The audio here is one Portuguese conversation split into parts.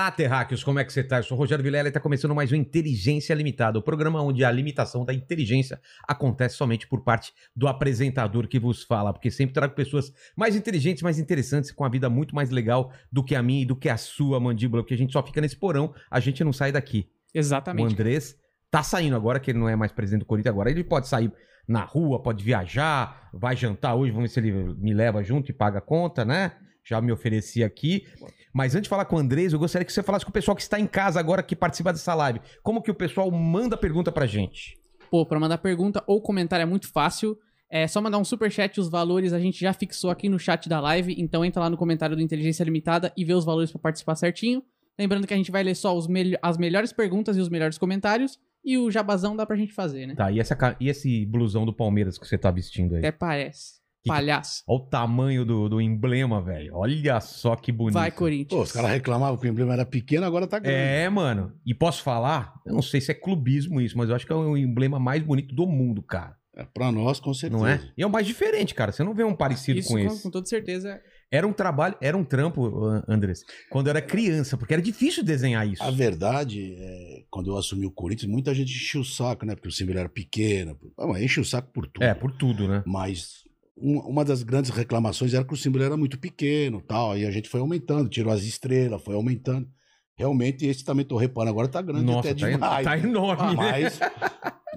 Olá, terráqueos, como é que você tá? Eu sou o Rogério Vilela e está começando mais um Inteligência Limitada, o programa onde a limitação da inteligência acontece somente por parte do apresentador que vos fala, porque sempre trago pessoas mais inteligentes, mais interessantes, com a vida muito mais legal do que a minha e do que a sua mandíbula, porque a gente só fica nesse porão, a gente não sai daqui. O Exatamente. Andrés tá saindo agora, que ele não é mais presidente do Corinthians agora, ele pode sair na rua, pode viajar, vai jantar hoje, vamos ver se ele me leva junto e paga a conta, né? Já me ofereci aqui. Mas antes de falar com o Andrés, eu gostaria que você falasse com o pessoal que está em casa agora, que participa dessa live. Como que o pessoal manda pergunta pra gente? Pô, pra mandar pergunta ou comentário é muito fácil. É só mandar um superchat, os valores a gente já fixou aqui no chat da live. Então entra lá no comentário do Inteligência Limitada e vê os valores pra participar certinho. Lembrando que a gente vai ler só os mel- as melhores perguntas e os melhores comentários. E o jabazão dá pra gente fazer, né? Tá, e, essa, e esse blusão do Palmeiras que você tá vestindo aí? Até parece. Que- Palhaço. Olha o tamanho do, do emblema, velho. Olha só que bonito. Vai, Corinthians. Pô, os caras reclamavam que o emblema era pequeno, agora tá grande. É, mano. E posso falar? Eu não sei se é clubismo isso, mas eu acho que é o emblema mais bonito do mundo, cara. É, pra nós, com certeza. Não é? E é o mais diferente, cara. Você não vê um parecido Isso com com, esse. com toda certeza. Era um trabalho, era um trampo, An- Andrés, quando eu era criança, porque era difícil desenhar isso. A verdade, é, quando eu assumi o Corinthians, muita gente encheu o saco, né? Porque o símbolo era pequeno. Ah, enche o saco por tudo. É, por tudo, né? Mas uma das grandes reclamações era que o símbolo era muito pequeno tal. E a gente foi aumentando, tirou as estrelas, foi aumentando. Realmente, esse também tô reparando, agora tá grande Nossa, até tá, en- demais. tá enorme, Ah, né? mas,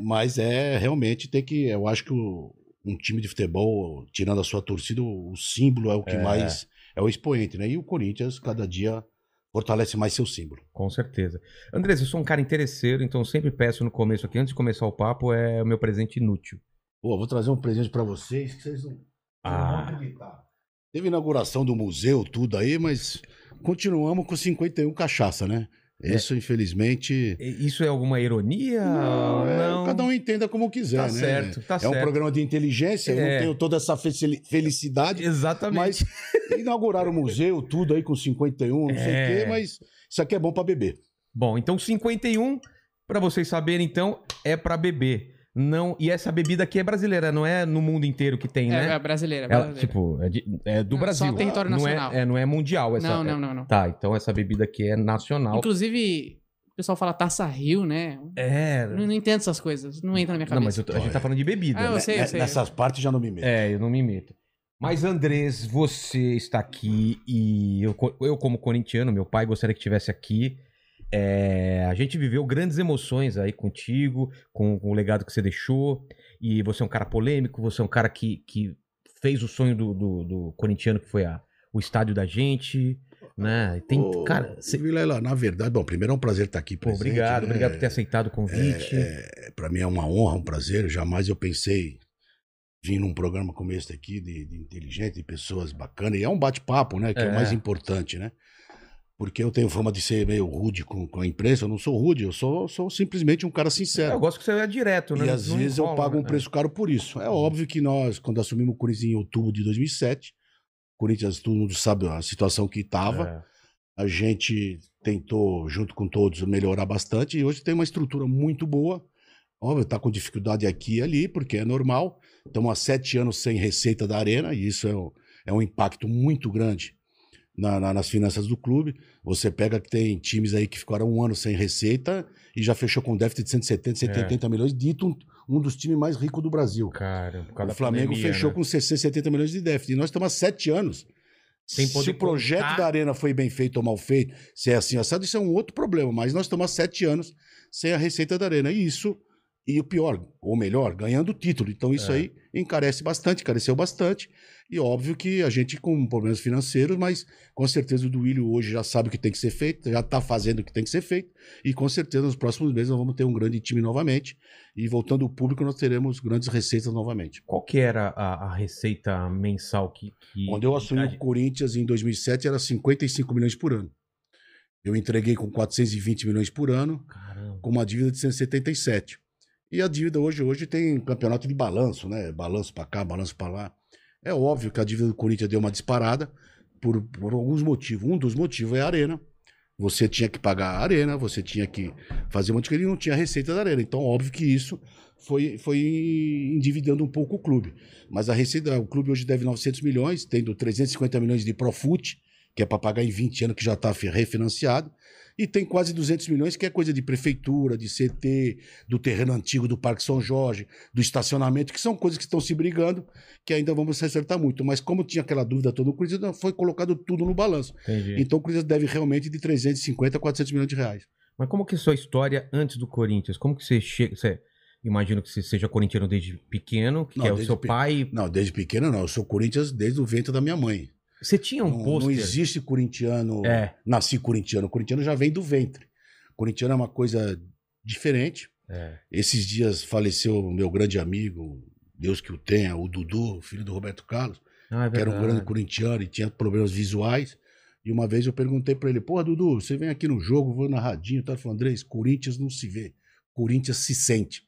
mas é realmente tem que. Eu acho que o- um time de futebol, tirando a sua torcida, o, o símbolo é o que É. mais é o expoente, né? E o Corinthians, cada dia, fortalece mais seu símbolo. Com certeza. Andrés, eu sou um cara interesseiro, então sempre peço no começo aqui, antes de começar o papo, é o meu presente inútil. Pô, vou trazer um presente pra vocês que vocês não, não vão Ah. acreditar. Teve inauguração do museu, tudo aí, mas continuamos com 51 cachaça, né? É. Isso, infelizmente. E- Isso é alguma ironia? Não, é, Não. cada um entenda como quiser, Tá né? certo, tá é certo. um programa de inteligência, eu É. não tenho toda essa felicidade, Exatamente. Mas inauguraram o museu, tudo aí com 51, não sei É. o quê, mas isso aqui é bom pra beber. Bom, então 51, pra vocês saberem, então, é pra beber. Não, e essa bebida aqui é brasileira, não é no mundo inteiro que tem, É, né? é brasileira. é Ela, brasileira. tipo, é, de- é do Não, Brasil. só território não nacional. É, é, não é mundial essa. não, é- não, não, não. Tá, então essa bebida aqui é nacional. Inclusive, o pessoal fala Taça Rio, né? É. Eu não entendo essas coisas. Não entra na minha Não, mas cabeça. eu a gente tá falando de bebida. Ah, eu né? sei, eu sei. Nessas partes já não me meto. É, eu não me meto. Mas, Andrés, você está aqui e eu, eu como corintiano, meu pai gostaria que estivesse aqui. É, a gente viveu grandes emoções aí contigo, com, com o legado que você deixou. E você é um cara polêmico, você é um cara que, que fez o sonho do, do, do corintiano, que foi a, o estádio da gente. Né? Tem, Ô, cara, você- Vilela, na verdade, bom, primeiro é um prazer estar aqui presente. obrigado, né? obrigado por ter aceitado o convite. É, para mim é uma honra, um prazer. Jamais eu pensei vir num programa como esse aqui, de, de inteligente, de pessoas bacanas. E é um bate-papo, né? Que é. É. o mais importante, né? Porque eu tenho fama de ser meio rude com, com a imprensa. Eu não sou rude, eu sou, sou simplesmente um cara sincero. eu gosto que você é direto, né? E às Não vezes eu pago um né? preço caro por isso. É óbvio que nós, quando assumimos o Corinthians em outubro de 2007, Corinthians, todo mundo sabe a situação que estava. É. A gente tentou, junto com todos, melhorar bastante e hoje tem uma estrutura muito boa. Óbvio, tá com dificuldade aqui e ali, porque é normal. Estamos há sete anos sem receita da Arena e isso é um, é um impacto muito grande na- na- nas finanças do clube. Você pega que tem times aí que ficaram um ano sem receita e já fechou com déficit de 170, 180 milhões, dito um, um dos times mais ricos do Brasil. Cara, por causa O Flamengo pandemia, fechou né? com 60, 70 milhões de déficit. E nós estamos há sete anos. Sem se poder o projeto contar. da Arena foi bem feito ou mal feito, se é assim assado, isso é um outro problema. Mas nós estamos há sete anos sem a receita da Arena. E isso, e o pior, ou melhor, ganhando o título. Então isso É. aí encarece bastante, encareceu bastante. E óbvio que a gente com problemas financeiros, mas com certeza o Duílio hoje já sabe o que tem que ser feito, já está fazendo o que tem que ser feito. E com certeza nos próximos meses nós vamos ter um grande time novamente. E voltando ao público, nós teremos grandes receitas novamente. Qual que era a, a receita mensal que... que Quando eu assumi o Corinthians em 2007 era 55 milhões por ano. Eu entreguei com 420 milhões por ano, Caramba. com uma dívida de 177. E a dívida hoje, hoje tem campeonato de balanço, né? Balanço para cá, balanço para lá. É óbvio que a dívida do Corinthians deu uma disparada por, por alguns motivos. Um dos motivos é a arena. Você tinha que pagar a arena, você tinha que fazer um monte de coisa e não tinha receita da arena. Então, óbvio que isso foi, foi endividando um pouco o clube. Mas a receita, o clube hoje deve 900 milhões, tendo 350 milhões de Profut, que é para pagar em 20 anos, que já está refinanciado. E tem quase 200 milhões, que é coisa de prefeitura, de CT, do terreno antigo do Parque São Jorge, do estacionamento, que são coisas que estão se brigando, que ainda vamos acertar muito. Mas como tinha aquela dúvida toda, o Corinthians foi colocado tudo no balanço. Entendi. Então o Corinthians deve realmente de 350 a 400 milhões de reais. Mas como que é a sua história antes do Corinthians? Como que você chega... Você... Imagino que você seja corintiano desde pequeno, que Não, é o seu pe- pai. Não, desde pequeno não. Eu sou Corinthians desde o ventre da minha mãe. Você tinha um não, não pôster. existe corintiano. É. Nasci corintiano. O corintiano já vem do ventre. Corintiano é uma coisa diferente. É. Esses dias faleceu o meu grande amigo, Deus que o tenha, o Dudu, filho do Roberto Carlos, Ah, é que era um grande corintiano e tinha problemas visuais. E uma vez eu perguntei pra ele: Porra, Dudu, você vem aqui no jogo, vou narradinho, tá? Ele falou: Andrés, Corinthians não se vê, Corinthians se sente.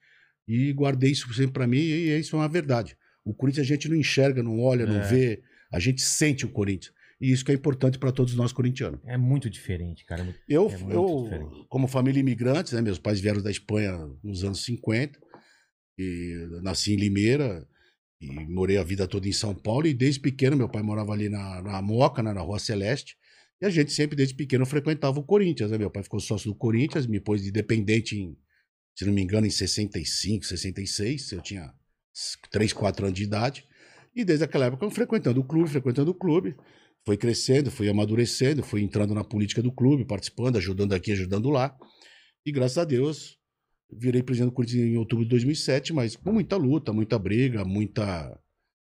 E guardei isso sempre pra mim e isso é uma verdade. O Corinthians a gente não enxerga, não olha, não É. vê, a gente sente o Corinthians. E isso que é importante pra todos nós corintianos. É muito diferente, cara. é muito- Eu, É eu diferente. como família imigrante, né, meus pais vieram da Espanha nos anos 50, e nasci em Limeira, e morei a vida toda em São Paulo, e desde pequeno, meu pai morava ali na, na Moca, né, na Rua Celeste, e a gente sempre, desde pequeno, frequentava o Corinthians, né, meu pai ficou sócio do Corinthians, me pôs de dependente em, se não me engano, em 65, 66, eu tinha 3, 4 anos de idade, e desde aquela época frequentando o clube, frequentando o clube, foi crescendo, fui amadurecendo, fui entrando na política do clube, participando, ajudando aqui, ajudando lá. E graças a Deus, virei presidente do Corinthians em outubro de 2007, mas com muita luta, muita briga, muita,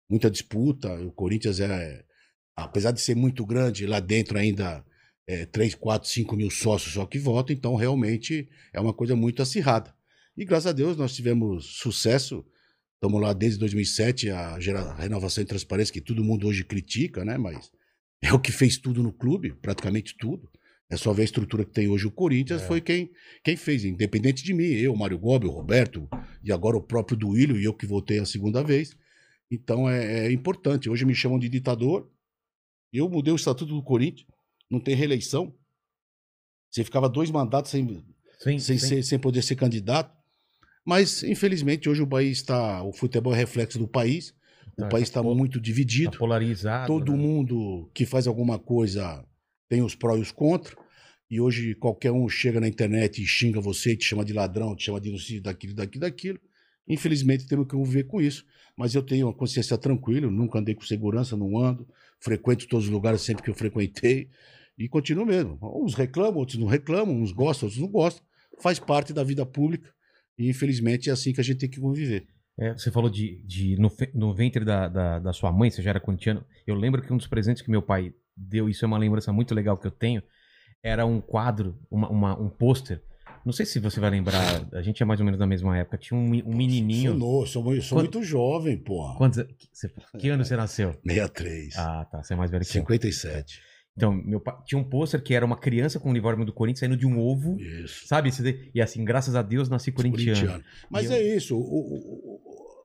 muita disputa. O Corinthians é, apesar de ser muito grande, lá dentro ainda é 3, 4, 5 mil sócios só que votam, então realmente é uma coisa muito acirrada. E graças a Deus nós tivemos sucesso. Estamos lá desde 2007, a, a renovação e transparência, que todo mundo hoje critica, né? Mas é o que fez tudo no clube, praticamente tudo. É só ver a estrutura que tem hoje o Corinthians, É. foi quem, quem fez, independente de mim, eu, Mário Gobi, o Roberto, e agora o próprio Duílio, e eu que voltei a segunda vez. Então é, é importante. Hoje me chamam de ditador. Eu mudei o estatuto do Corinthians, não tem reeleição. Você ficava dois mandatos sem, Sem, sem, sem- ser- sem poder ser candidato. Mas, infelizmente, hoje o país está. O futebol é reflexo do país. Tá, o país tá está muito tá dividido. polarizado. Todo né? mundo que faz alguma coisa tem os pró e os contra. E hoje qualquer um chega na internet e xinga você, te chama de ladrão, te chama de daquilo, daquilo, daquilo. Infelizmente temos que conviver com isso. Mas eu tenho uma consciência tranquila, nunca andei com segurança, não ando. Frequento todos os lugares sempre que eu frequentei. E continuo mesmo. Uns reclamam, outros não reclamam, uns gostam, outros não gostam. Faz parte da vida pública. E infelizmente é assim que a gente tem que conviver. É, você falou de, de no, no ventre da, da, da sua mãe, você já era corintiano. Eu lembro que um dos presentes que meu pai deu, isso é uma lembrança muito legal que eu tenho, era um quadro, uma, uma- um pôster. Não sei se você vai lembrar, a gente é mais ou menos da mesma época. Tinha um, um menininho. Sou, novo, sou, sou Quando- muito jovem, porra. Quantos, que, que ano você nasceu? 63. Ah, tá. Você é mais velho que eu. 57. Então, meu pai tinha um pôster que era uma criança com o uniforme do Corinthians saindo de um ovo. Isso. Sabe? E assim, graças a Deus, nasci corintiano. Mas E eu- é isso. o- o-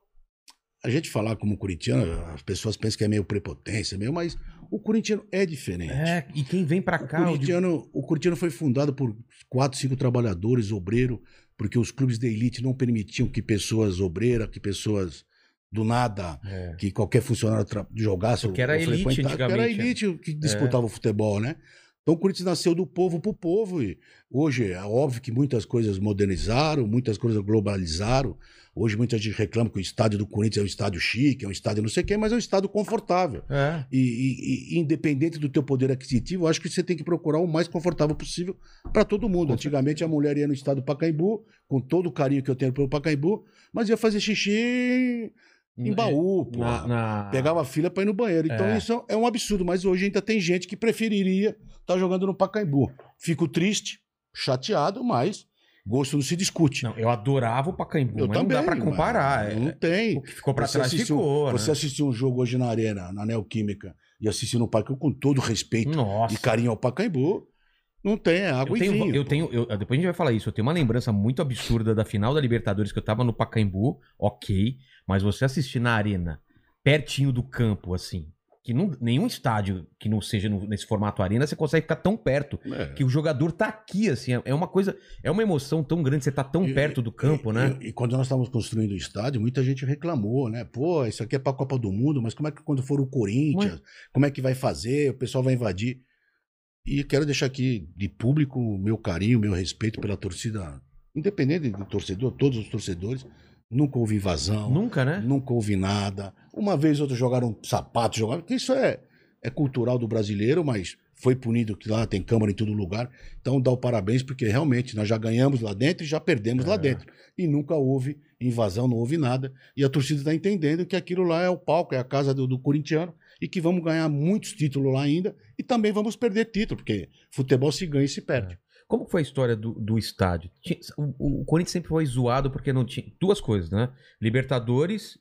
a gente falar como corintiano, as pessoas pensam que é meio prepotência, meio, mas o corintiano é diferente. É, e quem vem pra O cá. eu digo- corintiano, o corintiano foi fundado por quatro, cinco trabalhadores, obreiro, porque os clubes de elite não permitiam que pessoas obreiras, que pessoas do nada, É. que qualquer funcionário jogasse. Porque era ou elite porque Era a antigamente, elite que disputava o futebol, né? Então o Corinthians nasceu do povo pro povo. E hoje é óbvio que muitas coisas modernizaram, muitas coisas globalizaram. Hoje muita gente reclama que o estádio do Corinthians é um estádio chique, é um estádio não sei o quê, mas é um estádio confortável. É. E, e- e independente do teu poder aquisitivo, eu acho que você tem que procurar o mais confortável possível para todo mundo. Antigamente a mulher ia no estado do Pacaembu, com todo o carinho que eu tenho pelo Pacaembu, mas ia fazer xixi em baú, pô. Na, na- Pegava fila para ir no banheiro. Então É. isso é um absurdo, mas hoje ainda tem gente que preferiria estar jogando no Pacaembu. Fico triste, chateado, mas gosto não se discute. Não, eu adorava o Pacaembu, eu mas também. não dá pra comparar. mas é- Não tem. O que ficou pra Você trás assistiu- ficou, Você né? assistiu um jogo hoje na Arena, na Neoquímica, e assistiu no Pacaembu com todo respeito Nossa. e carinho ao Pacaembu, não tem, é água Eu tenho, e vinho. eu pô. tenho eu- depois a gente vai falar isso. Eu tenho uma lembrança muito absurda da final da Libertadores que eu tava no Pacaembu, ok, mas você assistir na arena pertinho do campo, assim. Que não- nenhum estádio que não seja no- nesse formato arena você consegue ficar tão perto. É. Que o jogador tá aqui, assim. é- É uma coisa. É uma emoção tão grande você tá tão E- perto do campo, né? E, e quando nós estávamos construindo o estádio, muita gente reclamou, né? Pô, isso aqui é para a Copa do Mundo, mas como é que quando for o Corinthians, como é que vai fazer? O pessoal vai invadir. E quero deixar aqui de público o meu carinho, o meu respeito pela torcida, independente do torcedor, todos os torcedores. Nunca houve invasão, Nunca, né? nunca houve nada. Uma vez outros jogaram sapato, jogaram. porque Isso é, é cultural do brasileiro, mas foi punido que lá tem câmara em todo lugar. Então dá o parabéns, porque realmente nós já ganhamos lá dentro e já perdemos lá É. dentro. E nunca houve invasão, não houve nada. E a torcida está entendendo que aquilo lá é o palco, é a casa do, do corintiano, e que vamos ganhar muitos títulos lá ainda, e também vamos perder título, porque futebol se ganha e se perde. Como foi a história do, do estádio? O, o Corinthians sempre foi zoado porque não tinha. Duas coisas, né? Libertadores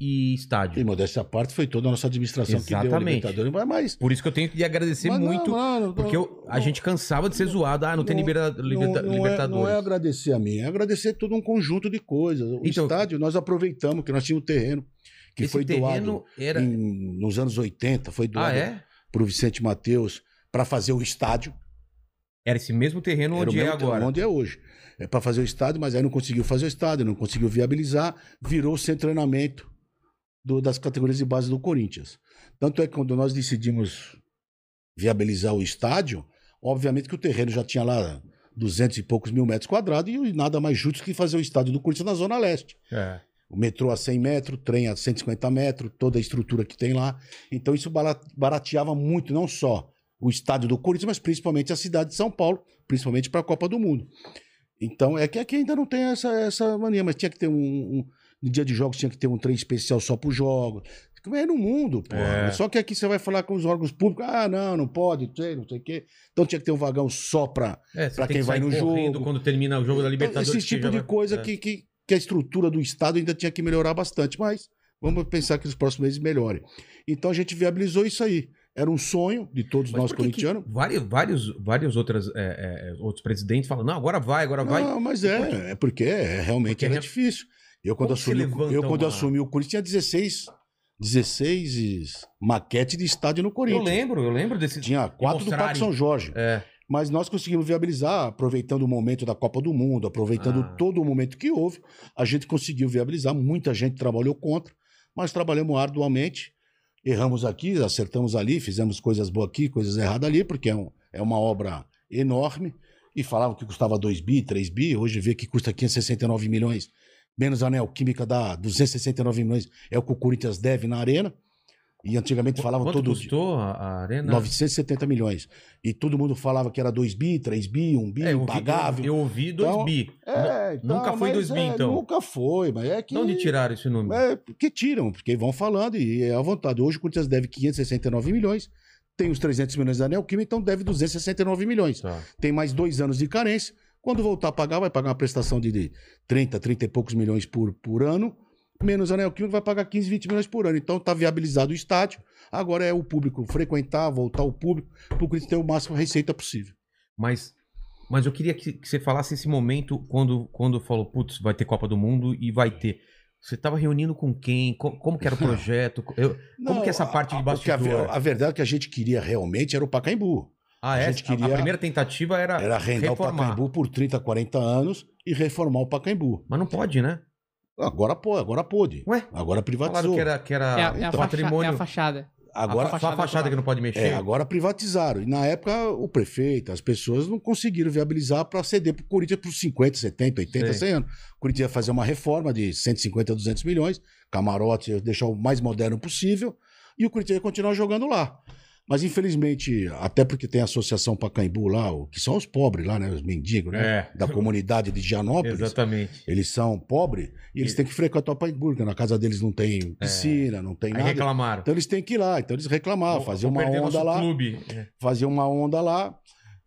e estádio. E modéstia à parte, foi toda a nossa administração que deu a Exatamente. Libertadores, mas- Por isso que eu tenho que lhe agradecer Mas não, muito. mano, porque eu- a não- gente cansava de ser zoado. Ah, não, tem libera- liberta- não, não Libertadores. É, não é agradecer a mim, é agradecer todo um conjunto de coisas. O Então- estádio, nós aproveitamos que nós tínhamos terreno que Esse foi doado era. em- nos anos 80, foi Ah, doado é? para o Vicente Mateus para fazer o estádio. Era esse mesmo terreno onde é agora. Onde é hoje. É para fazer o estádio, mas aí não conseguiu fazer o estádio, não conseguiu viabilizar, virou sem treinamento do- das categorias de base do Corinthians. Tanto é que quando nós decidimos viabilizar o estádio, obviamente que o terreno já tinha lá 200 e poucos mil metros quadrados e nada mais justo que fazer o estádio do Corinthians na Zona Leste. É. O metrô a 100 metros, trem a 150 metros, toda a estrutura que tem lá. Então isso bara- barateava muito, não só o estádio do Corinthians, mas principalmente a cidade de São Paulo, principalmente para a Copa do Mundo. Então é que aqui ainda não tem essa, essa mania, mas tinha que ter um, um- No dia de jogos tinha que ter um trem especial só para os jogos. Como é no mundo, pô. É. Só que aqui você vai falar com os órgãos públicos, ah, não, não pode, não sei o quê. Então tinha que ter um vagão só para É, Pra quem que vai no jogo. quando termina o jogo da Libertadores. Esse que tipo de vai- coisa é. que, que, que a estrutura do Estado ainda tinha que melhorar bastante, mas vamos pensar que nos próximos meses melhore. Então a gente viabilizou isso aí. Era um sonho de todos Mas nós corintianos. Vários, vários, vários outras, é, é, outros presidentes falam: não, agora vai, agora vai. Não, mas quê? é, é porque é, realmente Porque era é- difícil. Eu quando, assumi, eu, quando uma- assumi o Corinthians tinha 16, 16 maquete de estádio no eu Corinthians. lembro, eu lembro desse. Tinha quatro do. Parque São Jorge. É, Mas nós conseguimos viabilizar, aproveitando o momento da Copa do Mundo, aproveitando Ah. todo o momento que houve, a gente conseguiu viabilizar. Muita gente trabalhou contra, mas trabalhamos arduamente. Erramos aqui, acertamos ali, fizemos coisas boas aqui, coisas erradas ali, porque é, um- é uma obra enorme. E falavam que custava 2 bi, 3 bi, hoje vê que custa 569 milhões. Menos a Neoquímica dá 269 milhões, é o que o Corinthians deve na arena. E antigamente falavam Quanto todo custou a, arena? 970 milhões. E todo mundo falava que era 2 bi, 3 bi, 1 bi, É, eu ouvi, impagável. eu, eu ouvi 2 Então, bi. É, então, nunca foi mas 2 bi, é, então. Nunca foi, mas é que. De onde tiraram esse número? É, porque tiram, porque vão falando e é à vontade. Hoje o Corinthians deve 569 milhões, tem os 300 milhões da Neoquímica, então deve 269 milhões. Tá. Tem mais dois anos de carência. Quando voltar a pagar, vai pagar uma prestação de- de 30, 30 e poucos milhões por, por ano, menos a Neoquímica vai pagar 15, 20 milhões por ano. Então está viabilizado o estádio. Agora é o público frequentar, voltar ao público, para o Corinthians ter o máximo de receita possível. Mas, mas eu queria que, que você falasse esse momento quando, quando falou, putz, vai ter Copa do Mundo e vai ter. Você estava reunindo com quem? Co- Como, que era o projeto? Eu- como que é essa parte de a- a, bastidor? a verdade é que a gente queria realmente era o Pacaembu. ah, a é? gente queria- A primeira tentativa era, Era arrendar o reformar. Pacaembu por 30, 40 anos e reformar o Pacaembu. Mas não pode, né? Agora pode, agora pôde. Ué? Agora Falaram privatizou. que era, que era É, a- é a, facha- patrimônio. é a fachada. Agora, Só a fachada que não pode mexer. é, agora privatizaram. E na época, o prefeito, as pessoas não conseguiram viabilizar para ceder para o Corinthians por 50, 70, 80, Sei. 100 anos. O Corinthians ia fazer uma reforma de 150, 200 milhões, camarote, ia deixar o mais moderno possível, e o Corinthians ia continuar jogando lá. Mas, infelizmente, até porque tem a Associação Pacaembu lá, que são os pobres lá, né? Os mendigos, né? É. Da comunidade de Gianópolis. Exatamente. Eles são pobres e eles têm que frequentar o Pacaembu, porque na casa deles não tem piscina, não tem Aí nada. reclamaram. Então eles têm que ir lá. Então eles Vou- faziam vou uma onda lá, Clube. É. faziam uma onda lá.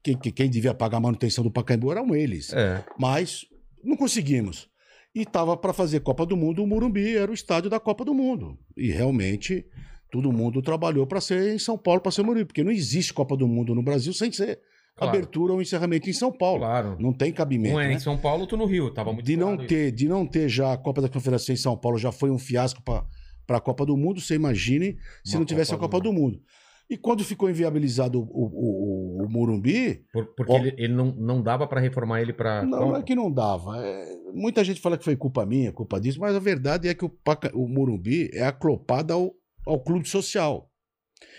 Quem, quem- quem devia pagar a manutenção do Pacaembu eram eles. É. Mas não conseguimos. E estava para fazer Copa do Mundo, o Murumbi era o estádio da Copa do Mundo. E realmente todo mundo trabalhou para ser em São Paulo, para ser Murumbi, porque não existe Copa do Mundo no Brasil sem ser Claro. abertura ou encerramento em São Paulo. Claro. Não tem cabimento. Um é né? em São Paulo, outro no Rio. Tava muito de não claro isso. ter, de não ter já a Copa da Confederação em São Paulo já foi um fiasco para para a Copa do Mundo, você imagine se Uma não tivesse Copa a Copa do Mundo. E quando ficou inviabilizado o, o, o- o Morumbi, Por- porque Ó. ele, ele não, não dava pra reformar ele pra. não, é que não dava. É, muita gente fala que foi culpa minha, culpa disso, mas a verdade é que o, Paca- o Morumbi é aclopado ao, ao clube social.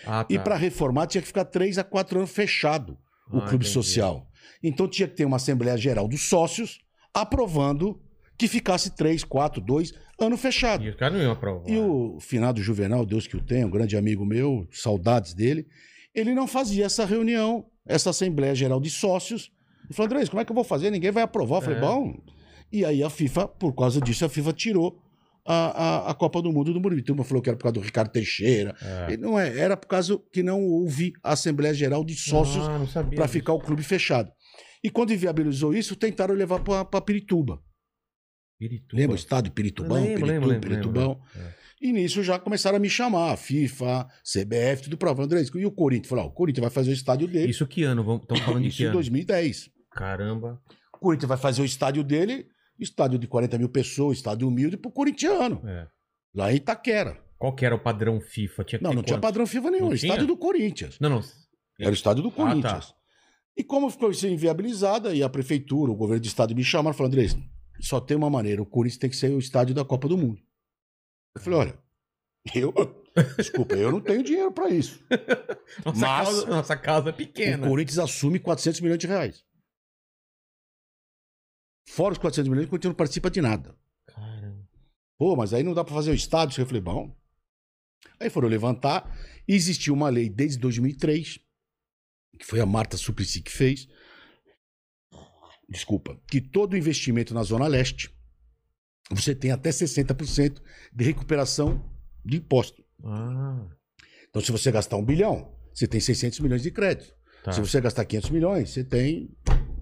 Ah, tá. E para reformar tinha que ficar três a quatro anos fechado o Ah, clube entendi. social. Então tinha que ter uma Assembleia Geral dos sócios aprovando que ficasse três, quatro, dois anos fechado. E os caras não iam aprovar. E o finado Juvenal, Deus que o tenha, um grande amigo meu, saudades dele, ele não fazia essa reunião, essa Assembleia Geral de Sócios. Ele falou, Andrés, como é que eu vou fazer? Ninguém vai aprovar. Eu falei, É. bom. E aí a FIFA, por causa disso, a FIFA tirou a, a, a Copa do Mundo do Morumbi. Turma falou que era por causa do Ricardo Teixeira. É. E Não é, era por causa que não houve Assembleia Geral de Sócios Ah, para ficar o clube fechado. E quando inviabilizou isso, tentaram levar para Pirituba. Pirituba. Lembra o estádio Piritubão? Lembro, Pirituba, lembro, lembro, Piritubão. lembro. E nisso já começaram a me chamar, FIFA, CBF, tudo prova. André, e o Corinthians? Falou, o Corinthians vai fazer o estádio dele. Isso que ano? Estamos falando de Isso que em ano? 2010. Caramba. O Corinthians vai fazer o estádio dele, estádio de 40 mil pessoas, estádio humilde pro corintiano, É. lá em Itaquera. Qual que era o padrão FIFA? Tinha Não, não tinha padrão FIFA nenhum, Não o estádio tinha? do Corinthians. Não, não. Era o estádio do Ah, Corinthians. tá. E como ficou isso inviabilizada, e a prefeitura, o governo do estado me chamaram e falaram, André, só tem uma maneira, o Corinthians tem que ser o estádio da Copa do Mundo. Eu falei, olha, eu, desculpa, eu não tenho dinheiro para isso. Nossa, Mas- casa, nossa casa é pequena. O Corinthians assume 400 milhões de reais. Fora os 400 milhões, o Corinthians não participa de nada. Caramba. Pô, mas aí não dá para fazer o estádio. Eu falei, bom. Aí foram levantar. Existiu uma lei desde 2003, que foi a Marta Suplicy que fez. Desculpa. Que todo investimento na Zona Leste, você tem até 60% de recuperação de imposto. Ah, Então, se você gastar um bilhão, você tem 600 milhões de crédito. tá. Se você gastar 500 milhões, você tem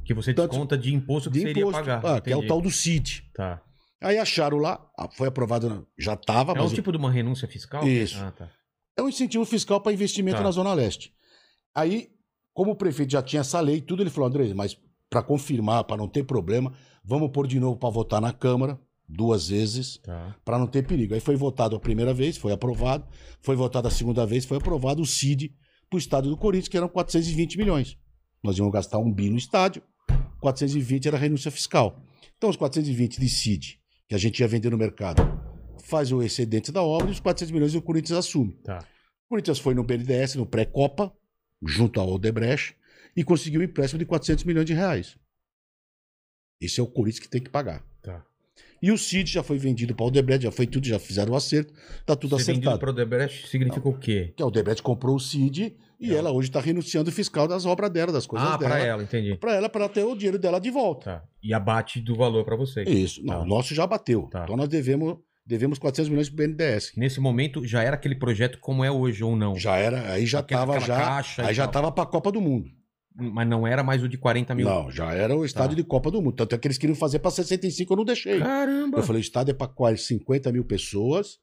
Que você Tanto- desconta de imposto que de você iria imposto. pagar. Ah, que é o tal do CID. Tá. Aí acharam lá, ah, foi aprovado, já estava, É mas um o- tipo de uma renúncia fiscal? Isso. Ah, tá. é um incentivo fiscal para investimento Tá. na Zona Leste. Aí, como o prefeito já tinha essa lei e tudo, ele falou, André, mas para confirmar, para não ter problema, vamos pôr de novo para votar na Câmara, duas vezes, Tá. para não ter perigo. Aí foi votado a primeira vez, foi aprovado, foi votado a segunda vez, foi aprovado o CID para o estádio do Corinthians, que eram 420 milhões. Nós íamos gastar um bi no estádio, 420 era renúncia fiscal. Então, os 420 de CID, que a gente ia vender no mercado, faz o excedente da obra e os 400 milhões o Corinthians assume. Tá. O Corinthians foi no BNDES, no pré-Copa, junto ao Odebrecht, e conseguiu um empréstimo de 400 milhões de reais. Esse é o Corinthians que tem que pagar. E o CID já foi vendido para o Odebrecht, já foi tudo, já fizeram o acerto, tá tudo Ser vendido acertado. para o Debrecht significa o quê? Que a Odebrecht comprou o CID e ela hoje está renunciando o fiscal das obras dela, das coisas ah, dela. para ela, entendi. Para ela, para ela ter o dinheiro dela de volta. Tá. E abate do valor para vocês. Isso. Não, Tá. o nosso já bateu. Tá. Então nós devemos, devemos 400 milhões para o BNDES. Nesse momento já era aquele projeto como é hoje ou não? Já era, aí já estava já, caixa aí já estava para a Copa do Mundo. Mas não era mais o de 40 mil? Não, já era o estádio Tá. de Copa do Mundo. Tanto é que eles queriam fazer para 65, eu não deixei. Caramba! Eu falei, o estádio é para quase 50 mil pessoas,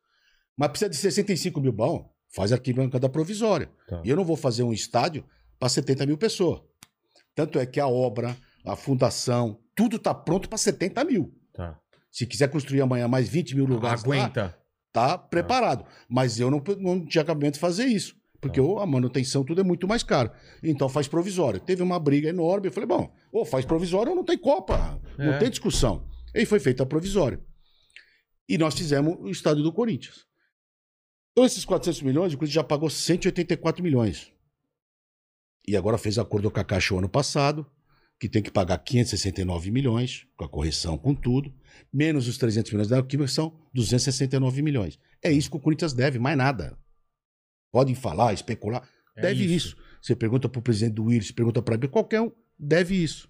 mas precisa de 65 mil. Bom, faz arquibancada provisória. Tá. E eu não vou fazer um estádio para 70 mil pessoas. Tanto é que a obra, a fundação, tudo está pronto para 70 mil. Tá. Se quiser construir amanhã mais 20 mil lugares Aguenta. tá preparado. Mas eu não, não tinha acabamento de fazer isso. Porque Tá. o- a manutenção tudo é muito mais caro. Então faz provisório. Teve uma briga enorme. Eu falei, bom, ou faz provisório ou não tem Copa. Não É. tem discussão. E foi feita a provisória. E nós fizemos o estádio do Corinthians. Então, esses 400 milhões, o Corinthians já pagou 184 milhões. E agora fez acordo com a Caixa o ano passado, que tem que pagar 569 milhões, com a correção, com tudo, menos os 300 milhões da Alquímica, são 269 milhões. É isso que o Corinthians deve, mais nada. Podem falar, especular, É deve isso. Você pergunta para o presidente do Willis, pergunta para qualquer um, deve isso.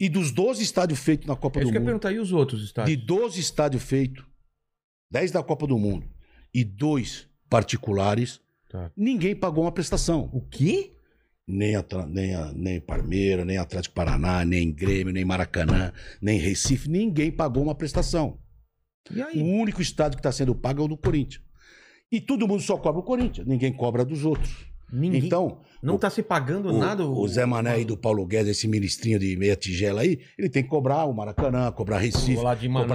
E dos 12 estádios feitos na Copa É isso do que eu Mundo, perguntar, e os outros de estádios? 12 estádios feitos, 10 da Copa do Mundo e dois particulares, Tá. ninguém pagou uma prestação. O quê? Nem, Atra- nem, a- nem Parmeira, nem Atlético Paraná, nem Grêmio, nem Maracanã, nem Recife, ninguém pagou uma prestação. O aí? único estádio que está sendo pago é o do Corinthians. E todo mundo só cobra o Corinthians, ninguém cobra dos outros. Ninguém- Então, Não o- tá se pagando o, nada. o Zé Mané aí do Paulo Guedes, esse ministrinho de meia tigela aí, ele tem que cobrar o Maracanã, cobrar Recife,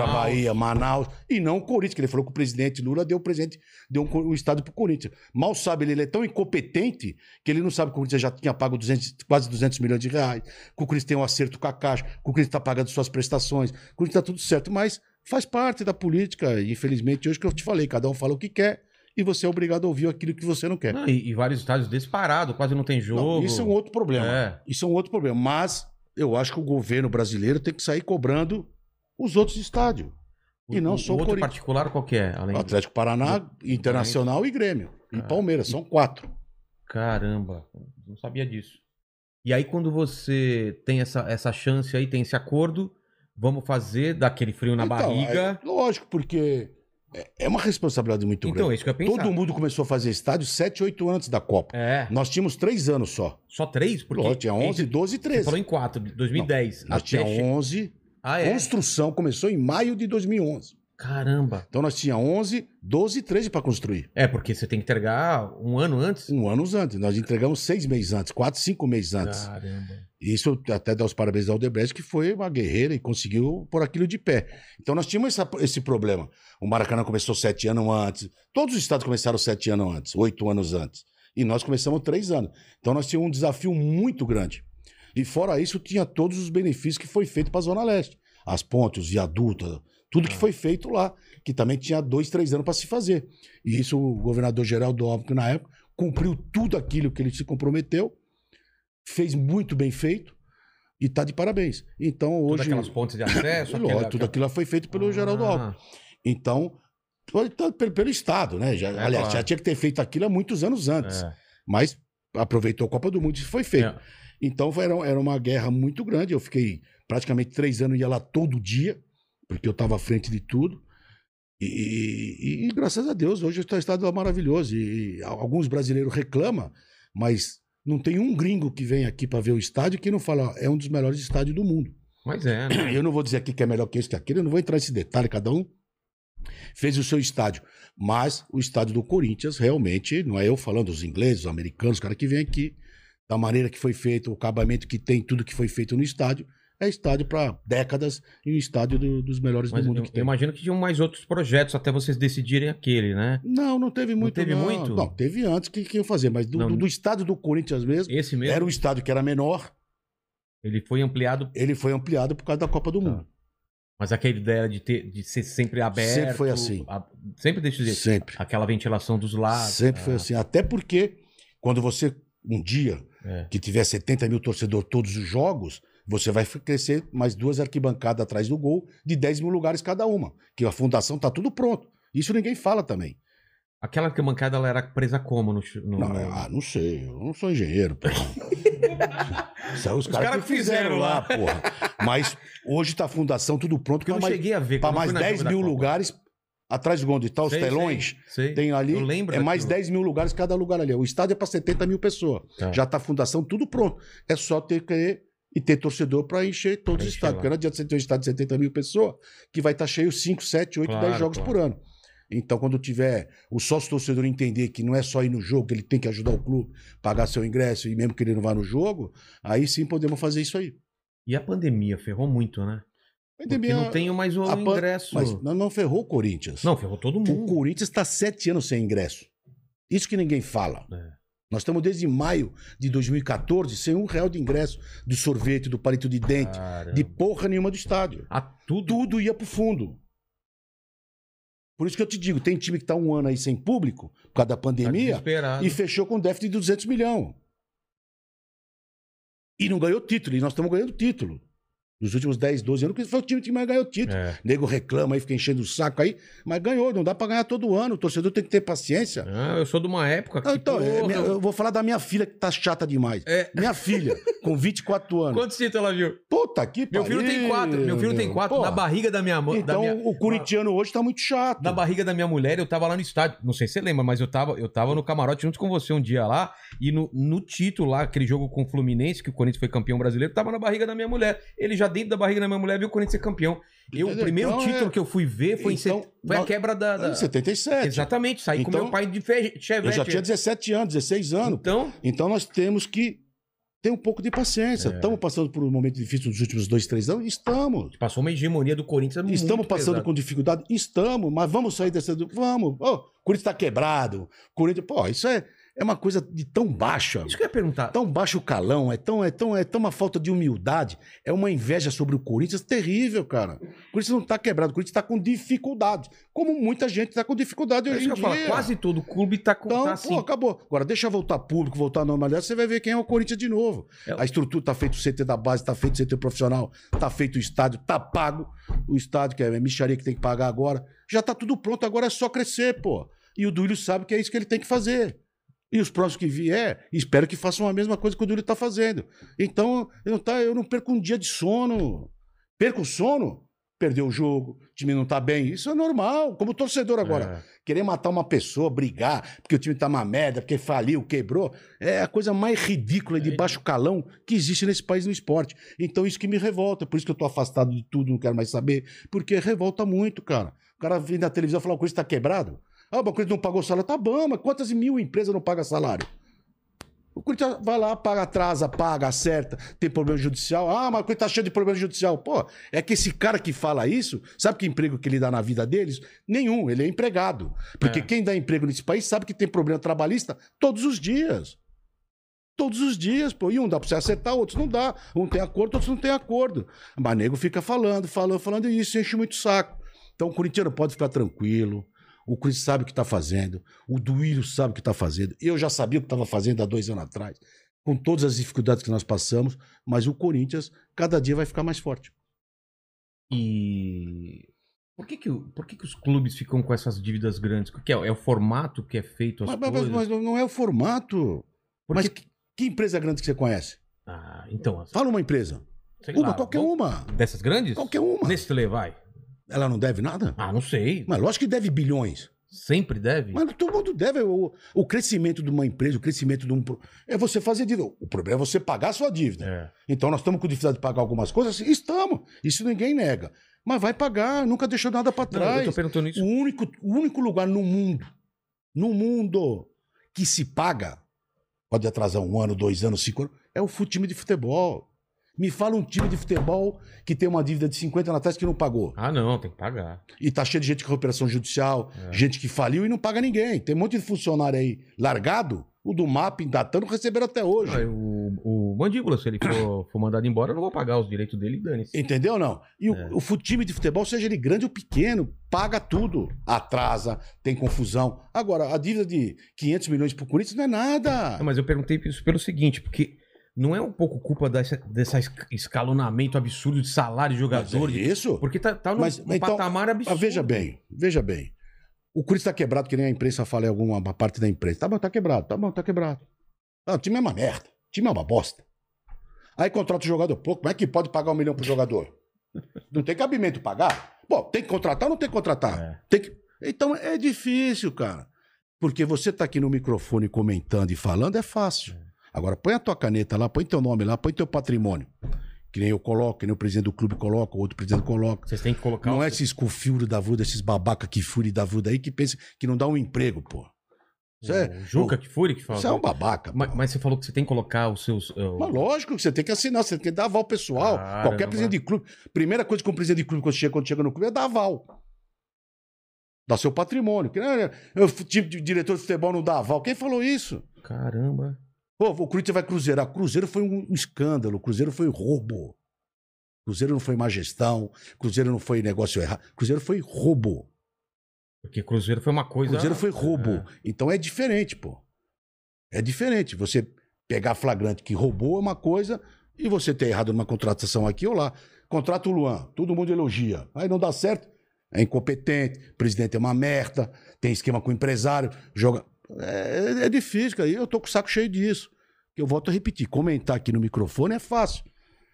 cobrar. Bahia, Manaus, e não o Corinthians, que ele falou que o presidente Lula deu o presente, deu um, o estado pro Corinthians. Mal sabe ele, ele é tão incompetente que ele não sabe que o Corinthians já tinha pago 200, quase 200 milhões de reais, que o Corinthians tem um acerto com a Caixa, que o Corinthians tá pagando suas prestações, que o Corinthians tá tudo certo, mas faz parte da política, infelizmente, hoje que eu te falei, cada um fala o que quer, e você é obrigado a ouvir aquilo que você não quer. Não, e, e vários estádios desse parado, quase não tem Não, jogo. isso é um outro problema. É. Isso é um outro problema. Mas eu acho que o governo brasileiro tem que sair cobrando os outros estádios. E não só o outro Corinthians. particular qual que é? Além O Atlético Paraná, Internacional e Grêmio. E. Palmeiras. São quatro. Caramba, não sabia disso. E aí, quando você tem essa, essa chance aí, tem esse acordo, vamos fazer daquele frio na Então, barriga. é lógico, porque é- é uma responsabilidade muito Então, grande. isso que eu ia pensar. Todo mundo começou a fazer estádio sete, oito anos da Copa. É, Nós tínhamos três anos só. só três? Porque Lógico, tinha 11, entre- 12 e Você 13. falou em quatro, de 2010. Nós até tínhamos che- 11. Ah, é? Construção começou em maio de 2011. Caramba. Então nós tínhamos 11, 12 e 13 para construir. É, porque você tem que entregar um ano antes. Um ano antes. Nós entregamos seis meses antes, quatro, cinco meses antes. Caramba. E Isso até dá os parabéns ao Odebrecht, que foi uma guerreira e conseguiu pôr aquilo de pé. Então nós tínhamos essa- esse problema. O Maracanã começou sete anos antes. Todos os estados começaram sete anos antes, oito anos antes. E nós começamos três anos. Então nós tínhamos um desafio muito grande. E fora isso, tinha todos os benefícios que foi feito para a Zona Leste. As pontes, os viadutos, tudo que foi feito lá, que também tinha dois, três anos para se fazer. E isso o governador Geraldo Alckmin, na época, cumpriu tudo aquilo que ele se comprometeu, fez muito bem feito e está de parabéns. Então Todas hoje. aquelas pontes de acesso. Lógico, aquela- tudo aquilo foi feito pelo Geraldo Alckmin. Ah, Então, foi tanto pelo, pelo Estado, né? Já, É, aliás, claro. já tinha que ter feito aquilo há muitos anos antes. é. Mas aproveitou a Copa do Mundo e foi feito. É. Então foi- era, era uma guerra muito grande. Eu fiquei praticamente três anos, ia lá todo dia, porque eu estava à frente de tudo. E, e- e graças a Deus, hoje o estado é maravilhoso. E, alguns brasileiros reclamam, mas não tem um gringo que vem aqui para ver o estádio que não fala, "Ó, é um dos melhores estádios do mundo. Mas é, né? Eu não vou dizer aqui que é melhor que isso, que aquilo, eu não vou entrar nesse detalhe, cada um fez o seu estádio. Mas o estádio do Corinthians, realmente, não é eu falando, os ingleses, os americanos, os caras que vêm aqui, da maneira que foi feito, o acabamento que tem, tudo que foi feito no estádio, é estádio para décadas e um estádio do- dos melhores Mas do mundo eu, que eu tem. imagino que tinham mais outros projetos até vocês decidirem aquele, né? Não, não teve muito. teve não. muito? Não, teve antes que, que iam fazer, mas do, Não. do- do estádio do Corinthians mesmo, Esse mesmo, era um estádio que era menor, ele foi ampliado, ele foi ampliado por causa da Copa do Tá. Mundo. mas aquela ideia de, ter, de ser sempre aberto. Sempre foi assim. a- sempre desse jeito. Sempre. Aquela ventilação dos lados. Sempre foi ah, assim. Até porque, quando você, um dia, é. que tiver 70 mil torcedores todos os jogos, você vai crescer mais duas arquibancadas atrás do gol, de 10 mil lugares cada uma. Que a fundação tá tudo pronto. Isso ninguém fala também. Aquela arquibancada ela era presa como no, no- Não, ah, não sei, eu não sou engenheiro, porra. Isso aí os, caras caras que fizeram fizeram lá, porra. Mas hoje tá a fundação tudo pronto eu para não mais, cheguei a ver. eu mais fui na 10 jogo da mil Copa. lugares atrás do onde tá os Sei, telões. sei, sei. Tem ali, Eu lembro é mais daquilo. 10 mil lugares cada lugar ali. O estádio é para 70 mil pessoas. Tá. Já tá a fundação tudo pronto. É só ter que e ter torcedor para encher todos Pra os estádios. Porque não adianta você ter um estádio de 70 mil pessoas que vai estar cheio 5, 7, 8, Claro, 10 jogos claro. por ano. Então, quando tiver o sócio torcedor entender que não é só ir no jogo, que ele tem que ajudar o clube, pagar seu ingresso e mesmo que ele não vá no jogo, aí sim podemos fazer isso aí. E a pandemia ferrou muito, né? Porque Pandemia- não tenho mais o ingresso. Mas não, ferrou o Corinthians. Não, ferrou todo O mundo. Corinthians está sete anos sem ingresso. Isso que ninguém fala. É. Nós estamos desde maio de 2014 sem um real de ingresso do sorvete, do palito de dente, Caramba. de porra nenhuma do estádio. Ah, tudo. Tudo ia pro fundo. Por isso que eu te digo, tem time que está um ano aí sem público, por causa da Tá pandemia, desesperado. e fechou com déficit de 200 milhões. E não ganhou título, e nós estamos ganhando título. Nos últimos 10, 12 anos, que foi o time que mais ganhou título. É. Nego reclama aí, fica enchendo o saco aí, mas ganhou, não dá pra ganhar todo ano. O torcedor tem que ter paciência. Ah, eu sou de uma época que. Ah, então, é, porra, minha- eu vou falar da minha filha que tá chata demais. É. Minha filha, com 24 anos. Quantos títulos ela viu? Puta que Meu filho tem quatro. Meu filho tem quatro. Na barriga da minha mãe. Então, o corintiano hoje tá muito chato. Na barriga da minha mulher, eu tava lá no estádio. Não sei se você lembra, mas eu tava, eu tava no camarote junto com você um dia lá. E no, no título lá, aquele jogo com o Fluminense, que o Corinthians foi campeão brasileiro, tava na barriga da minha mulher. Ele já dentro da barriga da minha mulher viu o Corinthians ser campeão. Eu, o primeiro Então, título é- que eu fui ver foi, em Então, set- foi a quebra da. da- Em 77. Exatamente, saí com Então, meu pai de fe- Eu Chevette. já tinha 17 anos, 16 anos. Então, Então nós temos que ter um pouco de paciência. É. Estamos passando por um momento difícil nos últimos dois, três anos? Estamos. passou uma hegemonia do Corinthians. Estamos passando pesada. com dificuldade? Estamos, mas vamos sair dessa. Vamos. Ô, o Corinthians está quebrado. Corinthians. Pô, isso é, é uma coisa de tão baixa. Isso que eu ia perguntar. Tão baixo calão, é tão, é tão, é tão uma falta de humildade, é uma inveja sobre o Corinthians terrível, cara. O Corinthians não tá quebrado, o Corinthians tá com dificuldade. Como muita gente tá com dificuldade É hoje em dia. falo, quase todo clube tá com Então, tá pô, assim. acabou. Agora, deixa voltar público, voltar à normalidade, você vai ver quem é o Corinthians de novo. É. A estrutura tá feito o CT da base, tá feito o CT profissional, tá feito o estádio, tá pago o estádio, que é a micharia que tem que pagar agora. Já tá tudo pronto, agora é só crescer, pô. E o Duílio sabe que é isso que ele tem que fazer. E os próximos que vier, espero que façam a mesma coisa que o Duílio tá fazendo. Então, eu não, tá, eu não perco um dia de sono. Perco o sono? Perdeu o jogo, o time não tá bem. Isso é normal, como torcedor agora. É. Querer matar uma pessoa, brigar, porque o time tá uma merda, porque faliu, quebrou, é a coisa mais ridícula e de baixo calão que existe nesse país no esporte. Então isso que me revolta, por isso que eu tô afastado de tudo, não quero mais saber, porque revolta muito, cara. O cara vem na televisão falar, o Corinthians tá quebrado. Ah, o Corinthians não pagou salário. Tá bom, mas quantas mil empresas não pagam salário? O Corinthians vai lá, paga, atrasa, paga, acerta, tem problema judicial. Ah, mas o Corinthians tá cheio de problema judicial. Pô, é que esse cara que fala isso, sabe que emprego que ele dá na vida deles? Nenhum, ele é empregado. Porque É. quem dá emprego nesse país sabe que tem problema trabalhista todos os dias. Todos os dias, pô. E um dá pra você acertar, outros não dá. Um tem acordo, outros não tem acordo. Mas nego fica falando, falando, falando, e isso enche muito o saco. Então o corintiano pode ficar tranquilo. O Cris sabe o que está fazendo. O Duílio sabe o que está fazendo. Eu já sabia o que estava fazendo há dois anos atrás. Com todas as dificuldades que nós passamos. Mas o Corinthians, cada dia vai ficar mais forte. E. Por que, que, por que, que os clubes ficam com essas dívidas grandes? Porque é, é o formato que é feito as Mas, mas- coisas? mas não é o formato. Porque- Mas que, que empresa grande que você conhece? Ah, então. Fala uma empresa. sei Uma, lá, qualquer uma. Dessas grandes? Qualquer uma. Nestlé, vai. Ela não deve nada? Ah, não sei. Mas lógico que deve bilhões. Sempre deve. Mas todo mundo deve. O, o crescimento de uma empresa, o crescimento de um. pro- É você fazer dívida. O problema é você pagar a sua dívida. É. Então nós estamos com dificuldade de pagar algumas coisas? Estamos. Isso ninguém nega. Mas vai pagar, nunca deixou nada para Não, eu trás. tô perguntando isso. O único, o único lugar no mundo, no mundo, que se paga, pode atrasar um ano, dois anos, cinco anos, é o time de futebol. Me fala um time de futebol que tem uma dívida de 50 anos atrás que não pagou. Ah, não, tem que pagar. E tá cheio de gente com recuperação judicial, É. gente que faliu e não paga ninguém. Tem um monte de funcionário aí largado, o do MAP, datando, receberam até hoje. Ah, o, o Mandíbula, se ele for, for mandado embora, eu não vou pagar os direitos dele e dane-se. Entendeu ou não? E o, É. o fu- time de futebol, seja ele grande ou pequeno, paga tudo. Atrasa, tem confusão. Agora, a dívida de 500 milhões pro Corinthians não é nada. Não, mas eu perguntei isso pelo seguinte, porque não é um pouco culpa dessa, dessa esc- escalonamento absurdo de salário de Mas é jogadores? isso? Porque tá, tá num, Mas, num então, patamar absurdo. Ah, veja bem, veja bem. O Corinthians tá quebrado, que nem a imprensa fala em alguma uma parte da imprensa. Tá bom, tá quebrado, tá bom, tá quebrado. Ah, o time é uma merda. O time é uma bosta. Aí contrata o jogador. Pô, como é que pode pagar um milhão pro jogador? Não tem cabimento pagar? Bom, tem que contratar ou não tem que contratar? É. Tem que... Então é difícil, cara. Porque você tá aqui no microfone comentando e falando é fácil. Agora põe a tua caneta lá, põe teu nome lá, põe teu patrimônio. Que nem eu coloco, que nem o presidente do clube coloca, o outro presidente coloca. Vocês têm que colocar... Não o- é esses cufilhos da vida, esses babaca que fure da vida aí que pensa que não dá um emprego, pô. Isso é, o Juca que Furi que fala. isso é um babaca. mas, mas você falou que você tem que colocar os seus... uh, Mas lógico que você tem que assinar, você tem que dar aval pessoal. Caramba. Qualquer presidente de clube. Primeira coisa que um presidente de clube quando chega, quando chega no clube é dar aval. Dá seu patrimônio. Que, eu, tipo de diretor de futebol não dá aval. Quem falou isso? Caramba. Pô, o Corinthians vai cruzeirar. Cruzeiro foi um escândalo. Cruzeiro foi roubo. Cruzeiro não foi má gestão. Cruzeiro não foi negócio errado. Cruzeiro foi roubo. Porque Cruzeiro foi uma coisa... Cruzeiro foi roubo. É. Então é diferente, pô. É diferente. Você pegar flagrante que roubou é uma coisa e você ter errado numa contratação aqui ou lá. Contrata o Luan, todo mundo elogia. Aí não dá certo, é incompetente, o presidente é uma merda, tem esquema com o empresário, joga. É, é difícil, cara. Eu tô com o saco cheio disso. Eu volto a repetir: comentar aqui no microfone é fácil.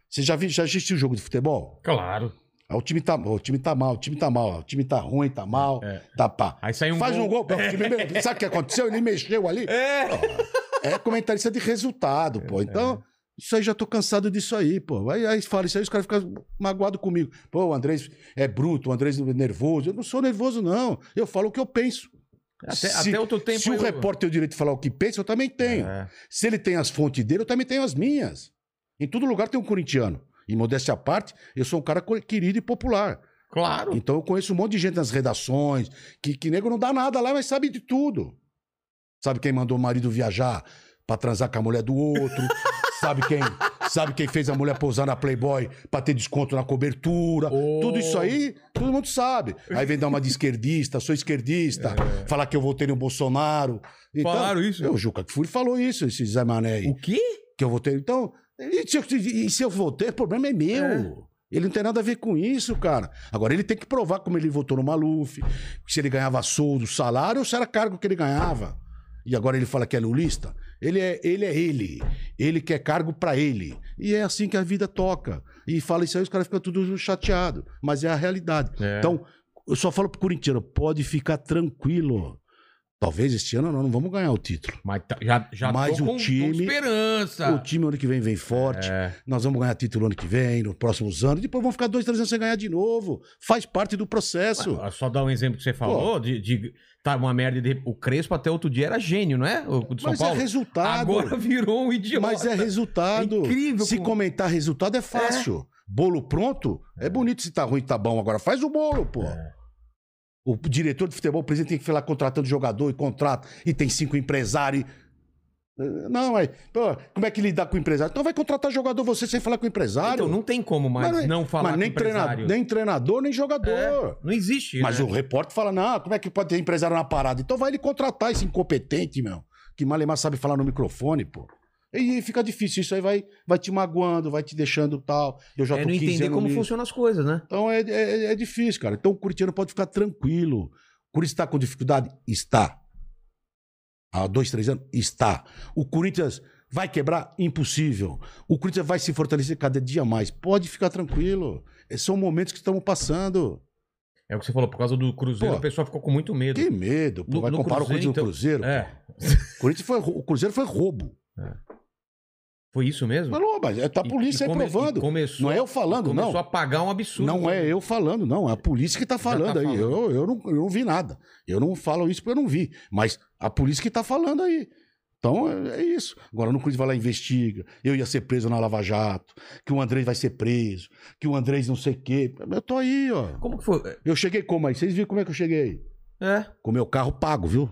Você já, viu, já assistiu jogo de futebol? Claro. Ah, o time tá, o time tá mal, o time tá mal, o time tá ruim, tá mal, É. tá pá. Aí sai um Faz gol. um gol. pô, o me- Sabe o que aconteceu? Ele mexeu ali. É. É comentarista de resultado, pô. Então, Isso aí já tô cansado disso aí, pô. Aí, aí fala isso aí, os caras ficam magoados comigo. Pô, o Andrés é bruto, o Andrés é nervoso. Eu não sou nervoso, não. Eu falo o que eu penso. Até, Se- até outro tempo. Se o eu- repórter tem o direito de falar o que pensa, eu também tenho. É. Se ele tem as fontes dele, eu também tenho as minhas. Em todo lugar tem um corintiano. E modéstia à parte, eu sou um cara querido e popular. Claro. Então eu conheço um monte de gente nas redações, que, que nego não dá nada lá, mas sabe de tudo. Sabe quem mandou o marido viajar pra transar com a mulher do outro? sabe quem sabe quem fez a mulher pousar na Playboy pra ter desconto na cobertura? Oh. Tudo isso aí, todo mundo sabe. Aí vem dar uma de esquerdista, sou esquerdista, falar que eu votei no Bolsonaro. Então, Falaram isso? O Juca Kfouri falou isso, esse Zé Mané aí O quê? que eu votei. Então, e se eu, e se eu votei, o problema é meu. É. Ele não tem nada a ver com isso, cara. Agora, ele tem que provar como ele votou no Maluf, se ele ganhava soldo, salário ou se era cargo que ele ganhava. E agora ele fala que é lulista. Ele é ele. É ele. ele quer cargo pra ele. E é assim que a vida toca. E fala isso aí, os caras ficam tudo chateados. Mas é a realidade. É. Então, eu só falo pro corintiano, pode ficar tranquilo. Talvez este ano nós não vamos ganhar o título. Mas tá- já, já Mas o com, com time- esperança. O time ano que vem vem forte. É. Nós vamos ganhar título ano que vem, nos próximos anos. Depois vamos ficar dois, três anos sem ganhar de novo. Faz parte do processo. Ah, Só dar um exemplo que você falou, de, de tá uma merda. de- O Crespo até outro dia era gênio, não é? O de São Mas Paulo. é resultado. Agora virou um idiota. Mas é resultado. É incrível Se como- comentar resultado é fácil. Bolo pronto, é. bonito se tá ruim, tá bom. Agora faz o bolo, pô. É. O diretor de futebol, o presidente tem que ficar lá contratando jogador e contrato, e tem cinco empresários. Não, mas pô, como é que lidar com o empresário? Então vai contratar jogador você sem falar com o empresário. Então não tem como mais Mas não falar mas nem, com empresário. treinador, nem treinador, nem jogador. É, não existe, Mas né? o repórter fala: não, como é que pode ter empresário na parada? Então vai ele contratar esse incompetente, meu. Que Malemar sabe falar no microfone, pô. E aí fica difícil, isso aí vai, vai te magoando, vai te deixando tal. Eu já É tô não 15 entender como nisso. funcionam as coisas, né? Então é, é, é difícil, cara. Então o Curitiano pode ficar tranquilo. O Corinthians está com dificuldade? Está. Há dois, três anos? Está. O Corinthians vai quebrar? Impossível. O Corinthians vai se fortalecer cada dia mais. Pode ficar tranquilo. É, São momentos que estamos passando. É o que você falou, por causa do Cruzeiro, Pô. o pessoal ficou com muito medo. Que medo. Pô. No- vai no comparar Cruzeiro, o Corinthians então- Cruzeiro? É, O, Corinthians foi, o Cruzeiro foi roubo. Foi isso mesmo? Não, mas é, tá a E- polícia e aí come- provando. e começou- não é eu falando, Começou não. a pagar um absurdo. Não é eu falando, não. É a polícia que tá falando aí. falando. Eu, eu, não, eu não vi nada. Eu não falo isso porque eu não vi. Mas a polícia que tá falando aí. Então é, é isso. Agora no Corinthians vai lá e investiga. Eu ia ser preso na Lava Jato. Que o Andrés vai ser preso. Que o Andrés não sei o quê. Eu tô aí, ó. Como que foi? Eu cheguei como aí? Vocês viram como é que eu cheguei? É, Com meu carro pago, viu?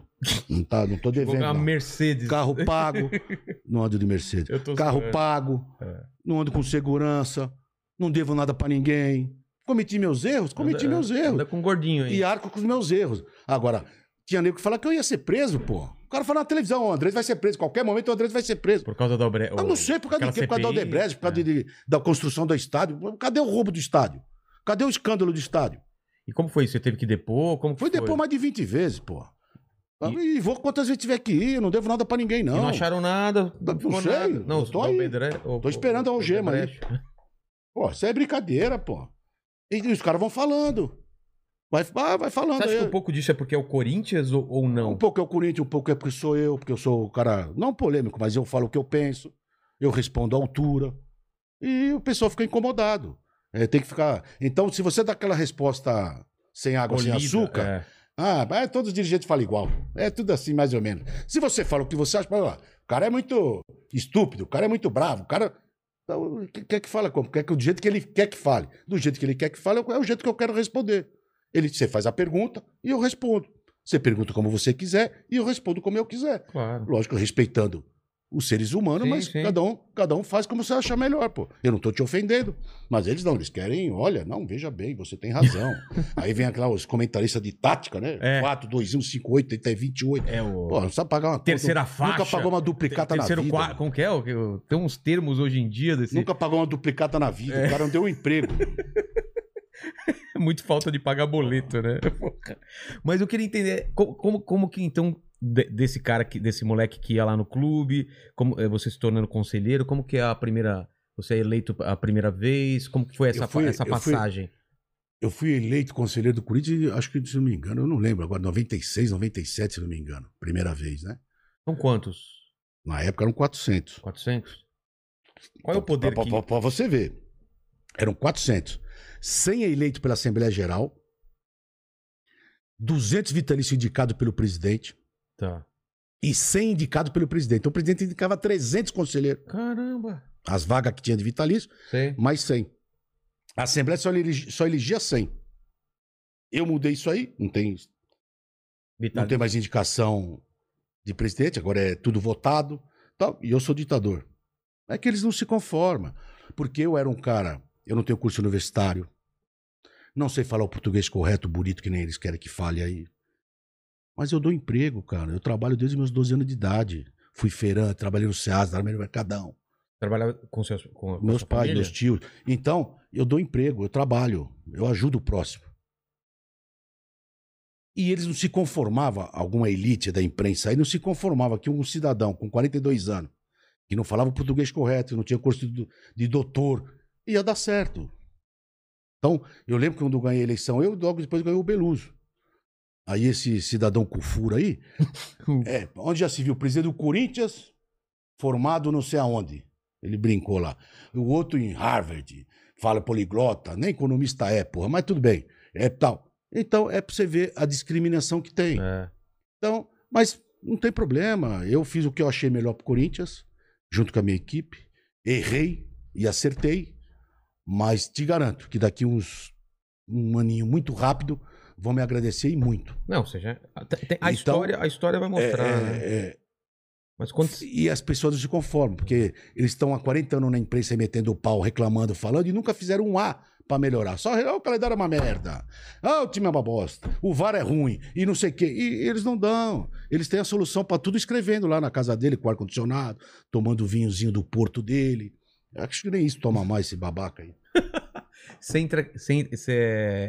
Não, tá, não tô devendo. uma não. Mercedes. Carro pago. Não ando de Mercedes. Eu tô Carro pago. É. Não ando com segurança. Não devo nada pra ninguém. Cometi meus erros? Cometi Anda- meus erros. Anda com um gordinho aí. E arco com os meus erros. Agora, tinha nego que fala que eu ia ser preso, pô. O cara fala na televisão, o Andrés vai ser preso. Qualquer momento o Andrés vai ser preso. Por causa da Obre... Eu não sei por causa de aquela quê? Por causa da Odebrecht, por causa é. de- da construção do estádio. Cadê o roubo do estádio? Cadê o escândalo do estádio? E como foi isso? Você teve que depor? Como que Foi depois mais de 20 vezes, pô. E, vou quantas vezes tiver que ir, não devo nada pra ninguém, E não. não acharam nada? Não ficou sei, nada. Não, tô aí. O- Tô esperando a algema aí. Odebrecht. Pô, isso é brincadeira, pô. E os caras vão falando. Vai, vai, vai falando Você acha aí. que um pouco disso é porque é o Corinthians ou, ou não? Um pouco é o Corinthians, um pouco é porque sou eu, porque eu sou o cara, não polêmico, mas eu falo o que eu penso, eu respondo à altura. E o pessoal fica incomodado. É, tem que ficar. Então, se você dá aquela resposta sem água, sem açúcar, é. Ah, é, todos os dirigentes falam igual. É tudo assim, mais ou menos. Se você fala o que você acha, ó, o cara é muito estúpido, o cara é muito bravo, o cara. Então, que- Quer que fale como? Quer que do jeito que ele quer que fale. Do jeito que ele quer que fale, é o jeito que eu quero responder. Ele, você faz a pergunta e eu respondo. Você pergunta como você quiser e eu respondo como eu quiser. Claro. Lógico, respeitando os seres humanos, Sim, mas sim. Cada, um, cada um faz como você achar melhor, pô. Eu não tô te ofendendo. Mas eles não, eles querem, olha, não, veja bem, você tem razão. Aí vem aquela, os comentaristas de tática, né? É. 4, 2, 1, 5, 8, até 28. É o. Pô, não precisa pagar uma Terceira conta, faixa. Nunca pagou uma duplicata na vida. quarto. Como que é? Tem uns termos hoje em dia desse. Nunca pagou uma duplicata na vida. É. O cara não deu um emprego. Muito falta de pagar boleto, né? Mas eu queria entender como, como que então de- desse cara, que, desse moleque que ia lá no clube, como eh, você se tornando conselheiro, como que é a primeira, você é eleito a primeira vez, como que foi essa, fui- essa eu fui- passagem? Eu fui eleito conselheiro do Corinthians, acho que, se não me engano, eu não lembro agora, 96, 97, se não me engano. Primeira vez, né? São quantos? Na época eram 400. 400? Qual é o poder Pra- que... pra- pra você ver. Eram 400. 100 eleito pela Assembleia Geral. 200 vitalício indicado pelo presidente. Tá. E 100 indicado pelo presidente. Então o presidente indicava 300 conselheiros. Caramba. As vagas que tinha de vitalício, Sei. mais 100. A Assembleia só elegia, só elegia 100. Eu mudei isso aí. Não tem, não tem mais indicação de presidente. Agora é tudo votado. Tal, e eu sou ditador. É que eles não se conformam. Porque eu era um cara... Eu não tenho curso universitário. Não sei falar o português correto, bonito, que nem eles querem que fale aí. Mas eu dou emprego, cara. Eu trabalho desde meus 12 anos de idade. Fui feirante, trabalhei no SEAS, trabalhei no Mercadão. Trabalhava com seus com, Meus pais, família? meus tios. Então, eu dou emprego, eu trabalho, eu ajudo o próximo. E eles não se conformavam, alguma elite da imprensa aí não se conformava que um cidadão com 42 anos, que não falava o português correto, não tinha curso de, de doutor, ia dar certo. Então, eu lembro que quando eu ganhei a eleição, eu logo depois ganhei o Beluso. Aí esse cidadão com furo aí, é, onde já se viu, presidente do Corinthians, formado não sei aonde. Ele brincou lá. O outro em Harvard, fala poliglota, nem economista é, porra, mas tudo bem. É tal. Então, é pra você ver a discriminação que tem. É. Então, mas não tem problema. Eu fiz o que eu achei melhor pro Corinthians, junto com a minha equipe. Errei e acertei. Mas te garanto que daqui uns um aninho muito rápido vão me agradecer e muito. Não, ou seja, a, a Então, história, a história vai mostrar, É, né? é, é, Mas quando... E as pessoas não se conformam, porque eles estão há 40 anos na imprensa metendo o pau, reclamando, falando, e nunca fizeram um A pra melhorar. Só "Ah, o calendário é uma merda. Ah, o time é uma bosta. O VAR é ruim. E não sei o quê. E eles não dão. Eles têm a solução pra tudo escrevendo lá na casa dele, com ar-condicionado, tomando o vinhozinho do porto dele. Acho que nem isso toma mais esse babaca aí. Você, entra, você, você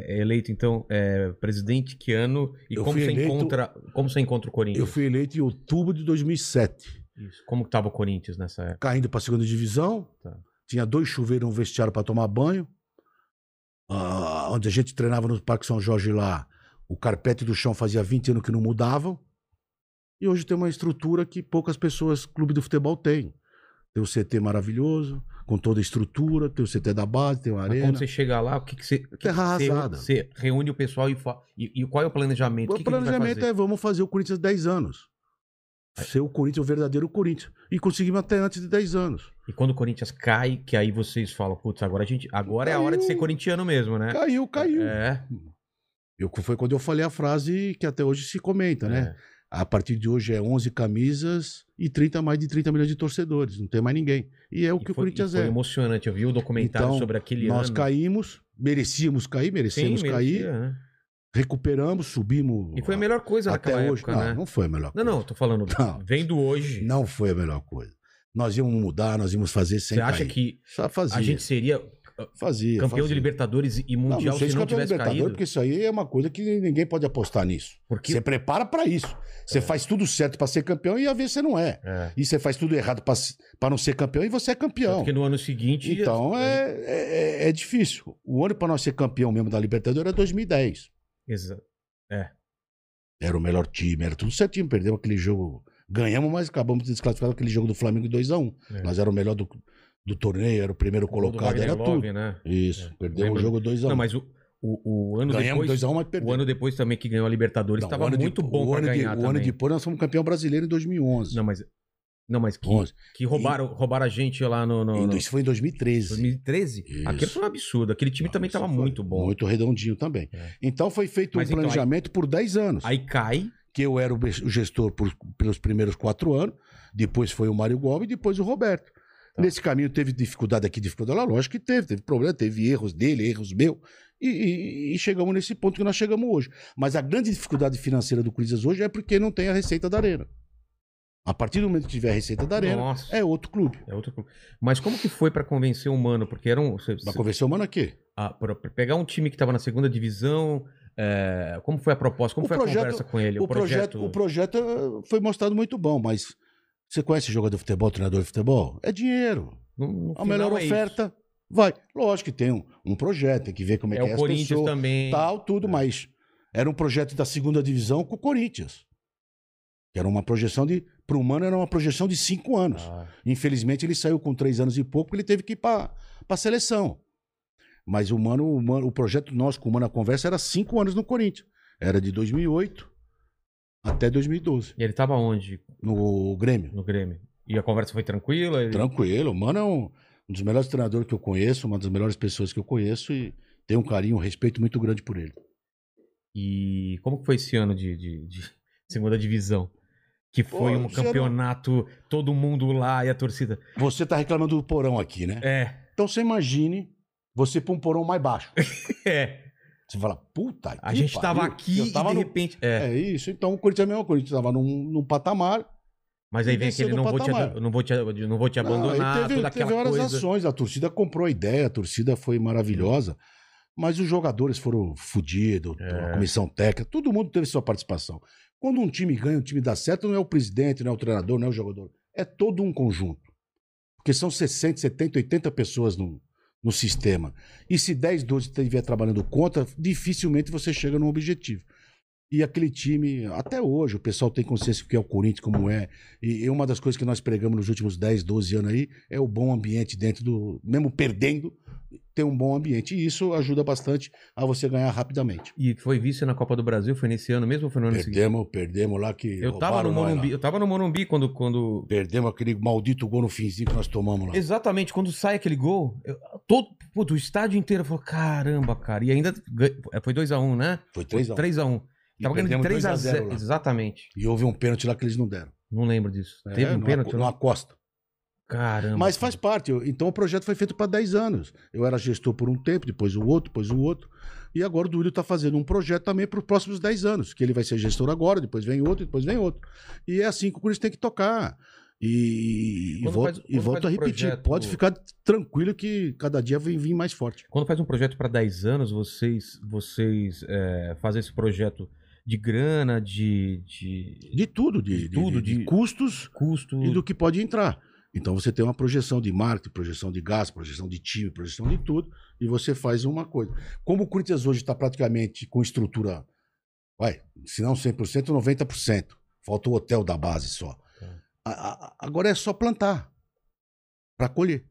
é eleito, então, é, presidente que ano? E Eu como você, eleito- encontra, como você encontra o Corinthians? Eu fui eleito em outubro de 2007. Isso. Como que tava o Corinthians nessa época? caindo para a segunda divisão. Tá. Tinha dois chuveiros no vestiário para tomar banho. Ah, onde a gente treinava no Parque São Jorge lá, o carpete do chão fazia 20 anos que não mudavam. E hoje tem uma estrutura que poucas pessoas, clube do futebol, tem. Tem o CT maravilhoso, com toda a estrutura, tem o CT da base, tem Mas arena. quando você chega lá, o que, que você. o que que Terra você- arrasada. Você reúne o pessoal e, fa... e, e qual é o planejamento? O que que planejamento fazer? é vamos fazer o Corinthians 10 anos. Ser o Corinthians, o verdadeiro Corinthians. E conseguimos até antes de 10 anos. E quando o Corinthians cai, que aí vocês falam, putz, agora a gente. Agora é a hora de ser Caiu. corintiano mesmo, né? Caiu, caiu. É. Eu, foi quando eu falei a frase que até hoje se comenta, né? é. A partir de hoje é 11 camisas e 30 mais de 30 milhões de torcedores. Não tem mais ninguém. E é o E que o foi- Corinthians e foi é. emocionante. Eu vi o documentário Então, sobre aquele Nós ano. caímos, merecíamos cair, Sim, merecemos cair, merecia, né? recuperamos, subimos. E foi a melhor coisa até hoje. época, não, né? não foi a melhor Não, coisa. não, tô falando. Não. Vendo hoje. Não foi a melhor coisa. Nós íamos mudar, nós íamos fazer sem Você acha cair. que a gente seria fazia, campeão de fazia. Libertadores e Não, Mundial não sei se não campeão de tivesse Libertadores, caído? porque isso aí é uma coisa que ninguém pode apostar nisso. Porque Você prepara pra isso. Você faz tudo certo pra ser campeão e às vezes você não é. é. E você faz tudo errado pra não ser campeão e você é campeão. Porque no ano seguinte. Então é, é, é difícil. O ano pra nós ser campeão mesmo da Libertadores era 2010. Exato. Era o melhor time, era tudo certinho. Perdemos aquele jogo. Ganhamos, mas acabamos de desclassificar aquele jogo do Flamengo 2x1. É. Nós era o melhor do, do torneio, era o primeiro O colocado, era Love, tudo. né? Isso. É. Perdemos Lembro. o jogo 2x1. Não, mas o, o, o ano Ganhamos depois. 2x1, mas O perdemos. ano depois também que ganhou a Libertadores estava o ano de- muito bom o ano de- ganhar O ano também. depois nós fomos campeão brasileiro em 2011. Não, mas. Não, mas que, 11. que roubaram, roubaram a gente lá no. no, no Isso foi em 2013. 2013? Isso. Aquilo foi um absurdo. Aquele time também Isso estava muito bom. Muito redondinho também. É. Então foi feito Mas um então, aí- planejamento por 10 anos. Aí cai. que eu era o o gestor por- pelos primeiros quatro anos, depois foi o Mário Gomes e depois o Roberto. Nesse caminho teve dificuldade aqui, dificuldade lá, lógico que teve, teve problema, teve erros dele, erros meus, e, e- e chegamos nesse ponto que nós chegamos hoje. Mas a grande dificuldade financeira do Corinthians hoje é porque não tem a receita da arena. A partir do momento que tiver a receita da arena, Nossa. é outro clube. É outro clube. Mas como que foi pra convencer o Mano? Porque era um. Você, Vai você- convencer o mano aqui. ah, pra, pra pegar um time que tava na segunda divisão. é, como foi a proposta? Como O foi projeto- a conversa com ele? O projeto, o projeto eh, foi mostrado muito bom, mas você conhece jogador de futebol, treinador de futebol? É dinheiro. No- no A melhor é isso. oferta vai. Lógico que tem um, um projeto, tem que ver como é, É que é o Corinthians pessoas, também. tal, tudo, mas era um projeto da segunda divisão com o Corinthians. Que era uma projeção de Pro Mano era uma projeção de cinco anos. Ah, Infelizmente, ele saiu com três anos e pouco, porque ele teve que ir para a seleção. Mas o Mano, o Mano- o projeto nosso com o Mano a Conversa era cinco anos no Corinthians. Era de 2008 até 2012, E ele tava onde? no Grêmio. No Grêmio. E a conversa foi tranquila? Ele- Tranquilo. O Mano é um, um dos melhores treinadores que eu conheço, uma das melhores pessoas que eu conheço e tenho um carinho, um respeito muito grande por ele. E como que foi esse ano de, de- de segunda divisão? Que foi Pô, um campeonato, todo mundo lá e a torcida. Você tá reclamando do porão aqui, né? É, Então você imagine você pra um porão mais baixo. é. Você fala, puta A gente tava pariu. aqui e de no- repente. É. É isso. Então o Corinthians é a mesma coisa. A gente tava num, num patamar. Mas aí vem aquele não vou, te, não, vou te, não vou te Não, abandonar, teve, toda teve várias coisa. ações. A torcida comprou a ideia, a torcida foi maravilhosa. Mas os jogadores foram fodidos, É. a comissão técnica, todo mundo teve sua participação. Quando um time ganha, um time dá certo, não é o presidente, não é o treinador, não é o jogador. É todo um conjunto. Porque são 60, 70, 80 pessoas no, no sistema. E se 10, 12 estiver trabalhando contra, dificilmente você chega num objetivo. E aquele time, até hoje, o pessoal tem consciência do que é o Corinthians, como é. E uma das coisas que nós pregamos nos últimos 10, 12 anos aí é o bom ambiente dentro do. Mesmo perdendo, ter um bom ambiente. E isso ajuda bastante a você ganhar rapidamente. E foi vice na Copa do Brasil, foi nesse ano mesmo ou foi no ano seguinte? Perdemos, perdemos lá que. Eu tava no. Morumbi, eu tava no Morumbi quando, quando Perdemos aquele maldito gol no finzinho que nós tomamos lá. Exatamente, quando sai aquele gol, eu- todo, puto, o estádio inteiro falou: caramba, cara. E ainda gan- foi 2x1, né? Foi 3x1. 3x1. E Tava ganhando de perdemos 3x0. 2 a 0 lá. Exatamente. E houve um pênalti lá que eles não deram. Não lembro disso. É, Teve um numa- pênalti? Numa costa. Caramba. Mas faz parte. Então o projeto foi feito para 10 anos. Eu era gestor por um tempo, depois o outro, depois o outro. E agora o Duílio está fazendo um projeto também para os próximos 10 anos. Que ele vai ser gestor agora, depois vem outro, depois vem outro. E é assim que o Corinthians tem que tocar. E, e volto, faz- e volto a repetir. projeto- Pode ficar tranquilo que cada dia vem vir mais forte. Quando faz um projeto para 10 anos, vocês, vocês é, fazem esse projeto de grana, de, de De tudo, de, De tudo, de- de custos custo. e do que pode entrar. Então você tem uma projeção de marketing, projeção de gasto, projeção de time, projeção de tudo, e você faz uma coisa. Como o Corinthians hoje está praticamente com estrutura, vai, se não 100%, 90%. Falta o hotel da base só. A- a- agora é só plantar para colher.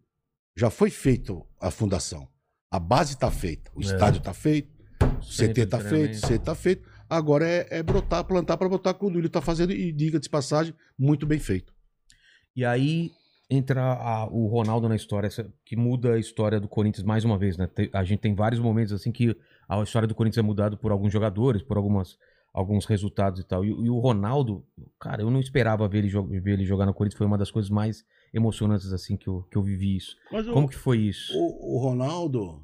Já foi feito a fundação. A base está feita, o É. estádio está feito, o CT está feito, o. CT está feito. Agora é, é brotar, plantar para botar como o Duílio está fazendo e, diga de passagem, muito bem feito. E aí entra a- o Ronaldo na história, essa- que muda a história do Corinthians mais uma vez, né? Te- A gente tem vários momentos assim que a história do Corinthians é mudada por alguns jogadores, por algumas, alguns resultados e tal. E, e o Ronaldo, cara, eu não esperava ver ele, ver ele jogar no Corinthians, foi uma das coisas mais emocionantes assim que eu, que eu vivi isso. Mas o- Como que foi isso? O, o Ronaldo,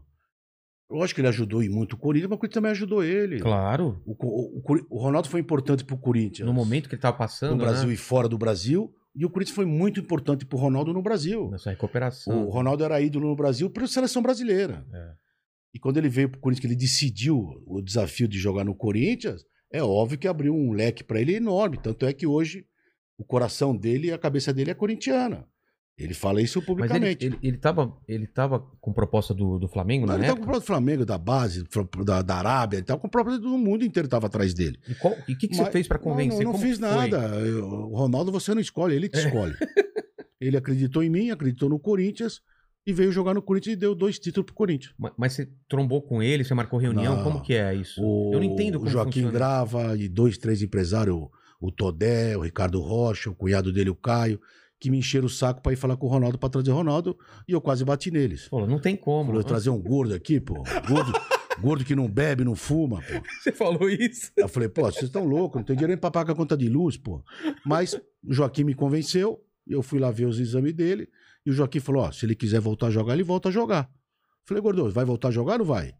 eu acho que ele ajudou e muito o Corinthians, mas o Corinthians também ajudou ele. Claro, O, o, o Ronaldo foi importante pro Corinthians. no momento que ele tava passando, No Brasil né? e fora do Brasil. E o Corinthians foi muito importante pro Ronaldo no Brasil. nessa recuperação. O Ronaldo era ídolo no Brasil pela seleção brasileira. É. E quando ele veio pro Corinthians, que ele decidiu o desafio de jogar no Corinthians, é óbvio que abriu um leque para ele enorme. Tanto é que hoje o coração dele e a cabeça dele é corintiana. Ele fala isso Mas ele, publicamente. ele, ele, tava, ele tava com proposta do, do Flamengo, Não, na ele tava época? com o próprio Flamengo, da base, da, da Arábia, ele tava com o próprio do mundo inteiro tava atrás dele. E o que, que você Mas- fez Não, convencer? Não, não Como fiz que nada. Eu- o Ronaldo você não escolhe, ele te É. escolhe. ele acreditou em mim, acreditou no Corinthians e veio jogar no Corinthians e deu dois títulos pro Corinthians. Ma- Mas você trombou com ele, você marcou reunião, Não. como que é isso? O, Eu não entendo o como Joaquim funciona. Grava e dois, três empresários, o- o Todé, o Ricardo Rocha, o cunhado dele, o Caio, que me encheram o saco pra ir falar com o Ronaldo pra trazer o Ronaldo e eu quase bati neles. Falou, não tem como. Falou, trazer um gordo aqui, pô. Gordo, gordo que não bebe, não fuma, pô. Você falou isso? Eu falei, pô, vocês estão loucos, não tem dinheiro nem pra pagar a conta de luz, pô. Mas o Joaquim me convenceu, eu fui lá ver os exames dele, e o Joaquim falou, ó, se ele quiser voltar a jogar, ele volta a jogar. Falei, gordo, vai voltar a jogar ou não vai?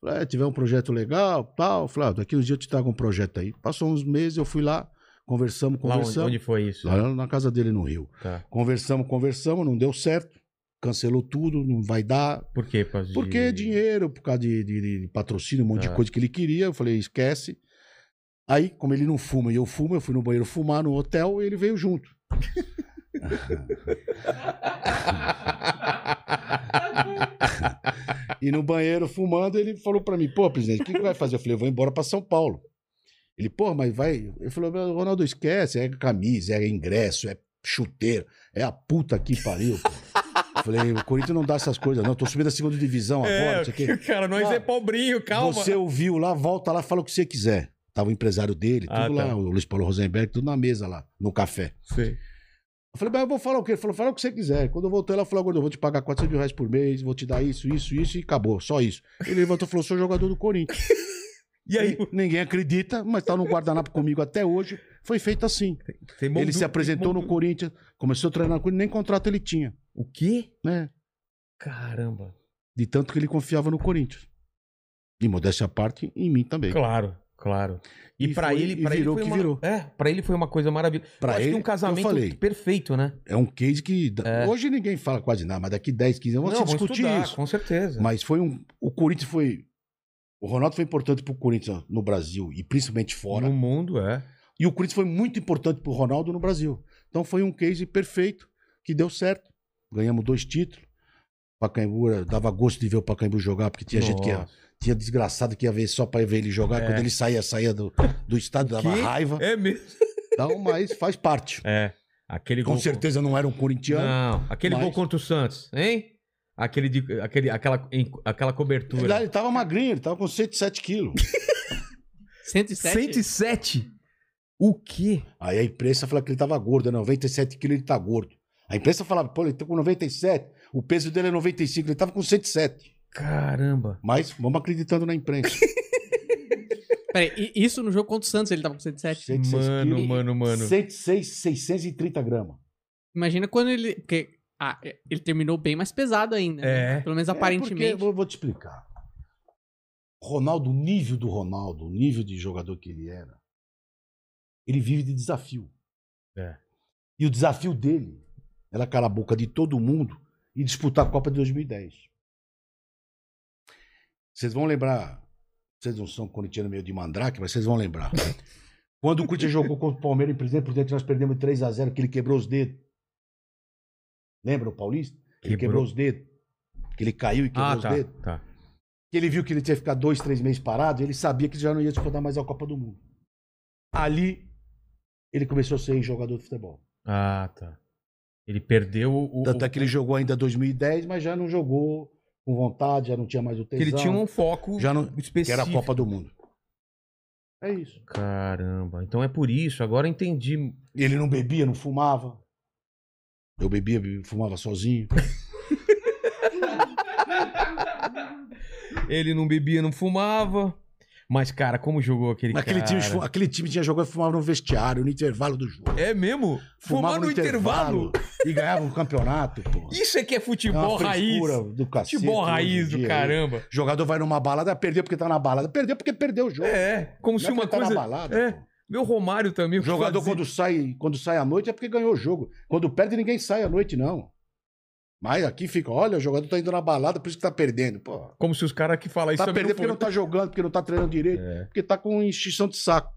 Falei, é, tiver um projeto legal, tal. Falei, ah, daqui uns dias eu te trago um projeto aí. Passou uns meses, eu fui lá, conversamos, Lá onde, conversamos. onde foi isso? Lá na casa dele no Rio. Tá. Conversamos, conversamos, não deu certo. Cancelou tudo, não vai dar. Por quê? Por de- Porque dinheiro, por causa de, de- de patrocínio, um monte Ah. de coisa que ele queria. Eu falei, esquece. Aí, como ele não fuma e eu fumo, eu fui no banheiro fumar no hotel e ele veio junto. E no banheiro fumando, ele falou pra mim: pô, presidente, o que, que vai fazer? Eu falei: eu vou embora pra São Paulo. Ele, pô, mas vai. Ele falou, "Meu, Ronaldo, esquece, é camisa, é ingresso, é chuteiro, é a puta que pariu. pô." Eu Falei, o Corinthians não dá essas coisas, não. Tô subindo a segunda divisão agora. não sei o quê. cara, nós Cara, é pobrinho, calma. Você ouviu lá, volta lá, fala o que você quiser. Tava o empresário dele, tudo Ah, lá, tá. o Luiz Paulo Rosenberg, tudo na mesa lá, no café. Sei. Eu falei, mas eu vou falar o quê? Ele falou, fala o que você quiser. Quando eu voltei, ela falou, Gordo, eu vou te pagar 400 mil reais por mês, vou te dar isso, isso, isso, e acabou, só isso. Ele levantou e falou, sou jogador do Corinthians. E aí? Ninguém acredita, mas tá no guardanapo comigo até hoje. Foi feito assim. Você Ele montou- se apresentou no Corinthians, começou a treinar com ele, nem contrato ele tinha, O quê? né? Caramba. De tanto que ele confiava no Corinthians. E modéstia à parte, em mim também. Claro, claro. E, E pra foi- ele, pra ele foi que uma, virou. É, pra ele foi uma coisa maravilhosa. Acho ele, que um casamento eu falei. perfeito, né? É um case que. É. Hoje ninguém fala quase nada, mas daqui 10, 15 anos vamos discutir estudar, isso. com certeza. Mas foi um. O Corinthians foi. O Ronaldo foi importante pro Corinthians no Brasil e principalmente fora. No mundo, é. E o Corinthians foi muito importante pro Ronaldo no Brasil. Então foi um case perfeito que deu certo. Ganhamos dois títulos. Pacaembu era- dava gosto de ver o Pacaembu jogar, porque tinha gente que ia, Nossa. tinha desgraçado que ia ver só pra ver ele jogar. É. Quando ele saía, saía do, do estádio, dava raiva. É mesmo. Então, mas faz parte. É. Aquele Com gol. certeza não era um corintiano. Não, aquele mas- gol contra o Santos, hein? Aquele de, aquele, aquela, em- aquela Ele, cobertura. ele tava magrinho, ele tava com 107 quilos. 107? 107? O quê? Aí a imprensa falava que ele tava gordo, 97 quilos ele tá gordo. A imprensa falava, pô, ele tá com 97, o peso dele é 95, ele tava com 107. Caramba. Mas vamos acreditando na imprensa. Peraí, isso no jogo contra o Santos ele tava com 107? 106 Mano, quilos, mano, mano. 106, 630 gramas. Imagina quando ele. Porque, ah, ele terminou bem mais pesado ainda. né? É. Pelo menos É, aparentemente. porque, vou, vou te explicar. Ronaldo, o nível do Ronaldo, o nível de jogador que ele era, ele vive de desafio. É. E o desafio dele era calar a boca de todo mundo e disputar a Copa de 2010. Vocês vão lembrar, vocês não são corintianos meio de mandrake, mas vocês vão lembrar. Quando o Corinthians jogou contra o Palmeiras em Presidente Prudente, nós perdemos 3 a 0 que ele quebrou os dedos. Lembra o Paulista? Ele Quebrou. quebrou os dedos. Que ele caiu e quebrou Ah, os tá. dedos. tá. Que ele viu que ele tinha que ficar dois, três meses parado, ele sabia que já não ia disputar mais a Copa do Mundo. Ali, ele começou a ser jogador de futebol. Ah, tá. Ele perdeu o. Tanto é que ele jogou ainda 2010, mas já não jogou com vontade, já não tinha mais o que tesão. ele tinha um foco já não, específico. que era a Copa do Mundo. É isso. Caramba. Então é por isso. Agora eu entendi. Ele não bebia, não fumava. Eu bebia, bebia, fumava sozinho. Ele não bebia, não fumava. Mas, cara, como jogou aquele Aquele cara? time, aquele time tinha jogado e fumava no vestiário, no intervalo do jogo. É mesmo? Fumar no intervalo? e ganhava um campeonato, pô. Isso é que é É futebol raiz. frescura do cacete, Futebol raiz do caramba. O jogador vai numa balada, perdeu porque tá na balada. Perdeu porque perdeu o jogo. É, como Não se é uma porque tá coisa. na balada, é. pô. Meu Romário também. O jogador, fazia- quando sai, quando sai à noite, é porque ganhou o jogo. Quando perde, ninguém sai à noite, não. Mas aqui fica, olha, o jogador tá indo na balada, por isso que tá perdendo. Pô, Como se os caras que falam isso tá também perdendo porque não não tá jogando, porque não tá treinando direito, É. porque tá com extinção de saco.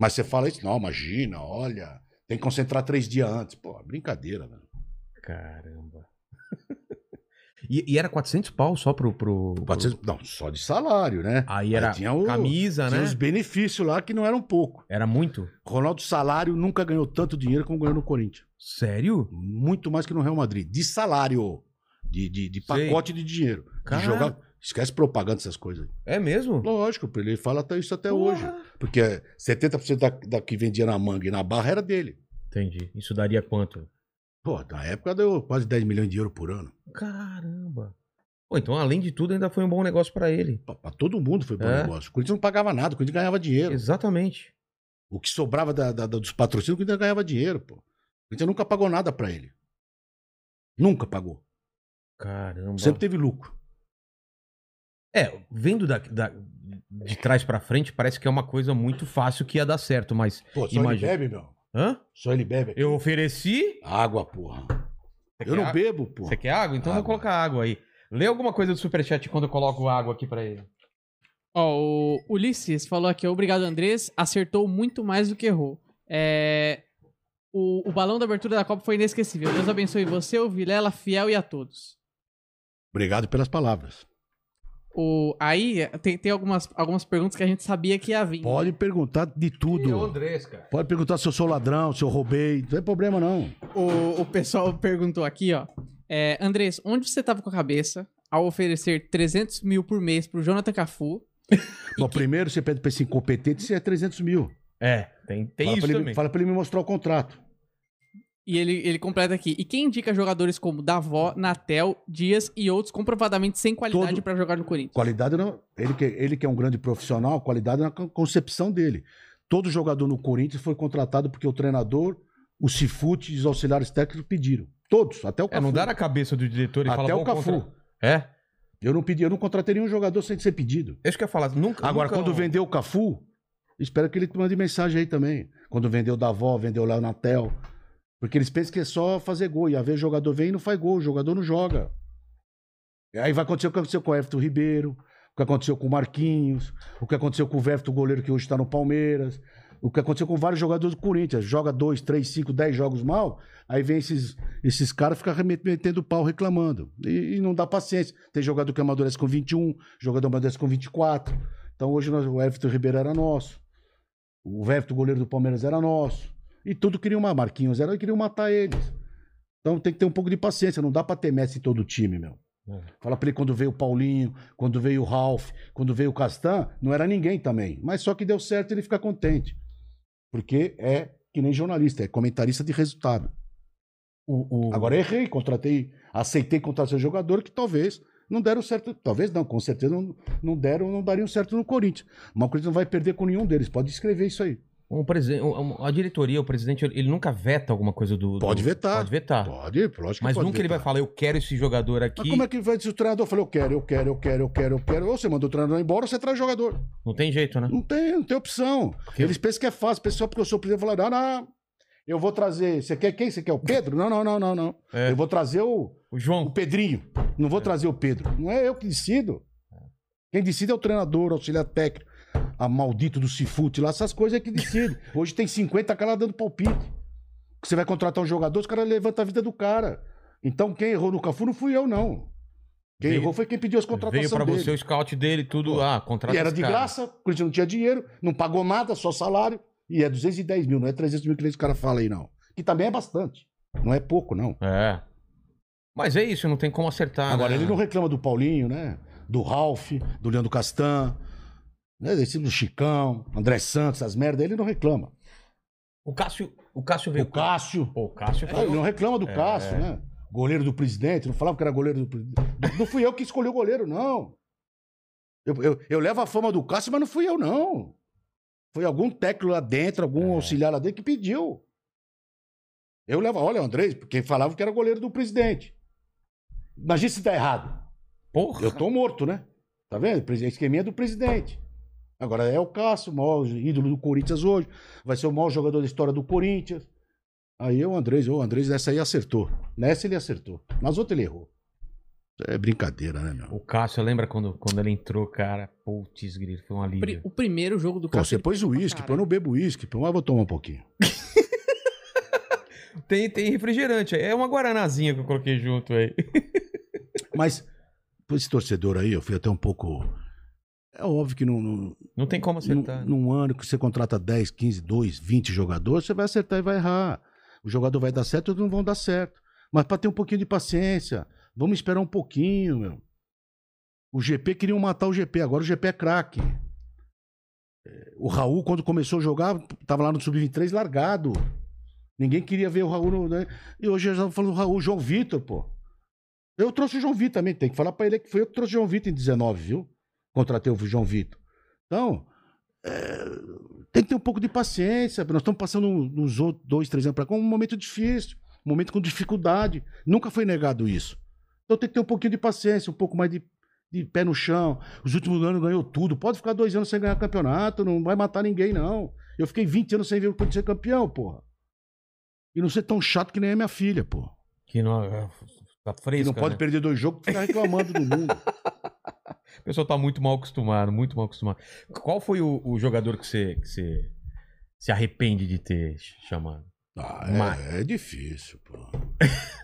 Mas você fala isso, não, imagina, olha, tem que concentrar três dias antes. Pô, brincadeira, velho. Caramba. E, e era 400 pau só pro. pro, pro- 400 Não, só de salário, né? Aí era tinha o- camisa, Tinha né? os benefícios lá que não eram pouco. Era muito? Ronaldo Salário nunca ganhou tanto dinheiro como ganhou no Corinthians. Sério? Muito mais que no Real Madrid. De salário. De, de, de Sei. pacote de dinheiro. De jogar. Esquece propaganda, essas coisas. É mesmo? Lógico, ele fala até isso até Porra. hoje. Porque 70% da, da que vendia na manga e na barra era dele. Entendi. Isso daria quanto? Pô, na época deu quase 10 milhões de euros por ano. Caramba. Pô, então, além de tudo, ainda foi um bom negócio pra ele. Pra, pra todo mundo foi bom É. negócio. O Corinthians não pagava nada, o Corinthians ganhava dinheiro. Exatamente. O que sobrava da- da- da- dos patrocínios, o Corinthians ganhava dinheiro, pô. O Corinthians nunca pagou nada pra ele. Nunca pagou. Caramba. Sempre teve lucro. É, vendo da, da- de trás pra frente, parece que é uma coisa muito fácil que ia dar certo, mas. Pô, só Imagina. ele bebe, meu. Hã? Só ele bebe. aqui. Eu ofereci. Água, porra. Você Eu não água? bebo, porra. Você quer água? Então vou Água. colocar água aí. Lê alguma coisa do Superchat quando eu coloco água aqui pra ele. Ó, o Ulisses falou aqui, obrigado Andrés, acertou muito mais do que errou. É, o, o balão da abertura da Copa foi inesquecível. Deus abençoe você, o Vilela, fiel e a todos. Obrigado pelas palavras. O, aí tem, tem algumas, algumas perguntas que a gente sabia que ia vir. Pode perguntar de E o tudo. Andrés, cara. Pode perguntar se eu sou ladrão, se eu roubei. Não tem problema, não. O, o pessoal perguntou aqui, ó. É, Andrés, onde você tava com a cabeça ao oferecer 300 mil por mês pro Jonathan Cafu? Bom, primeiro você pede pra esse incompetente se é 300 mil. É, tem, tem fala, isso pra ele, também. fala pra ele me mostrar o contrato. E ele, ele completa aqui. E quem indica jogadores como Davó, Natel, Dias e outros comprovadamente sem qualidade pra jogar no Corinthians? Qualidade não. Ele que, ele que é um grande profissional, qualidade na con- concepção dele. Todo jogador no Corinthians foi contratado porque o treinador, o Cifute e os auxiliares técnicos pediram. Todos, até o É, Cafu. não dá na cabeça do diretor e fala, até o "Vamos Cafu. contra-" É? Eu não pedi, eu não contratei nenhum jogador sem ser pedido. Isso que eu ia falar. Nunca, Agora, nunca quando um- vendeu o Cafu, espero que ele mande mensagem aí também. Quando vendeu o Davó, vendeu o Léo Natel. Porque eles pensam que é só fazer gol. E às vezes o jogador vem e não faz gol, o jogador não joga. E aí vai acontecer o que aconteceu com o Everton Ribeiro, o que aconteceu com o Marquinhos, o que aconteceu com o Everton, goleiro que hoje está no Palmeiras, o que aconteceu com vários jogadores do Corinthians. Joga dois, três, cinco, dez jogos mal, aí vem esses, esses caras ficam metendo pau, reclamando. E, e não dá paciência. Tem jogador que amadurece com 21, jogador amadurece com 24. Então hoje nós- o Everton Ribeiro era nosso. O Everton, goleiro do Palmeiras, era nosso. E tudo queriam uma Marquinhos, era queriam matar eles. Então tem que ter um pouco de paciência, não dá pra ter Messi em todo o time, meu. É. Fala pra ele quando veio o Paulinho, quando veio o Ralf, quando veio o Castan, não era ninguém também. Mas só que deu certo ele fica contente. Porque é que nem jornalista, é comentarista de resultado. O, o- Agora errei, contratei, aceitei contratar seu jogador que talvez não deram certo. Talvez não, com certeza não, não deram, não dariam certo no Corinthians. Mas o Corinthians não vai perder com nenhum deles. Pode escrever isso aí. Um um- a diretoria, o presidente, ele nunca veta alguma coisa do. do- Pode vetar. Pode vetar. Pode, lógico Mas pode nunca ele vai vetar. falar, eu quero esse jogador aqui. Mas como é que vai se o treinador falou, eu quero, eu quero, eu quero, eu quero, eu quero. Ou você manda o treinador embora ou você traz jogador. Não tem jeito, né? Não tem, não tem opção. Eles pensam que é fácil, pessoal, porque eu sou o presidente, falar, não, não, eu vou trazer. Você quer quem? Você quer o Pedro? Não, não, não, não, não. É. Eu vou trazer o, O o João. Pedrinho. Não vou trazer o Pedro. Não é eu que decido. Quem decide é o treinador, o auxiliar técnico, a maldito do Cifute lá, essas coisas é que decide. Hoje tem 50 caras dando palpite. Você vai contratar um jogador, os caras levantam a vida do cara. Então quem errou no Cafu não fui eu, não. Quem Veio- errou foi quem pediu as contratações Veio pra dele. você o scout dele, tudo. Pô. Ah, contrata E era de cara. graça, o Corinthians não tinha dinheiro, não pagou nada, só salário. E é 210 mil, não é 300 mil que esse cara fala aí, não. Que também é bastante. Não é pouco, não. É. Mas é isso, não tem como acertar. Agora, né? ele não reclama do Paulinho, né? Do Ralf, do Leandro Castan, né? Desse do Chicão, André Santos, as merdas, ele não reclama. O Cássio, o Cássio veio. O Cássio. Pô, o Cássio Ah, Ele não reclama do É. Cássio, né? Goleiro do presidente, não falava que era goleiro do presidente. Não fui eu que escolhi o goleiro, não. Eu, eu- eu levo a fama do Cássio, mas não fui eu, não. Foi algum técnico lá dentro, algum É. auxiliar lá dentro que pediu. Eu levo, olha, Andrés, quem falava que era goleiro do presidente. Imagina se tá errado. Porra. Eu tô morto, né? Tá vendo? O esqueminha é do presidente. Agora é o Cássio, o maior ídolo do Corinthians hoje. Vai ser o maior jogador da história do Corinthians. Aí o Andrés, o Andrés nessa aí acertou. Nessa ele acertou. Nas outras ele errou. É brincadeira, né, meu? O Cássio, lembra quando, quando ele entrou, cara? Putz, grito, foi um alívio. O primeiro jogo do Pô, você ele pôs o uísque, pô, eu não bebo uísque, pô, mas vou tomar um pouquinho. Tem, tem refrigerante. É uma guaranazinha que eu coloquei junto aí. Mas, esse torcedor aí, eu fui até um pouco. É óbvio que não, não, Não tem como Num, acertar. né? num ano que você contrata 10, 15, 2, 20 jogadores, você vai acertar e vai errar. O jogador vai dar certo, outros não vão dar certo. Mas para ter um pouquinho de paciência, vamos esperar um pouquinho, meu. O GP queriam matar o GP, agora o GP é craque. É, O Raul, quando começou a jogar, tava lá no Sub-23 largado. Ninguém queria ver o Raul. né? E hoje já estamos falando do Raul, o João Vitor, pô. Eu trouxe o João Vitor também, tem que falar pra ele que foi eu que trouxe o João Vitor em 19, viu? Contratei o João Vitor. Então, é, tem que ter um pouco de paciência. Nós estamos passando uns outros dois, três anos para cá um momento difícil, um momento com dificuldade. Nunca foi negado isso. Então tem que ter um pouquinho de paciência, um pouco mais de, de pé no chão. Os últimos anos ganhou tudo. Pode ficar dois anos sem ganhar campeonato, não vai matar ninguém, não. Eu fiquei 20 anos sem ver o Corinthians ser campeão, porra. E não ser tão chato que nem a minha filha, porra. Que não. é, Tá Que fresca. não pode né? perder dois jogos e ficar reclamando do mundo. O pessoal tá muito mal acostumado, muito mal acostumado. Qual foi o, o jogador que você, que você se arrepende de ter chamado? Ah, Mas- é, é difícil, pô.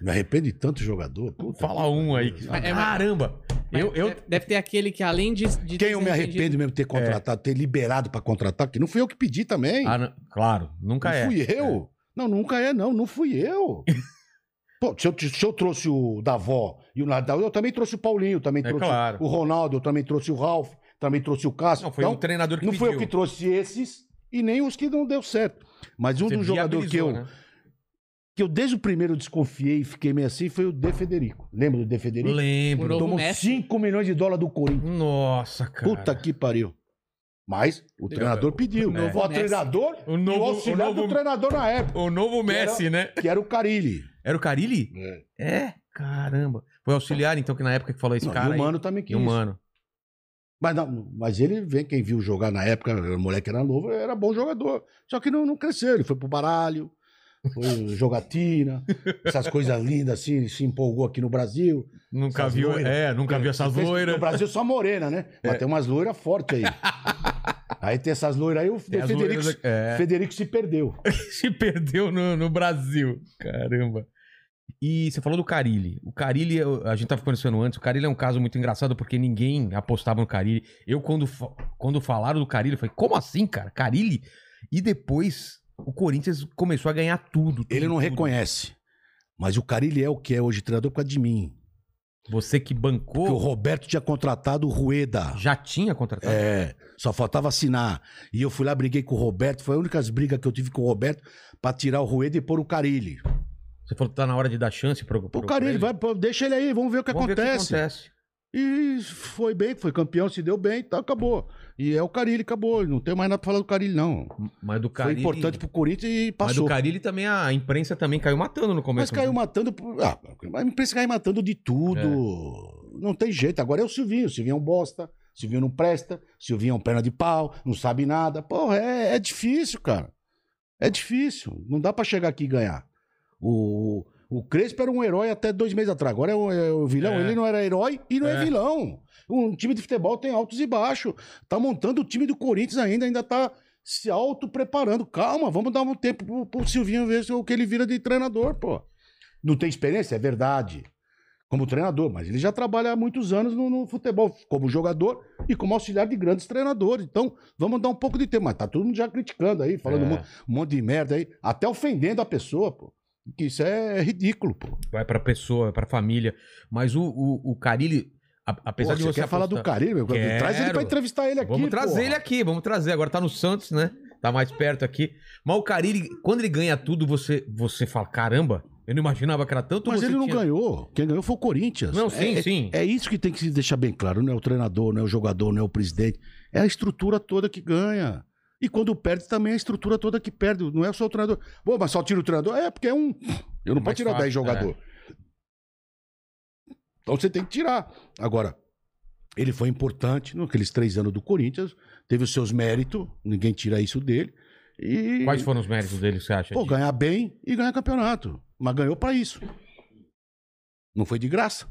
Me arrependo de tanto jogador. Puta Fala um aí. Que... É, mas- Caramba! Eu, eu, Deve, ter aquele que além de. de Quem eu me arrependo mesmo de ter contratado, ter liberado pra contratar, que não fui eu que pedi também. Ah, não- claro, nunca não é. fui eu. Não, nunca é, não. Não fui eu. Pô, se eu, se eu trouxe o Davó e o Nadal, eu também trouxe o Paulinho, também É trouxe claro. o Ronaldo, eu também trouxe o Ralf, também trouxe o Cássio. Não, foi Então, um treinador que não foi eu pediu. que trouxe esses e nem os que não deu certo. Mas um Você dos jogadores que eu, né? que eu desde o primeiro desconfiei e fiquei meio assim foi o De Federico. Lembra do De Federico? Lembro. Tomou Messi. 5 milhões de dólares do Corinthians. Nossa, cara. Puta que pariu. Mas o treinador pediu. o novo treinador O e novo- o auxiliar o novo- do treinador na época, O novo Messi, né? que era o Carilli. Era o Carilli? É, caramba. Foi auxiliar, então, que na época que falou esse Não, cara. e o aí. Mano também E quis. o Mano. Mas, não, mas ele vem, quem viu jogar na época, o moleque era novo, era bom jogador. Só que não, não cresceu, ele foi pro baralho, foi jogatina, essas coisas lindas assim, ele se empolgou aqui no Brasil. Nunca Essas viu. loiras. É, nunca viu essas loiras. No Brasil só morena, né? É. Mas tem umas loiras fortes aí. aí tem essas loiras aí, o Federico, loiras- É. Federico se perdeu. se perdeu no, no Brasil. Caramba. E você falou do Carilli. O Carilli, a gente tava conversando antes, o Carilli é um caso muito engraçado porque ninguém apostava no Carilli. Eu, quando, quando falaram do Carilli, eu falei, como assim, cara? Carilli? E depois o Corinthians começou a ganhar tudo. tudo, Ele não tudo. reconhece. Mas o Carilli é o que é hoje treinador por causa de mim. Você que bancou, Porque o Roberto tinha contratado o Rueda. já tinha contratado. É, só faltava assinar. E eu fui lá, briguei com o Roberto. Foi a única briga que eu tive com o Roberto pra tirar o Rueda e pôr o Carilli. Você falou que tá na hora de dar chance pro, pro O Carilli, vai, deixa ele aí, vamos ver o que Vamos ver o que acontece. acontece. E foi bem, foi campeão, se deu bem, tá, acabou. E é o Carilli, acabou. Não tem mais nada pra falar do Carilli, não. Mas do Foi Carilli... importante pro Corinthians e Mas do passou. Carilli também a imprensa também caiu matando no Mas começo. caiu matando. Ah, a imprensa caiu matando de tudo. É. Não tem jeito. Agora é o Silvinho. O Silvinho é um bosta. O Silvinho não presta. O Silvinho é um perna de pau. Não sabe nada. Porra, é, é difícil, cara. É difícil. Não dá pra chegar aqui e ganhar. O, o Crespo era um herói até dois meses atrás. Agora é o, é o vilão. É. Ele não era herói e não é. É. vilão. Um time de futebol tem altos e baixos. Tá montando o time do Corinthians ainda. Ainda tá se auto-preparando. Calma, vamos dar um tempo pro, pro Silvinho ver se- o que ele vira de treinador, pô. Não tem experiência? É verdade. Como treinador, mas ele já trabalha há muitos anos no, no futebol, como jogador e como auxiliar de grandes treinadores. Então, vamos dar um pouco de tempo. Mas tá todo mundo já criticando aí, falando É. um monte de merda aí, até ofendendo a pessoa, pô. Isso é ridículo, pô. vai pra pessoa, pra família. Mas o, o, o Carilli, a- apesar Pô, de você você quer falar do apostar- Carilho? meu? Quero. Traz ele pra entrevistar ele aqui, Vamos trazer porra. ele aqui, vamos trazer. Agora tá no Santos, né? Tá mais perto aqui. Mas o Carilli, quando ele ganha tudo, você, você fala, caramba, eu não imaginava que era tanto. Mas ele não tinha- ganhou. Quem ganhou foi o Corinthians. Não, sim, é, sim. É isso que tem que se deixar bem claro. Não é o treinador, não é o jogador, não é o presidente. É a estrutura toda que ganha. E quando perde, também é a estrutura toda que perde. Não é só o treinador. Pô, mas só tira o treinador? É, porque é um. Eu não Mais posso tirar fácil, 10 jogadores. Então você tem que tirar. Agora, ele foi importante naqueles três anos do Corinthians. Teve os seus méritos. Ninguém tira isso dele. E. Quais foram os méritos dele, você acha? Pô, ganhar bem e ganhar campeonato. Mas ganhou pra isso. Não foi de graça.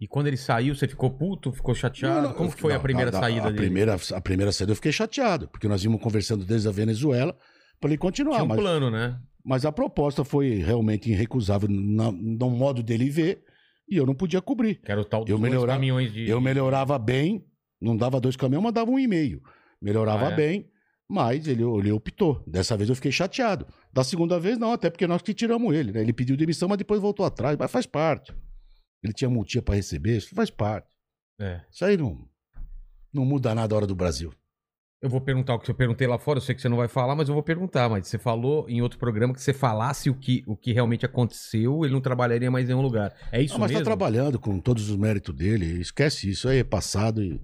E quando ele saiu, você ficou puto, ficou chateado? Não, não, Como foi a não, primeira da- da- saída a dele? Primeira, a primeira saída eu fiquei chateado, porque nós íamos conversando desde a Venezuela para ele continuar. Tinha um mas, plano, né? mas a proposta foi realmente irrecusável na- no modo dele ver e eu não podia cobrir. Que era o tal dos Eu dois melhorar- caminhões de... Eu melhorava bem, não dava dois caminhões, mas dava um e meio. Melhorava Ah, é? bem, mas ele, ele optou. Dessa vez eu fiquei chateado. Da segunda vez, não, até porque nós que tiramos ele. Né? Ele pediu demissão, mas depois voltou atrás. Mas faz parte. Ele tinha multinha para receber, isso faz parte. É. Isso aí não, não muda nada a hora do Brasil. Eu vou perguntar o que eu perguntei lá fora, eu sei que você não vai falar, mas eu vou perguntar. Mas você falou em outro programa que você falasse o que, o que realmente aconteceu, ele não trabalharia mais em nenhum lugar. É isso Ah, mas mesmo? tá trabalhando com todos os méritos dele. Esquece isso aí, é passado e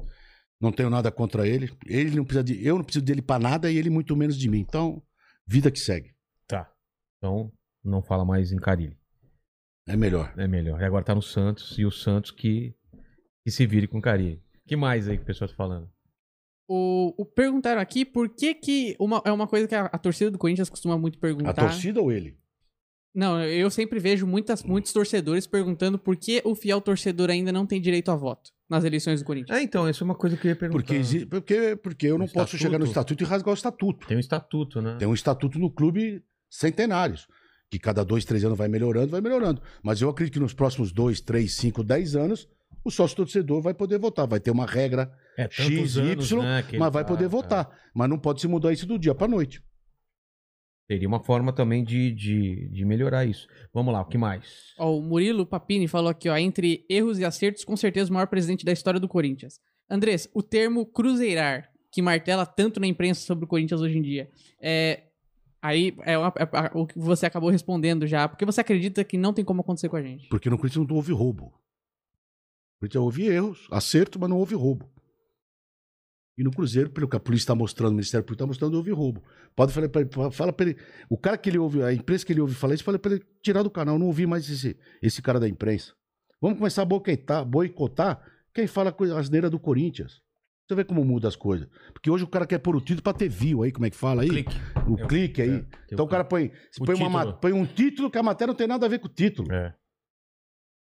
não tenho nada contra ele. Ele não precisa de, eu não preciso dele para nada e ele muito menos de mim. Então, vida que segue. Tá. Então, não fala mais em Carilli. É melhor. É melhor. E agora tá no Santos, e o Santos que, que se vire com Carilli. que mais aí que o pessoal tá falando? O, o perguntaram aqui por que que uma, é uma coisa que a, a torcida do Corinthians costuma muito perguntar. A torcida ou ele? Não, eu sempre vejo muitas, muitos torcedores perguntando por que o fiel torcedor ainda não tem direito a voto nas eleições do Corinthians. É, então, isso é uma coisa que eu ia perguntar. Porque, porque, porque eu não posso chegar no estatuto e rasgar o estatuto. Tem um estatuto, né? Tem um estatuto no clube centenários, que cada dois, três anos vai melhorando, vai melhorando. Mas eu acredito que nos próximos dois, três, cinco, dez anos, o sócio torcedor vai poder votar. Vai ter uma regra, É, X, Y, né, mas vai tá- poder é. votar. Mas não pode se mudar isso do dia para noite. Seria uma forma também de, de, de melhorar isso. Vamos lá, o que mais? Ó, o Murilo Papini falou aqui, ó, entre erros e acertos, com certeza o maior presidente da história do Corinthians. Andrés, o termo cruzeirar, que martela tanto na imprensa sobre o Corinthians hoje em dia, é... Aí é, uma- é a- o que você acabou respondendo já, porque você acredita que não tem como acontecer com a gente. Porque no Corinthians não houve roubo. No Corinthians houve erros, acerto, mas não houve roubo. E no Cruzeiro, pelo que a polícia está mostrando, o Ministério Público está mostrando, houve roubo. Pode falar para ele, fala para ele. O cara que ele ouve, a imprensa que ele ouve falar isso, fala para ele tirar do canal, não ouvir mais esse, esse cara da imprensa. Vamos começar a boicotar, boicotar quem fala coisa asneira do Corinthians. Você vê como muda as coisas. Porque hoje o cara quer pôr o título para ter view aí, como é que fala aí? Clique. O É o- clique aí. é, então o cara põe, O põe, uma põe um título que a matéria não tem nada a ver com o título. É.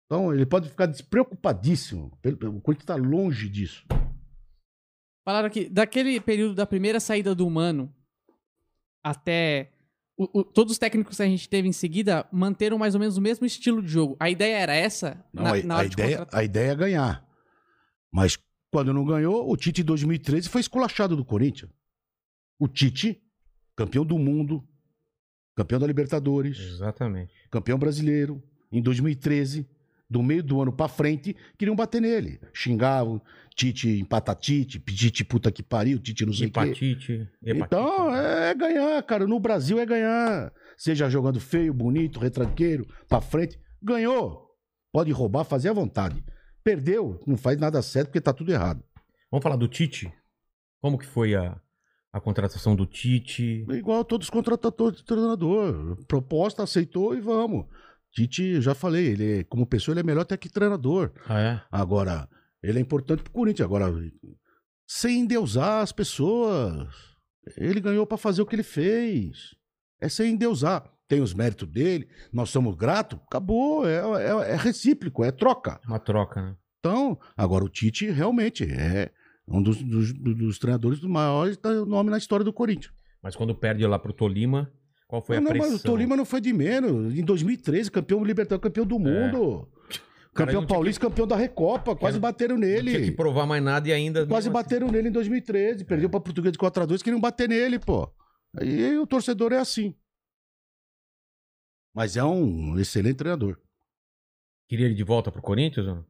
Então ele pode ficar despreocupadíssimo. O Corinthians está longe disso. Falaram aqui, daquele período da primeira saída do Mano até o- o- todos os técnicos que a gente teve em seguida manteram mais ou menos o mesmo estilo de jogo. A ideia era essa? Não, na, a, na a ideia, a ideia é ganhar. Mas quando não ganhou, o Tite em 2013 foi esculachado do Corinthians. O Tite, campeão do mundo, campeão da Libertadores, Exatamente. campeão brasileiro, em 2013, do meio do ano pra frente, queriam bater nele. Xingavam, Tite empata Tite, Tite puta que pariu, Tite não sei o quê. Então, é ganhar, cara. No Brasil é ganhar. Seja jogando feio, bonito, retranqueiro, pra frente. Ganhou. Pode roubar, fazer à vontade. Perdeu, não faz nada certo porque tá tudo errado. Vamos falar do Tite? Como que foi a, a contratação do Tite? É Igual todos os contratadores de treinador. Proposta, aceitou e vamos. Tite, já falei, ele, como pessoa, ele é melhor até que treinador. Ah, é? Agora, ele é importante pro Corinthians. Agora, sem endeusar as pessoas. Ele ganhou pra fazer o que ele fez. É sem endeusar. Tem os méritos dele, nós somos gratos, acabou. É, é- é recíproco, é troca. Uma troca, né? Então, agora o Tite realmente é um dos, dos- dos treinadores dos maiores nome na história do Corinthians. Mas quando perde lá pro Tolima, qual foi não, a não, pressão? mas o Tolima não foi de menos. Em 2013, campeão libertador, campeão do mundo. É. Campeão não paulista, campeão da Recopa. Quase Era- bateram Não tinha que nele. provar mais nada e ainda... Quase mesmo assim- bateram nele em 2013. Perdeu pra Português de 4x2, queriam bater nele, pô. Aí o torcedor é assim. Mas é um excelente treinador. Queria ele de volta pro Corinthians? ou não?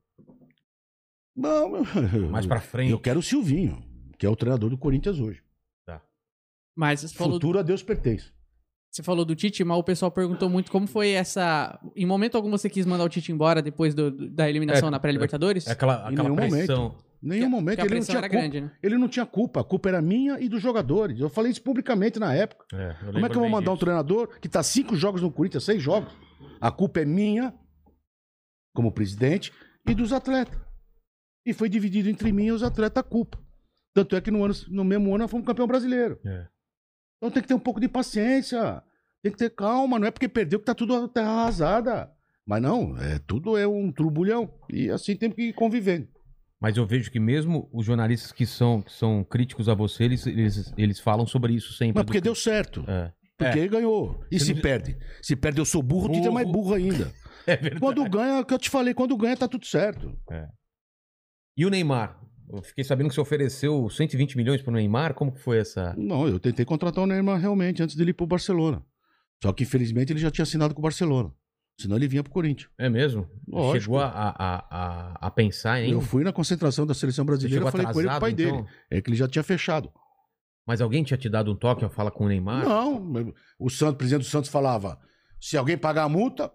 Não, Mais pra frente. eu quero o Silvinho, que é o treinador do Corinthians hoje. Mas você falou, Futuro a Deus pertence. você falou do Tite, mas o pessoal perguntou muito como foi essa. Em momento algum você quis mandar o Tite embora depois do- do- da eliminação É, na pré-Libertadadores? É aquela, Em aquela nenhum pressão. Em nenhum Que- momento que ele não tinha culpa. grande, né? Ele não tinha culpa. A culpa era minha e dos jogadores. Eu falei isso publicamente na época. É, Como é que eu vou mandar um disso. treinador que tá cinco jogos no Corinthians, seis jogos? A culpa é minha, como presidente, e dos atletas. E foi dividido entre mim e os atletas a culpa. Tanto é que no, ano, no mesmo ano nós fomos campeão brasileiro. É. Então tem que ter um pouco de paciência. Tem que ter calma. Não é porque perdeu que tá tudo terra arrasada. Mas não, é, tudo é um turbulhão. E assim tem que ir convivendo. Mas eu vejo que mesmo os jornalistas que são, que são críticos a você, eles, eles, eles falam sobre isso sempre. Mas porque do- deu certo. É. Porque É. ele ganhou. E Você se não- perde? Se perde, eu sou burro, o Tite é mais Burro. burro ainda. É verdade. Quando ganha, é o que eu te falei, quando ganha, tá tudo certo. E o Neymar? Eu fiquei sabendo que você ofereceu 120 milhões pro Neymar. Como que foi essa... Não, eu tentei contratar o Neymar realmente antes dele ir pro Barcelona. Só que infelizmente ele já tinha assinado com o Barcelona. Senão ele vinha pro Corinthians. É mesmo? Lógico. Chegou a, a, a, a pensar em... Eu fui na concentração da seleção brasileira, chegou falei com ele o atrasado, pai então? dele. É que ele já tinha fechado. Mas alguém tinha te dado um toque ao falar com o Neymar? Não, o Santos, o presidente do Santos falava: se alguém pagar a multa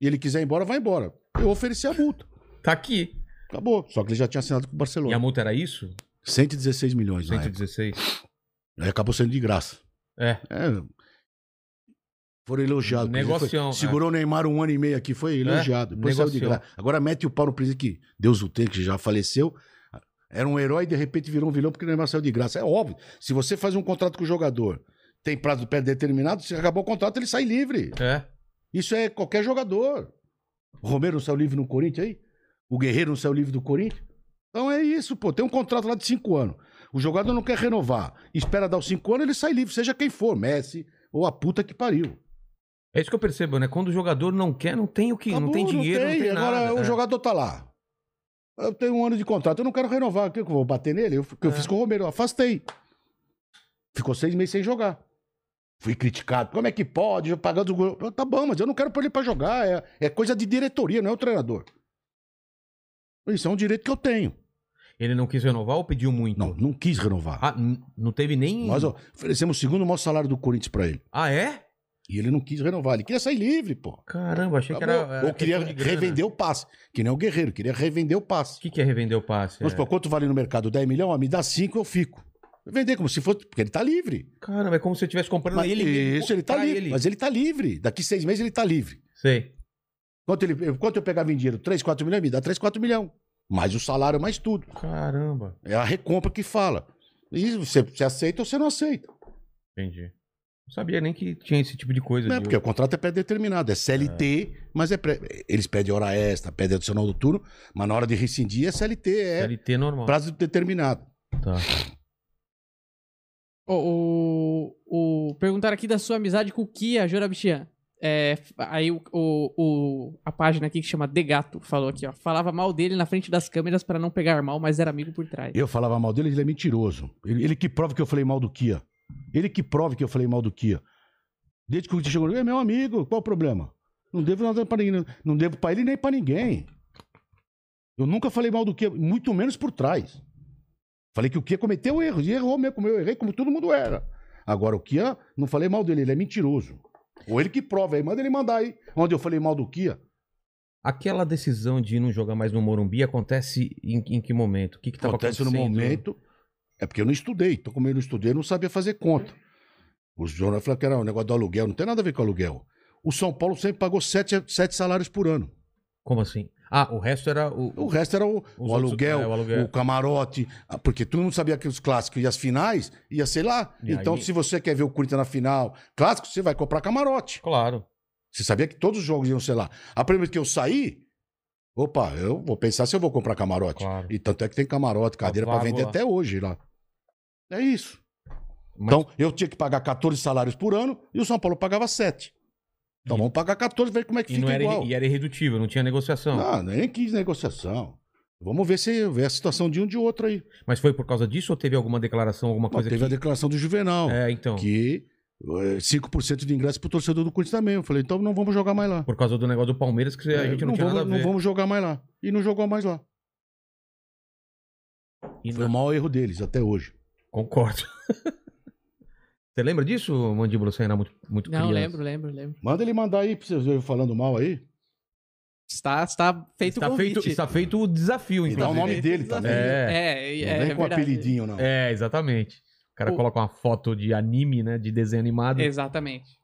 e ele quiser ir embora, vai embora. Eu ofereci a multa. Tá aqui. Acabou. Só que ele já tinha assinado com o E a Barcelona. multa era isso? 116 milhões época. 116. Aí acabou sendo de graça. É. É. Foram elogiados. Negocião, foi- segurou o Neymar um ano e meio aqui, foi elogiado. Depois saiu de graça. Agora mete o pau no presidente que Deus o tenha, que já faleceu. Era um herói e de repente virou um vilão porque o Neymar saiu de graça. É óbvio. Se você faz um contrato com o jogador, tem prazo pré-determinado, se acabou o contrato, ele sai livre. É. Isso é qualquer jogador. O Romero não saiu livre no Corinthians aí? O Guerreiro não saiu livre do Corinthians? Então é isso, pô. Tem um contrato lá de cinco anos. O jogador não quer renovar. Espera dar os cinco anos, ele sai livre, seja quem for, Messi ou a puta que pariu. É isso que eu percebo, né? Quando o jogador não quer, não tem o que, não Acabou, tem dinheiro, não tem, Agora nada. o É. jogador tá lá. Eu tenho um ano de contrato, eu não quero renovar. O que eu vou bater nele? Eu, o que eu É. fiz com o Romero, eu afastei. Ficou seis meses sem jogar. Fui criticado. Como é que pode? Eu Pagando o Tá bom, mas eu não quero pôr ele pra jogar. É, é coisa de diretoria, não é o treinador. Isso é um direito que eu tenho. Ele não quis renovar ou pediu muito? Não, não quis renovar. Ah, não teve nem. Nós oferecemos o segundo maior salário do Corinthians pra ele. Ah, é? E ele não quis renovar. Ele queria sair livre, pô. Caramba, achei que Acabou. era. era Ou queria revender o passe. Que nem o Guerreiro, queria revender o passe. O que, que é revender o passe? Vamos É. supor, quanto vale no mercado? 10 milhões? Me dá 5, eu fico. Vender como se fosse. Porque ele tá livre. Caramba, é como se você estivesse comprando Mas, ele isso, ele tá livre. ele. Mas ele tá livre. Daqui seis meses ele tá livre. Sei. Quanto, ele, quanto eu pegava em dinheiro? 3, 4 milhões? Me dá 3, 4 milhões. Mais o salário, mais tudo. Caramba. É a recompra que fala. E você, você aceita ou você não aceita. Entendi. Não sabia nem que tinha esse tipo de coisa. Não é de- porque o contrato é pré-determinado. É CLT, mas é pré... eles pedem hora extra, pedem adicional do turno, mas na hora de rescindir é CLT, é CLT normal. prazo determinado. Tá. O, o, o- perguntaram aqui da sua amizade com o Kia Jorabichian. É, aí o, o, o- a página aqui que chama De Gato falou aqui, ó. Falava mal dele na frente das câmeras pra não pegar mal, mas era amigo por trás. Eu falava mal dele, ele é mentiroso. Ele, ele que prova que eu falei mal do Kia. Ele que prova que eu falei mal do Kia. Desde que o Kia chegou, é meu amigo, qual o problema? Não devo nada pra ninguém. Não devo pra ele nem pra ninguém. Eu nunca falei mal do Kia, muito menos por trás. Falei que o Kia cometeu erros, e errou mesmo, como eu errei, como todo mundo era. Agora, o Kia, não falei mal dele, ele é mentiroso. Ou ele que prova aí, manda ele mandar aí. Onde eu falei mal do Kia. Aquela decisão de não jogar mais no Morumbi acontece em, em que momento? O que que Acontece no momento. É porque eu não estudei. Então, como eu não estudei, eu não sabia fazer conta. Os jornais falaram que era um negócio do aluguel. Não tem nada a ver com aluguel. O São Paulo sempre pagou sete, sete salários por ano. Como assim? Ah, o resto era o, O resto era o, o outros- aluguel, é, o aluguel. o camarote. ah, Porque todo mundo sabia que os clássicos e as finais ia ser lá. E então, aí- se você quer ver o Corinthians na final clássico, você vai comprar camarote. Claro. Você sabia que todos os jogos iam ser lá. A primeira vez que eu saí, opa, eu vou pensar se eu vou comprar camarote. Claro. E tanto é que tem camarote, cadeira para vender lá. até hoje lá. É isso. Mas- Então, eu tinha que pagar 14 salários por ano e o São Paulo pagava 7. Então E- vamos pagar 14 ver como é que E, fica não era, igual. e era irredutível, não tinha negociação. Não, nem quis negociação. Vamos ver se vê a situação de um de outro aí. Mas foi por causa disso ou teve alguma declaração, alguma Não, coisa teve a que... declaração do Juvenal, É, então. que eh, 5% de ingresso pro torcedor do Corinthians também. Eu falei, então não vamos jogar mais lá. Por causa do negócio do Palmeiras que a gente não, não, tinha vamos, nada a ver. não vamos jogar mais lá. E não jogou mais lá. E Foi o não- maior erro deles até hoje. Concordo. Você lembra disso, Mandíbula? Você era muito, muito Não, criança. lembro, lembro, lembro. Manda ele mandar aí pra vocês verem falando mal aí. Está, está feito o Está convite. feito, está feito o desafio, E dá o nome dele também. É. É, é, Não vem é com verdade. apelidinho, não. É, exatamente. O cara O- coloca uma foto de anime, né? De desenho animado. Exatamente.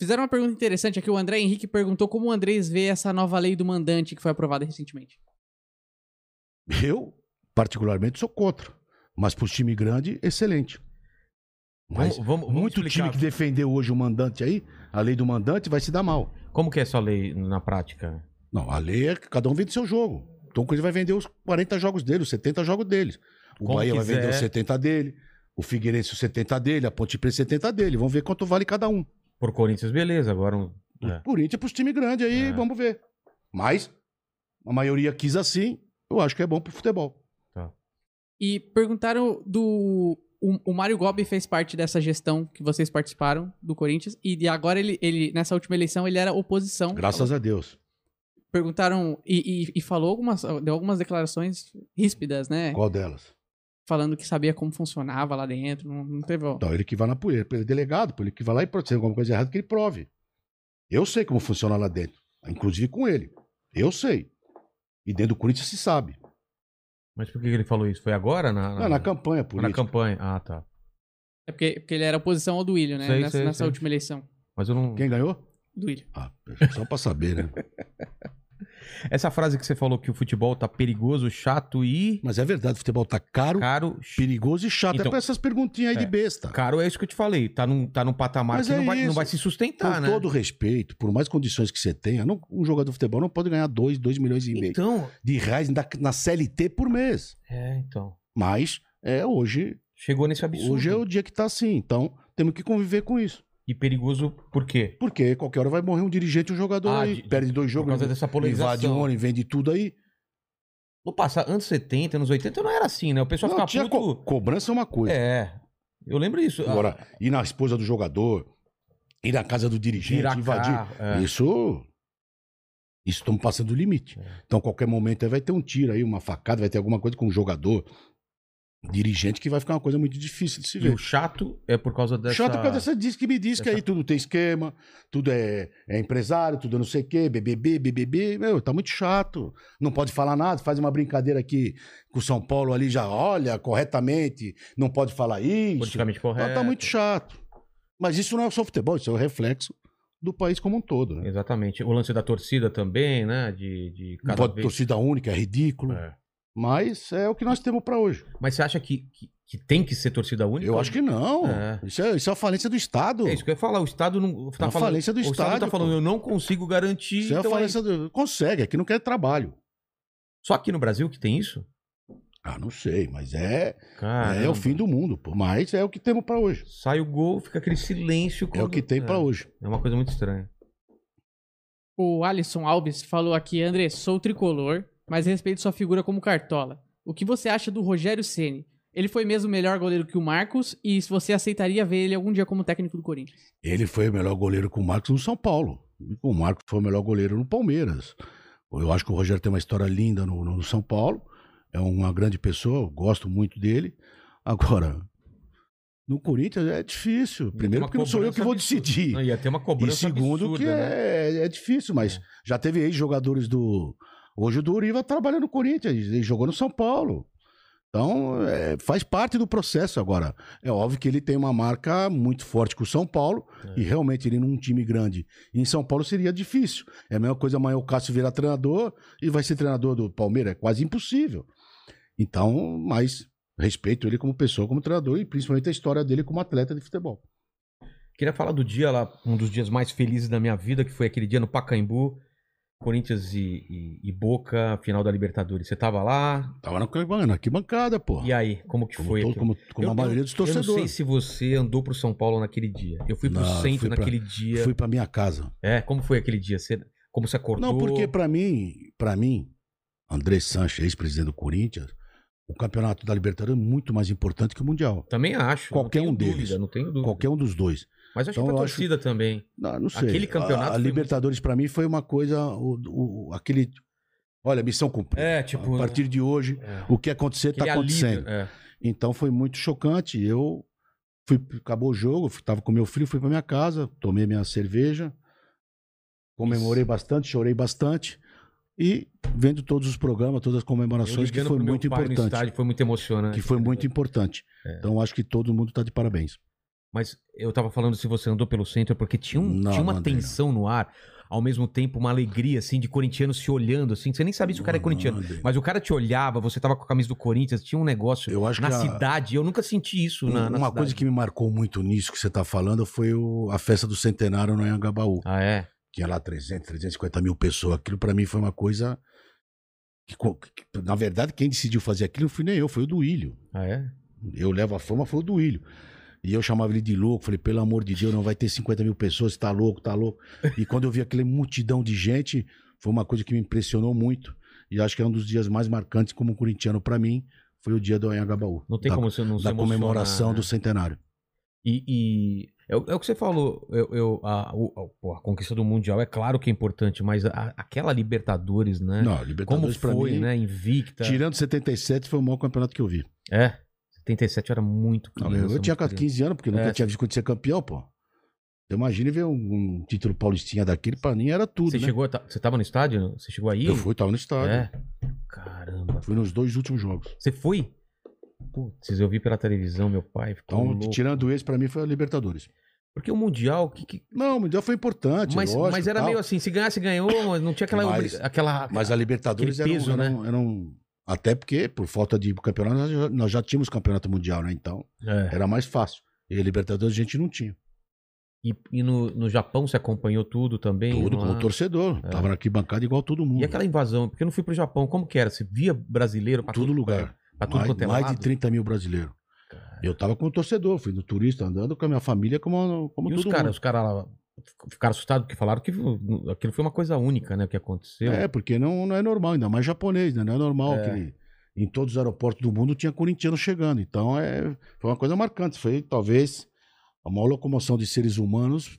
Fizeram uma pergunta interessante aqui. O André Henrique perguntou como o Andrés vê essa nova lei do mandante que foi aprovada recentemente. Eu, particularmente, sou contra. Mas pro time grande, excelente. Mas Vamos- vamos- vamos muito explicar. time que defendeu hoje o mandante aí, a lei do mandante, vai se dar mal. Como que é essa lei na prática? Não, a lei é que cada um vende seu jogo. Então o Corinthians vai vender os 40 jogos dele, os 70 jogos deles. O Como Bahia vai quiser. vender os 70 dele, o Figueirense os 70 dele, a Ponte Preta os 70 dele. Vamos ver quanto vale cada um. Por Corinthians, beleza. Agora. um- O É. Corinthians pros times grandes aí, É. vamos ver. Mas a maioria quis assim, eu acho que é bom pro futebol. E perguntaram do. O, o Mário Gobi fez parte dessa gestão que vocês participaram do Corinthians. E agora ele, ele nessa última eleição, ele era oposição. Graças a Deus. Perguntaram e, e- e falou algumas. Deu algumas declarações ríspidas, né? Qual delas? Falando que sabia como funcionava lá dentro. Não, não teve. Então, ele que vai na poeira, ele é delegado, ele que vai lá e prove. Se tem alguma coisa errada, que ele prove. Eu sei como funciona lá dentro. Inclusive com ele. Eu sei. E dentro do Corinthians se sabe. Mas por que ele falou isso? Foi agora? Na, Não, na campanha na política. campanha. Ah, tá. É porque, porque ele era oposição ao Duílio, né? Sei, nessa sei, nessa sei. última eleição. Mas eu não. Quem ganhou? Duílio. Ah, só pra saber, né? Essa frase que você falou que o futebol tá perigoso, chato e Mas é verdade, o futebol tá caro, caro. perigoso e chato. Então- é pra essas perguntinhas aí É. de besta. Caro é isso que eu te falei. Tá num, tá num patamar Mas que é não, vai, não vai se Com sustentar, né? todo respeito, por mais condições que você tenha, não- um jogador de futebol não pode ganhar 2, 2 milhões e meio Então. de reais na, na CLT por mês. É, então. Mas é hoje, Chegou nesse absurdo. hoje é o dia que tá assim. Então, temos que conviver com isso. E perigoso por quê? Porque qualquer hora vai morrer um dirigente, um jogador Ah, aí. de- perde dois Por jogos, causa dessa polarização. invade um ônibus, vende tudo aí. No passado, anos 70, anos 80, não era assim, né? O pessoal Não, ficava tinha co- puto. cobrança é uma coisa. É. Eu lembro isso. Agora, ir na esposa do jogador, ir na casa do dirigente, Virar invadir. é. Isso. Isso estamos passando do limite. Então, a qualquer momento aí vai ter um tiro aí, uma facada, vai ter alguma coisa com o jogador, dirigente, que vai ficar uma coisa muito difícil de se E ver. o chato é por causa dessa... Chato por causa dessa diz que me diz que aí tudo tem esquema, tudo é, é empresário, tudo é não sei o quê, BBB, BBB. Meu, tá muito chato. Não pode falar nada, faz uma brincadeira aqui com o São Paulo ali, já olha corretamente, não pode falar isso. Politicamente Tá, correto. tá muito chato. Mas isso não é só futebol, isso é o reflexo do país como um todo. Né? Exatamente. O lance da torcida também, né? De, de Não cada pode vez... torcida única, é ridículo. É. Mas é o que nós temos pra hoje. Mas você acha que, que, que tem que ser torcida única? Eu acho que não. É. Isso, é, isso é a falência do Estado. É isso que eu ia falar. O Estado não. Tá uma falando, falência do o Estado tá Estado, falando, eu não consigo garantir. Isso é a então falência do... Consegue, aqui não quer trabalho. Só aqui no Brasil que tem isso? Ah, não sei, mas é, Cara. é o fim do mundo, pô. Mas é o que temos pra hoje. Sai o gol, fica aquele silêncio. É o quando- que tem pra hoje. É uma coisa muito estranha. O Alisson Alves falou aqui, André, sou tricolor, mas respeito sua figura como cartola. O que você acha do Rogério Ceni? Ele foi mesmo melhor goleiro que o Marcos e se você aceitaria ver ele algum dia como técnico do Corinthians? Ele foi o melhor goleiro com o Marcos no São Paulo. E o Marcos foi o melhor goleiro no Palmeiras. Eu acho que o Rogério tem uma história linda no, no São Paulo. É uma grande pessoa, eu gosto muito dele. Agora, no Corinthians é difícil. Primeiro, porque não sou eu que vou absurda. decidir. Não, ia ter uma E cobrança segundo, absurda, que né? é, é difícil, mas já teve ex-jogadores do. Hoje o do Uriva trabalha no Corinthians, ele jogou no São Paulo. Então, é, faz parte do processo agora. É óbvio que ele tem uma marca muito forte com o São Paulo, É. e realmente ele num time grande em São Paulo seria difícil. É a mesma coisa amanhã o Cássio virar treinador e vai ser treinador do Palmeiras, é quase impossível. Então, mas respeito ele como pessoa, como treinador, e principalmente a história dele como atleta de futebol. Queria falar do dia lá, um dos dias mais felizes da minha vida, que foi aquele dia no Pacaembu, Corinthians e, e- e Boca, final da Libertadores. Você tava lá? Tava na arquibancada, na arquibancada, pô. E aí, como que Como, foi? todo- como, como Eu- a maioria dos Eu não sei torcedores. se você andou pro São Paulo naquele dia. Eu fui pro Não, centro fui pra- naquele dia. Fui pra minha casa. É, como foi aquele dia? Você, como você acordou? Não, porque pra mim, para mim, André Sanches, ex-presidente do Corinthians, o campeonato da Libertadores é muito mais importante que o Mundial. Também acho. Qualquer um deles. Dúvida, não tenho dúvida. Qualquer um dos dois. Mas acho Então, que pra eu acho- torcida também. Não, não sei. Aquele campeonato A, a Libertadores pra mim foi uma coisa, o, o- aquele, olha, missão cumprida. É, tipo... A partir de hoje, é, o que acontecer tá aquele acontecendo. alívio, é. Então foi muito chocante. Eu fui, acabou o jogo, fui- tava com meu filho, fui pra minha casa, tomei minha cerveja, comemorei bastante, chorei bastante e vendo todos os programas, todas as comemorações que foi muito importante, estádio, foi muito emocionante. que foi muito importante. É. Então acho que todo mundo tá de parabéns. Mas eu tava falando se você andou pelo centro, porque tinha, um- Não, tinha uma andei, tensão no ar, ao mesmo tempo uma alegria, assim, de corintianos se olhando, assim. Você nem sabia se o cara é Não, corintiano. não andei. Mas o cara te olhava, você tava com a camisa do Corinthians, tinha um negócio Eu acho na que a- cidade. Eu nunca senti isso na, na uma cidade. coisa que me marcou muito nisso que você tá falando foi o- a festa do centenário no Anhangabaú. Ah, é? Tinha lá 300, 350 mil pessoas. Aquilo pra mim foi uma coisa que, que- na verdade, quem decidiu fazer aquilo não fui nem eu, foi o Duílio. Ah, é? Eu levo a fama, foi o Duílio. E eu chamava ele de louco, falei, pelo amor de Deus, não vai ter 50 mil pessoas, tá louco, tá louco. E quando eu vi aquela multidão de gente, foi uma coisa que me impressionou muito. E acho que é um dos dias mais marcantes como corintiano pra mim, foi o dia do Anhangabaú. Não tem da, como você não se Da comemoração né? do centenário. E, e é, o- é o que você falou, eu, eu- a, a- a conquista do Mundial é claro que é importante, mas a- aquela Libertadores, né? Não, como Libertadores pra foi, mim, né? Invicta. tirando 77, foi o maior campeonato que eu vi. É, 77 era muito criança. eu tinha muito criança. 15 anos, porque nunca É. tinha visto ser campeão, pô. Então, imagine ver um, um título paulistinha daquele, pra mim era tudo, Você né? chegou, ta- você tava no estádio? Você chegou aí? Eu fui, tava no estádio. É. Caramba. Fui nos dois últimos jogos. Você foi? Putz, eu vi pela televisão, meu pai ficou Então, louco. tirando esse, pra mim foi a Libertadores. Porque o Mundial, que, que- Não, o Mundial foi importante, mas, lógico, mas era tal. meio assim, se ganhasse, ganhou, não tinha aquela... Mas- aquela Mas a Libertadores era, um- peso, era né? um- era um- Até porque, por falta de campeonato, nós já, nós já tínhamos campeonato mundial, né? Então, É. era mais fácil. E a Libertadores a gente não tinha. E, e no, no Japão você acompanhou tudo também? Tudo lá? como torcedor. É. Tava na arquibancada igual todo mundo. E aquela invasão? Porque eu não fui pro Japão, como que era? Você via brasileiro pra Todo tudo, lugar. Pra tudo mais, quanto é mais lado? de 30 mil brasileiros. Eu tava como torcedor, fui no turista andando com a minha família como, como E todo os caras, mundo. os caras lá ficaram assustados porque falaram que aquilo foi uma coisa única, né? O que aconteceu. É, porque não, não é normal, ainda mais japonês, né? Não é normal É. que em todos os aeroportos do mundo tinha corintiano chegando. Então é, foi uma coisa marcante. Foi talvez a maior locomoção de seres humanos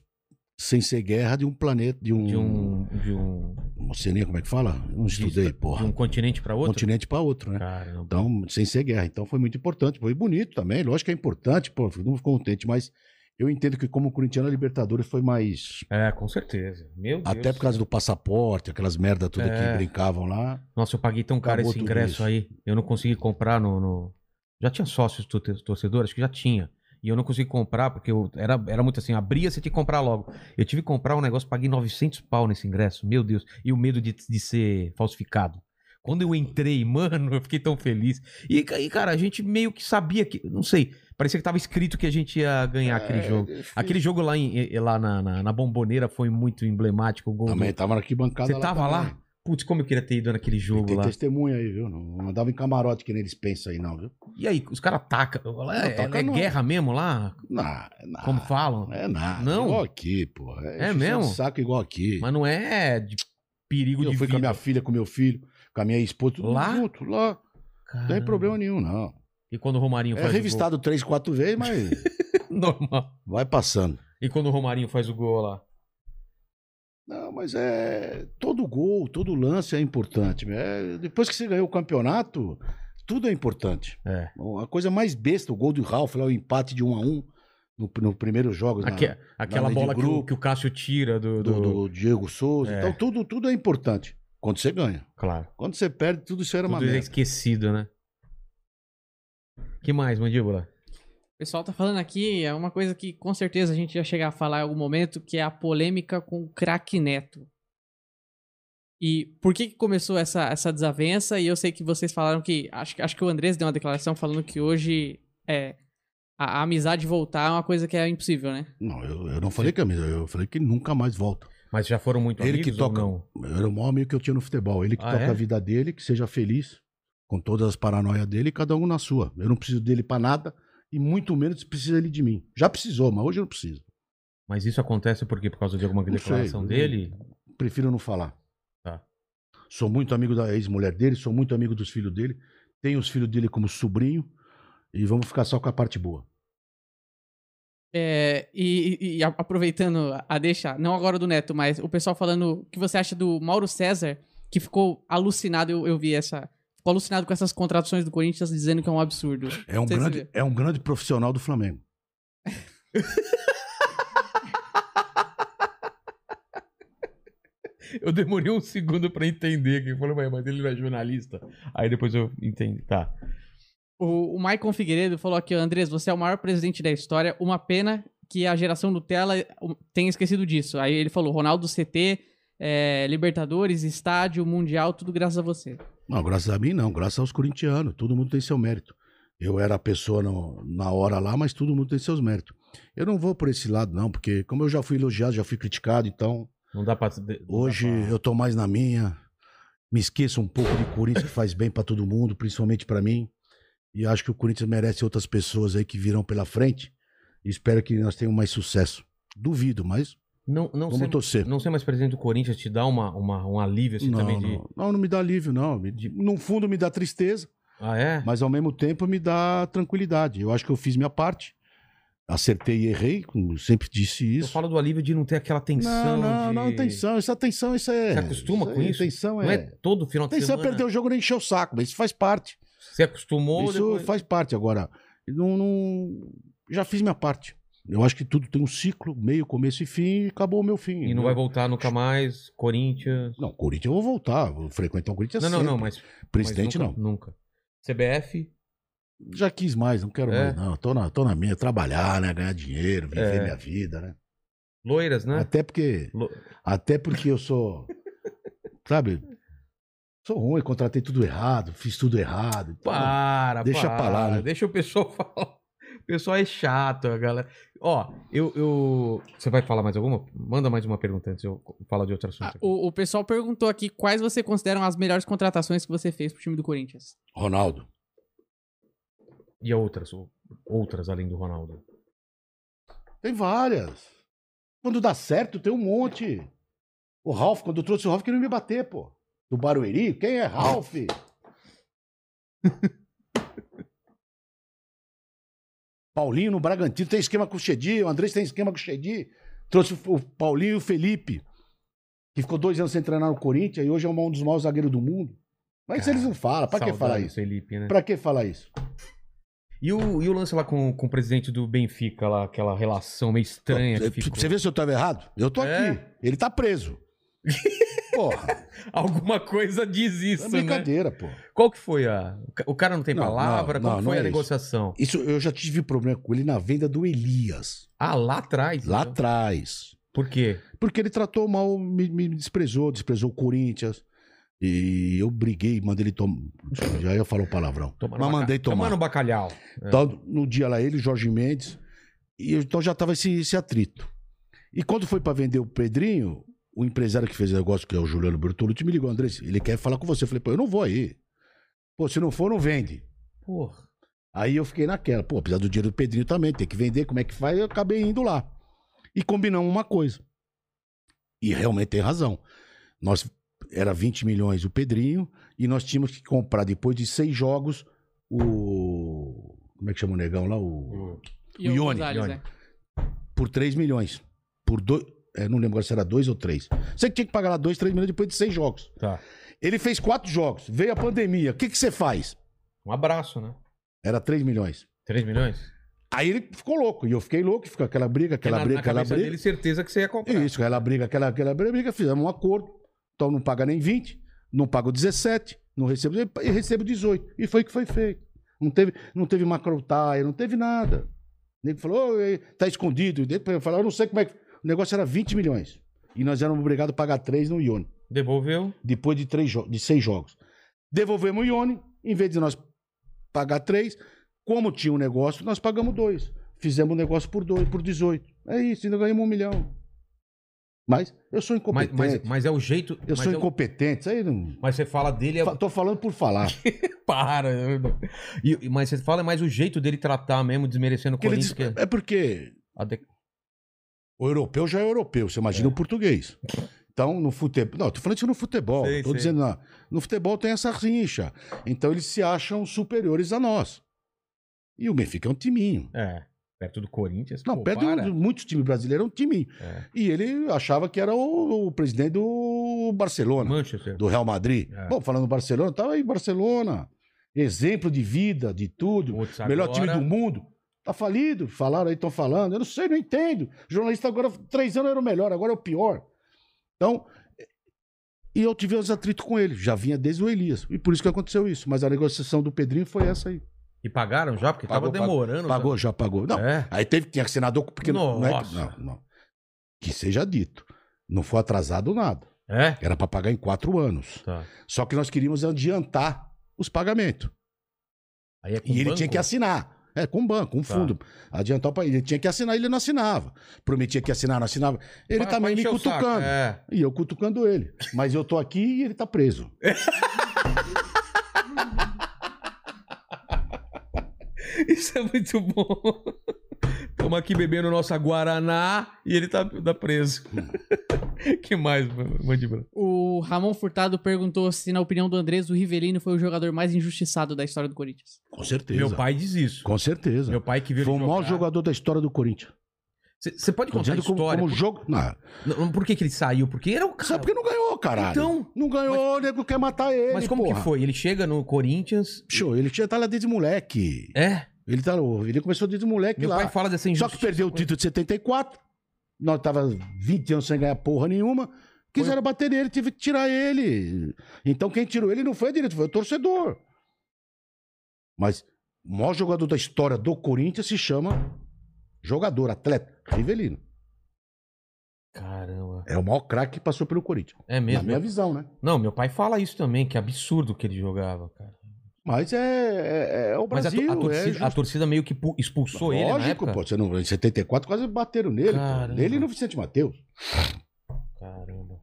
sem ser guerra de um planeta, de um. De um. De um, Uma oceania, como é que fala? Não de- estudei, de porra. um continente para outro? continente para outro, né? Caramba. Então, sem ser guerra. Então foi muito importante. Foi bonito também. Lógico que é importante, pô, fico muito contente, mas eu entendo que como corintiano a Libertadores foi mais. É, com certeza. Meu Deus. Até por causa do passaporte, aquelas merda toda É. que brincavam lá. Nossa, eu paguei tão caro Acabou esse ingresso isso. aí. Eu não consegui comprar no. no- Já tinha sócios torce- torcedores? Acho que já tinha. E eu não consegui comprar porque eu... era, era muito assim: abria, você tinha que comprar logo. Eu tive que comprar um negócio, paguei 900 pau nesse ingresso. Meu Deus. E o medo de, de ser falsificado. Quando eu entrei, mano, eu fiquei tão feliz. E, e, cara, a gente meio que sabia que. Não sei. Parecia que tava escrito que a gente ia ganhar aquele É, jogo. difícil. Aquele jogo lá, em, lá na, na, na Bomboneira foi muito emblemático. O gol do- Também tava na arquibancada Você tava lá? Putz, como eu queria ter ido naquele jogo Tem lá. testemunha aí, viu? Não andava em camarote que nem eles pensam aí, não, viu? E aí, os caras atacam. É, taca é guerra mesmo lá? Não, é nada. Como falam? É nada. Não? Igual aqui, pô. É encheção mesmo? saco igual aqui. Mas não é de perigo eu de fui com a minha filha, com meu filho, com a minha esposa, tudo Lá? junto, lá. Não tem Caramba. problema nenhum, não. E quando o Romarinho É faz revistado três, quatro vezes, mas gol? Normal. vai passando. E quando o Romarinho faz o gol lá? Não, mas é. Todo gol, todo lance é importante. É, depois que você ganhou o campeonato, tudo é importante. É. A coisa mais besta, o gol do Ralf, lá, o empate de um a um no, no primeiro jogo. Aque- aquela lei de bola que o, que o Cássio tira do. do, do- do Diego Souza. É. Então, tudo, tudo é importante. Quando você ganha. Claro. Quando você perde, tudo isso era uma Tudo é merda. esquecido, né? que mais, mandíbula? O pessoal tá falando aqui, é uma coisa que com certeza a gente ia chegar a falar em algum momento, que é a polêmica com o craque Neto. E por que, que começou essa, essa desavença? E eu sei que vocês falaram que. Acho, que- acho que o Andrés deu uma declaração falando que hoje é, a, a amizade voltar é uma coisa que é impossível, né? Não, eu, eu não falei que é mesmo, eu falei que nunca mais volta. Mas já foram muito Ele que amigos toca. ou não? Era o maior amigo que eu tinha no futebol. Ele que Ah, toca é? a vida dele, que seja feliz, com todas as paranoias dele, cada um na sua. Eu não preciso dele pra nada, e muito menos precisa ele de mim. Já precisou, mas hoje eu não preciso. Mas isso acontece por quê? Por causa de alguma Não sei, declaração eu- dele? Prefiro não falar. Tá. Sou muito amigo da ex-mulher dele, sou muito amigo dos filhos dele. Tenho os filhos dele como sobrinho, e vamos ficar só com a parte boa. É, e, e- aproveitando a deixa, não agora do Neto, mas o pessoal falando o que você acha do Mauro César, que ficou alucinado, eu, eu vi essa. Ficou alucinado com essas contratações do Corinthians, dizendo que é um absurdo. É um, grande, é um grande profissional do Flamengo. Eu demorei um segundo pra entender. Que "Ué, mas ele não é jornalista. Aí depois eu entendi. Tá. O, o Maicon Figueiredo falou aqui, Andrés, você é o maior presidente da história. Uma pena que a geração Nutella tenha esquecido disso. Aí ele falou, Ronaldo CT, é, Libertadores, estádio, Mundial, tudo graças a você. Não, graças a mim não, graças aos corintianos. Todo mundo tem seu mérito. Eu era a pessoa no- na hora lá, mas todo mundo tem seus méritos. Eu não vou por esse lado, não, porque como eu já fui elogiado, já fui criticado, então Não dá pra. não dá hoje pra- eu tô mais na minha. Me esqueço um pouco de Corinthians, que faz bem pra todo mundo, principalmente pra mim. E acho que o Corinthians merece outras pessoas aí que virão pela frente. Espero que nós tenhamos mais sucesso. Duvido, mas Não, não, vamos ser, torcer. não ser mais presidente do Corinthians te dá uma, uma, um alívio assim Não, também de. não, não, não me dá alívio, não. Me- No fundo me dá tristeza. Ah, é? mas ao mesmo tempo me dá tranquilidade. Eu acho que eu fiz minha parte, acertei e errei, como eu sempre disse Eu isso. falo do alívio de não ter aquela tensão. não, não, de... não, tensão, essa tensão, isso é. Você acostuma com aí, isso? Tensão Não é é. todo final de Tensão é semana. perder o jogo nem encher o saco, mas isso faz parte. Você acostumou. isso depois- faz parte. Agora, não, não- já fiz minha parte. Eu acho que tudo tem um ciclo, meio, começo e fim, e acabou o meu fim. E não vai voltar nunca mais. Corinthians. Não, Corinthians eu vou voltar, vou frequentar o Corinthians Não, não, sempre. não, mas. Presidente mas não. nunca, Nunca. CBF. Já quis mais, não quero É. mais, não. Tô na, tô na minha, trabalhar, né? Ganhar dinheiro, viver É. minha vida, né? Loiras, né? Até porque. Lo- Até porque eu sou. Sabe? Sou ruim, contratei tudo errado, fiz tudo errado. então- Para, Deixa para. pra lá, né? Deixa o pessoal falar. O pessoal é chato, a galera. Ó, eu, eu. Você vai falar mais alguma? Manda mais uma pergunta antes de eu falar de outro assunto. Ah, o, o pessoal perguntou aqui quais você consideram as melhores contratações que você fez pro time do Corinthians. Ronaldo. E outras? ou- Outras além do Ronaldo. Tem várias. Quando dá certo, tem um monte. O Ralph, quando eu trouxe o Ralph, queria me bater, pô. Do Barueri, quem é Ralph? Paulinho no Bragantino tem esquema com o Chedi, o Andrés tem esquema com o Chedi. Trouxe o Paulinho e o Felipe, que ficou dois anos sem treinar no Corinthians e hoje é um dos maiores zagueiros do mundo. Mas Cara, eles não falam, pra que falar isso? Felipe, né? Pra que falar isso? E, o, e o lance lá com, com o presidente do Benfica, lá, aquela relação meio estranha que ficou. Você vê se eu tava errado? Eu tô É? aqui. Ele tá preso. Porra, Alguma coisa diz é isso, né? brincadeira, pô. Qual que foi a... O ca- o cara não tem Não, palavra? não, Qual não, foi a é isso. negociação? Isso eu já tive problema com ele na venda do Elias. Ah, lá atrás. Lá então. atrás. Por quê? Porque ele tratou mal, me, me desprezou, desprezou o Corinthians. E eu briguei, mandei ele tomar. Já ia falar o palavrão. Tomando Mas mandei tomar. Tomando bacalhau. É. Então, no dia lá, ele, Jorge Mendes. E eu- então já tava esse, esse atrito. E quando foi pra vender o Pedrinho, o empresário que fez o negócio, que é o Juliano Bertolucci, me ligou, André, ele quer falar com você. Eu falei, pô, eu não vou aí. Pô, se não for, não vende. Porra. Aí eu fiquei naquela, pô, apesar do dinheiro do Pedrinho também, tem que vender, como é que faz? Eu acabei indo lá. E combinamos uma coisa. E realmente tem razão. Nós era 20 milhões o Pedrinho e nós tínhamos que comprar depois de seis jogos o como é que chama o negão lá o O o Ione, Gonzalez, Ione. é. por 3 milhões. Por dois, é, não lembro agora se era dois ou três. Você tinha que pagar lá dois, três milhões depois de seis jogos. Tá. Ele fez quatro jogos, veio a pandemia. O que que você faz? Um abraço, né? Era 3 milhões. 3 milhões? Aí ele ficou louco e eu fiquei louco, ficou aquela briga, aquela na, briga, na aquela briga. dele, certeza que você ia comprar. Isso, aquela briga, aquela, aquela briga, fizemos um acordo. Então não paga nem 20, não pago 17, não recebo, e recebo 18. E foi o que foi feito. Não teve, não teve macrotaia, não teve nada. Nego falou, "Ô, tá escondido. Depois falou, eu não sei como é que. O negócio era 20 milhões. E nós éramos obrigados a pagar 3 no Ione, Devolveu. depois de, três de seis jogos. Devolvemos o Ione, em vez de nós pagar 3, como tinha um negócio, nós pagamos 2. Fizemos um negócio por 2, por 18. É isso, ainda ganhamos um milhão. Mas eu sou Mas, incompetente. mas, mas é o jeito. Eu mas sou é o- incompetente, isso aí não. Mas você fala dele é. Tô falando por falar. Para. E, mas você fala é mais o jeito dele tratar mesmo, desmerecendo o Corinthians. diz- que É porque a de- o europeu já é europeu, você imagina o português. Então, no futebol. Não, tô falando isso no futebol. Sei, tô sei. dizendo, na- no futebol tem essa rincha. Então, eles se acham superiores a nós. E o Benfica é um timinho. É. Perto do Corinthians. Não, pô, perto para. de muitos times brasileiros é um timinho. É. E ele achava que era o, o presidente do Barcelona. Manchester. do Real Madrid. É. Bom, falando do Barcelona, tava aí Barcelona. Exemplo de vida, de tudo. Putz, Melhor agora- time do mundo. Tá falido. Falaram aí, estão falando. Eu não sei, não entendo. Jornalista agora, três anos era o melhor, agora é o pior. Então, e eu tive uns atritos com ele. Já vinha desde o Elias. E por isso que aconteceu isso. Mas a negociação do Pedrinho foi essa aí. E pagaram já? Porque Pagou, tava demorando. Pagou, já pagou. Não, É. aí teve, tinha que assinar documento. Porque não, não, é, Nossa. não, não. Que seja dito. Não foi atrasado nada. É? Era para pagar em quatro anos. Tá. Só que nós queríamos adiantar os pagamentos. Aí é com E ele banco? tinha que assinar. É, com banco, com Tá. fundo. Adiantar o país. Ele tinha que assinar, ele não assinava. Prometia que assinar, não assinava. Ele Pra- também pra me encher o saco, cutucando. É. E eu cutucando ele. Mas eu tô aqui e ele tá preso. Isso é muito bom. Estamos aqui bebendo nossa Guaraná e ele tá, tá preso. que mais, Mandíbula? O Ramon Furtado perguntou se, na opinião do Andrés, o Rivelino foi o jogador mais injustiçado da história do Corinthians. Com certeza. Meu pai diz isso. Com certeza. Meu pai que viu Foi o maior jogador da história do Corinthians. Você pode contar a dizendo como, história? como jogo. Não. Não, Por que, que ele saiu? Porque era o cara. Sabe por que não ganhou, caralho? Então, Não ganhou, o nego quer matar ele. Mas como porra. que foi? Ele chega no Corinthians. Show, ele tinha tá lá desde moleque. É. Ele, tá, ele começou desde moleque Meu lá. pai fala dessa Só injustiça. que perdeu o título de 74. Nós tava 20 anos sem ganhar porra nenhuma. Quiseram bater nele, tive que tirar ele. Então quem tirou ele não foi a direita, foi o torcedor. Mas o maior jogador da história do Corinthians se chama jogador, atleta, Rivelino. Caramba. É o maior craque que passou pelo Corinthians. É Na mesmo. minha visão, né? Não, meu pai fala isso também, que absurdo que ele jogava, cara. Mas é, é, é o Mas a, Brasil. a é torcida, justo. a torcida meio que pu- expulsou ele na Lógico, pô. Você não, em 74 quase bateram nele. Caramba. Pô. Ele e no Vicente Matheus. Caramba.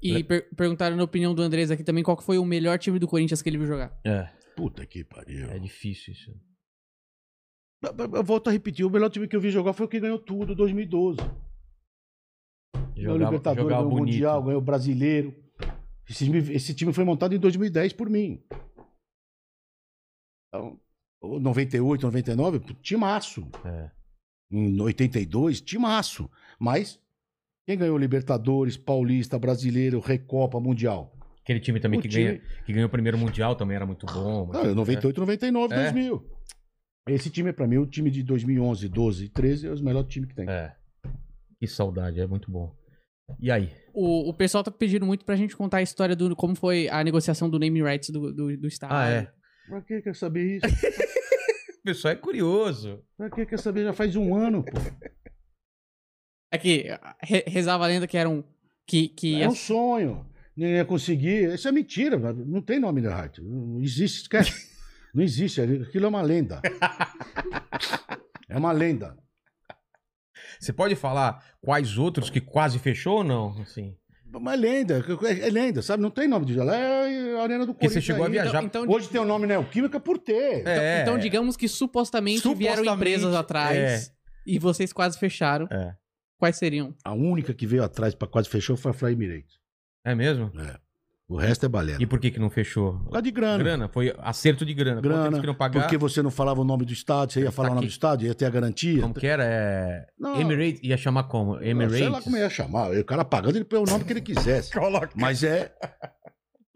E per- perguntaram na opinião do Andrés aqui também qual que foi o melhor time do Corinthians que ele viu jogar. É, Puta que pariu. é difícil isso. Eu- volto a repetir, o melhor time que eu vi jogar foi o que ganhou tudo, 2012. Ganhou Jogava- Libertadores, jogava ganhou o. Mundial, ganhou o Brasileiro. Esse time, esse time foi montado em 2010 por mim. Então, o 98, 99, pô, timaço. É. Em 82, timaço. Mas quem ganhou Libertadores, Paulista, Brasileiro, Recopa, Mundial? Aquele time também O que, time- ganha, que ganhou o primeiro Mundial também era muito bom. Não, 98, 99, É. 2000. Esse time, pra mim, o time de 2011, 12 e 13 é o melhor time que tem. É. Que saudade, é muito bom. E aí? O, o pessoal tá pedindo muito pra gente contar a história do como foi a negociação do name rights do, do, do estádio. Ah, é. Pra que quer saber isso? O pessoal é curioso. pra que quer saber? Já faz um ano, pô. É que re- rezava a lenda que eram. Que, que É um sonho. Ninguém ia conseguir. Isso é mentira. Não tem nome da Heart. Não existe. Esquece. Não existe. Aquilo é uma lenda. É uma lenda. Você pode falar quais outros que quase fechou ou não? Assim. Uma lenda. É lenda, sabe? Não tem nome de lá. É a Arena do Porque Corinthians. você chegou a viajar. então, Hoje tem o nome Neoquímica por ter. É. então, digamos que supostamente, vieram Supostamente, empresas atrás e vocês quase fecharam. É. Quais seriam? A única que veio atrás pra quase fechou foi a Fly Emirates. É mesmo? É. O resto é balela. E por que que não fechou? Por causa de grana. Grana, foi acerto de grana. Grana, eles queriam pagar? Porque você não falava o nome do estádio, você ia falar Tá o nome aqui. do estádio, ia ter a garantia. Como que era? É... Não. Emirates, ia chamar como? Emirates? Sei lá como ia chamar. O cara pagando, ele põe o nome que ele quisesse. Coloca. Mas é.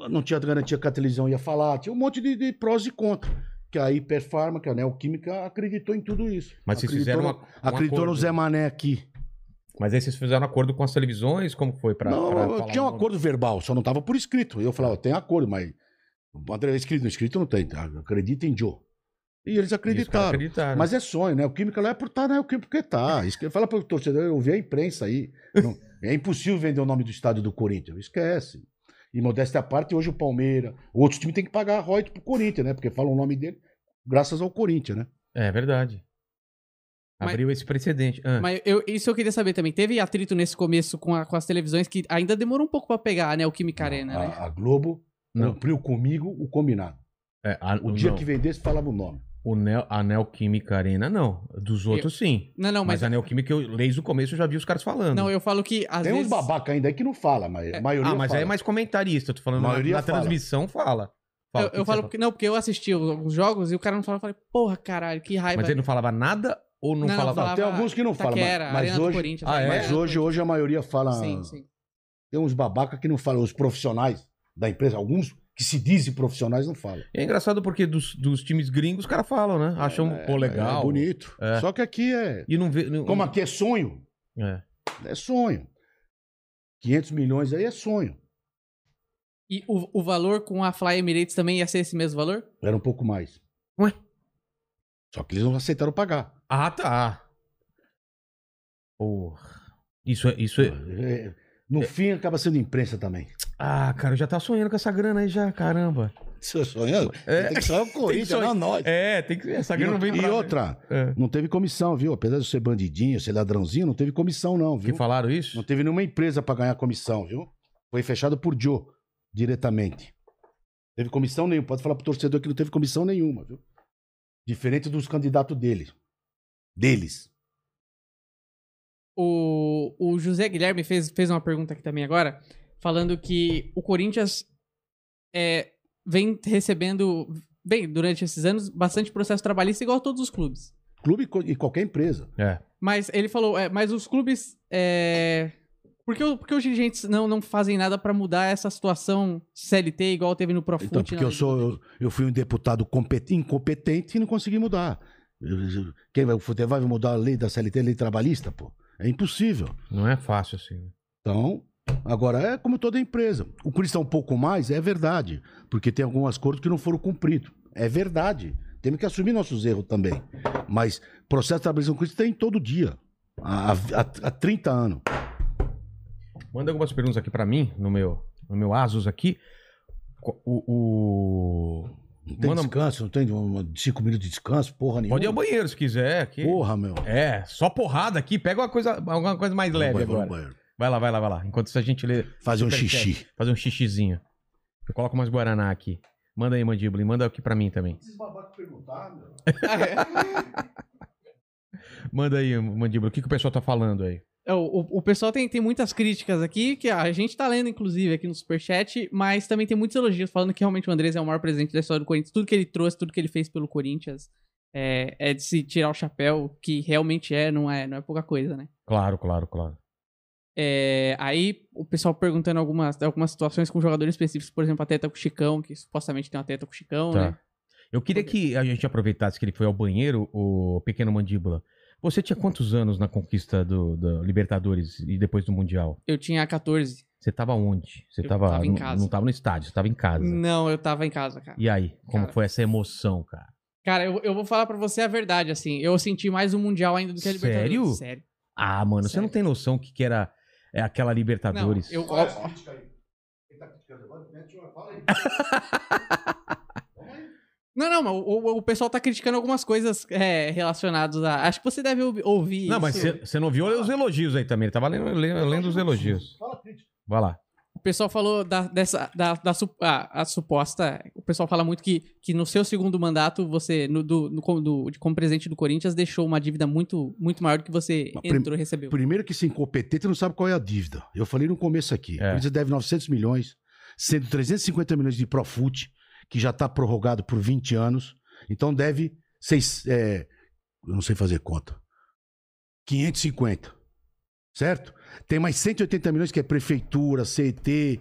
Não tinha garantia que a televisão ia falar. Tinha um monte de, de prós e contras. Que a Hiperfarma, que a Neoquímica acreditou em tudo isso. Mas vocês Acreditou fizeram no- uma, um Acreditou no acordo. Zé Mané aqui. Mas aí vocês fizeram acordo com as televisões? Como foi pra, não, pra falar tinha um acordo verbal, só não estava por escrito. Eu falava, tem acordo, mas. Escrito, escrito não tem. Acredita em Joe. E eles E acreditaram. acreditaram. Mas é sonho, né? O Química lá é por estar, né? O Química porque tá. Fala para o torcedor, eu vi a imprensa aí. Não- é impossível vender o nome do estádio do Corinthians. Esquece. E modéstia à parte, hoje o Palmeiras, outros times tem que pagar a royalties pro Corinthians, né? Porque falam o nome dele graças ao Corinthians, né? É verdade. Mas- Abriu esse precedente. Ah, Mas eu, isso eu queria saber também. Teve atrito nesse começo com, a- com as televisões que ainda demorou um pouco pra pegar, né? O Química Arena, né? a, a Globo Não. cumpriu comigo o combinado. é, a, O dia não, que vendesse, falava o nome. o Neo, a Neoquímica Arena, não. Dos outros, sim. Não, não, mas, mas. a Neoquímica, eu, desde o começo, eu já vi os caras falando. Não, eu falo que às tem vezes. uns babaca ainda aí que não fala, mas a maioria ah, mas fala. aí é mais comentarista. Eu tô falando A na, maioria na fala. transmissão, fala. Fala, Eu, que eu que falo porque. Não, porque eu assisti os, os jogos e o cara não falava. Eu falei, porra, caralho, que raiva. Mas ele não falava nada ou não, Não, falava? falava- Tem alguns que não falam, mas- mas hoje- Corinthians. Ah, é? Mas hoje, hoje a maioria fala. Sim, sim. Tem uns babaca que não falam, os profissionais da empresa, alguns que se dizem profissionais não falam. É engraçado porque dos, dos times gringos os caras falam, né? Acham, pô, legal. É bonito. É. Só que aqui é. E não vê. Não, Como aqui é sonho, É. é sonho. 500 milhões aí é sonho. E o, o valor com a Fly Emirates também ia ser esse mesmo valor? Era um pouco mais. Ué? Só que eles não aceitaram pagar. Ah, tá. Porra. Isso é. Isso é... É, no fim, acaba sendo imprensa também. Ah, cara, eu já tá sonhando com essa grana aí já, caramba. Você sonhando? É. Tem que sonhar o Corinthians, sonhar. não nós. É, tem que. Essa E, grana não vem e pra- outra, É. não teve comissão, viu? Apesar de eu ser bandidinho, ser ladrãozinho, não teve comissão, não, Que viu? falaram isso? Não teve nenhuma empresa pra ganhar comissão, viu? Foi fechado por Joe, diretamente. Teve comissão nenhuma. Pode falar pro torcedor que não teve comissão nenhuma, viu? Diferente dos candidatos dele. Deles. O, o José Guilherme fez, fez uma pergunta aqui também agora, falando que o Corinthians é, vem recebendo, bem, durante esses anos, bastante processo trabalhista, igual a todos os clubes. Clube e qualquer empresa. É. Mas ele falou, é, mas os clubes. É, por, que, por que os dirigentes não, não fazem nada pra mudar essa situação CLT igual teve no Profut? Então, porque na eu sou. Eu, eu fui um deputado compet- incompetente e não consegui mudar. Quem vai, vai mudar a lei da CLT, a lei trabalhista, pô? É impossível. Não é fácil assim. Então, agora é como toda empresa. O Corinthians está um pouco mais, é verdade. Porque tem alguns acordos que não foram cumpridos. É verdade. Temos que assumir nossos erros também. Mas processo de trabalhista no Corinthians tem todo dia. Há, há, há 30 anos. Manda algumas perguntas aqui pra mim, no meu, no meu Asus aqui. O. o... Não tem Manda- descanso, não tem uma- cinco minutos de descanso, porra nenhuma. Pode ir ao banheiro se quiser. Aqui. Porra, meu. É, só porrada aqui. Pega uma coisa, alguma coisa mais leve Vai, vai, agora. vai. Vai lá, vai lá, vai lá. Enquanto isso a gente lê. Fazer um xixi. Fazer um xixizinho. Eu coloco mais Guaraná aqui. Manda aí, mandíbula. E manda aqui pra mim também. Esses babacos perguntaram, meu. Manda aí, mandíbula. O que, que o pessoal tá falando aí? É, o, o- pessoal tem, tem muitas críticas aqui, que a gente tá lendo, inclusive, aqui no Superchat, mas também tem muitos elogios, falando que realmente o Andrés é o maior presente da história do Corinthians. Tudo que ele trouxe, tudo que ele fez pelo Corinthians é, é de se tirar o chapéu, que realmente é, não é, não é pouca coisa, né? Claro, claro, claro. É, aí o pessoal perguntando algumas, algumas situações com jogadores específicos, por exemplo, a teta com o Chicão, que supostamente tem uma teta com o Chicão, Tá. né? Eu queria que a gente aproveitasse que ele foi ao banheiro, o pequeno mandíbula. Você tinha quantos anos na conquista do, da Libertadores e depois do Mundial? Eu tinha 14. Você tava onde? Você Eu tava, tava em não- casa. Não tava no estádio, você tava em casa. Não, eu tava em casa, cara. E aí, como Cara. foi essa emoção, cara? Cara, eu, eu vou falar pra você a verdade, assim. Eu senti mais o Mundial ainda do que a Sério? Libertadores. Sério? Ah, mano, você Sério. não tem noção que, que era é, aquela Libertadores. Não, eu, Qual é ó, críticas aí? Quem tá criticando agora? Mete uma- Fala aí. Não, não, mas o, o- o pessoal tá criticando algumas coisas é, relacionadas a. Acho que você deve ouvi- ouvir. Não, mas isso. você você não viu os elogios aí também. Ele tava lendo, lendo, lendo os elogios. Fala a crítica. Vai lá. O pessoal falou da, dessa. Da, da a, a suposta. O pessoal fala muito que, que no seu segundo mandato, você, no, do, no, como do- de- como presidente do Corinthians, deixou uma dívida muito, muito maior do que você Mas prim- entrou e recebeu. Primeiro que ser incompetente não sabe qual é a dívida. Eu falei no começo aqui. É. O Corinthians deve 900 milhões, sendo 350 milhões de Profut, que já está prorrogado por 20 anos. Então deve, seis, é, eu não sei fazer conta, 550, certo? Tem mais 180 milhões que é prefeitura, CET,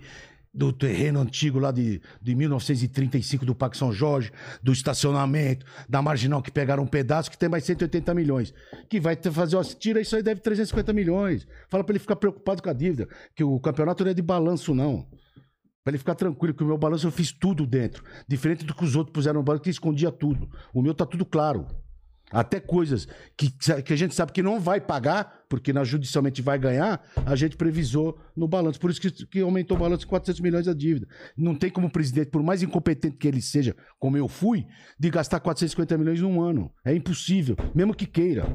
do terreno antigo lá de, de 1935 do Parque São Jorge, do estacionamento, da marginal que pegaram um pedaço, que tem mais 180 milhões que vai fazer, ó, tira isso aí, deve 350 milhões. Fala pra ele ficar preocupado com a dívida, que o campeonato não é de balanço, não. Pra ele ficar tranquilo, que o meu balanço eu fiz tudo dentro. Diferente do que os outros puseram no balanço, que escondia tudo. O meu tá tudo claro. Até coisas que, que a gente sabe que não vai pagar, porque na judicialmente vai ganhar, a gente previsou no balanço. Por isso que, que aumentou o balanço de 400 milhões a dívida. Não tem como o presidente, por mais incompetente que ele seja, como eu fui, de gastar 450 milhões num ano. É impossível, mesmo que queira.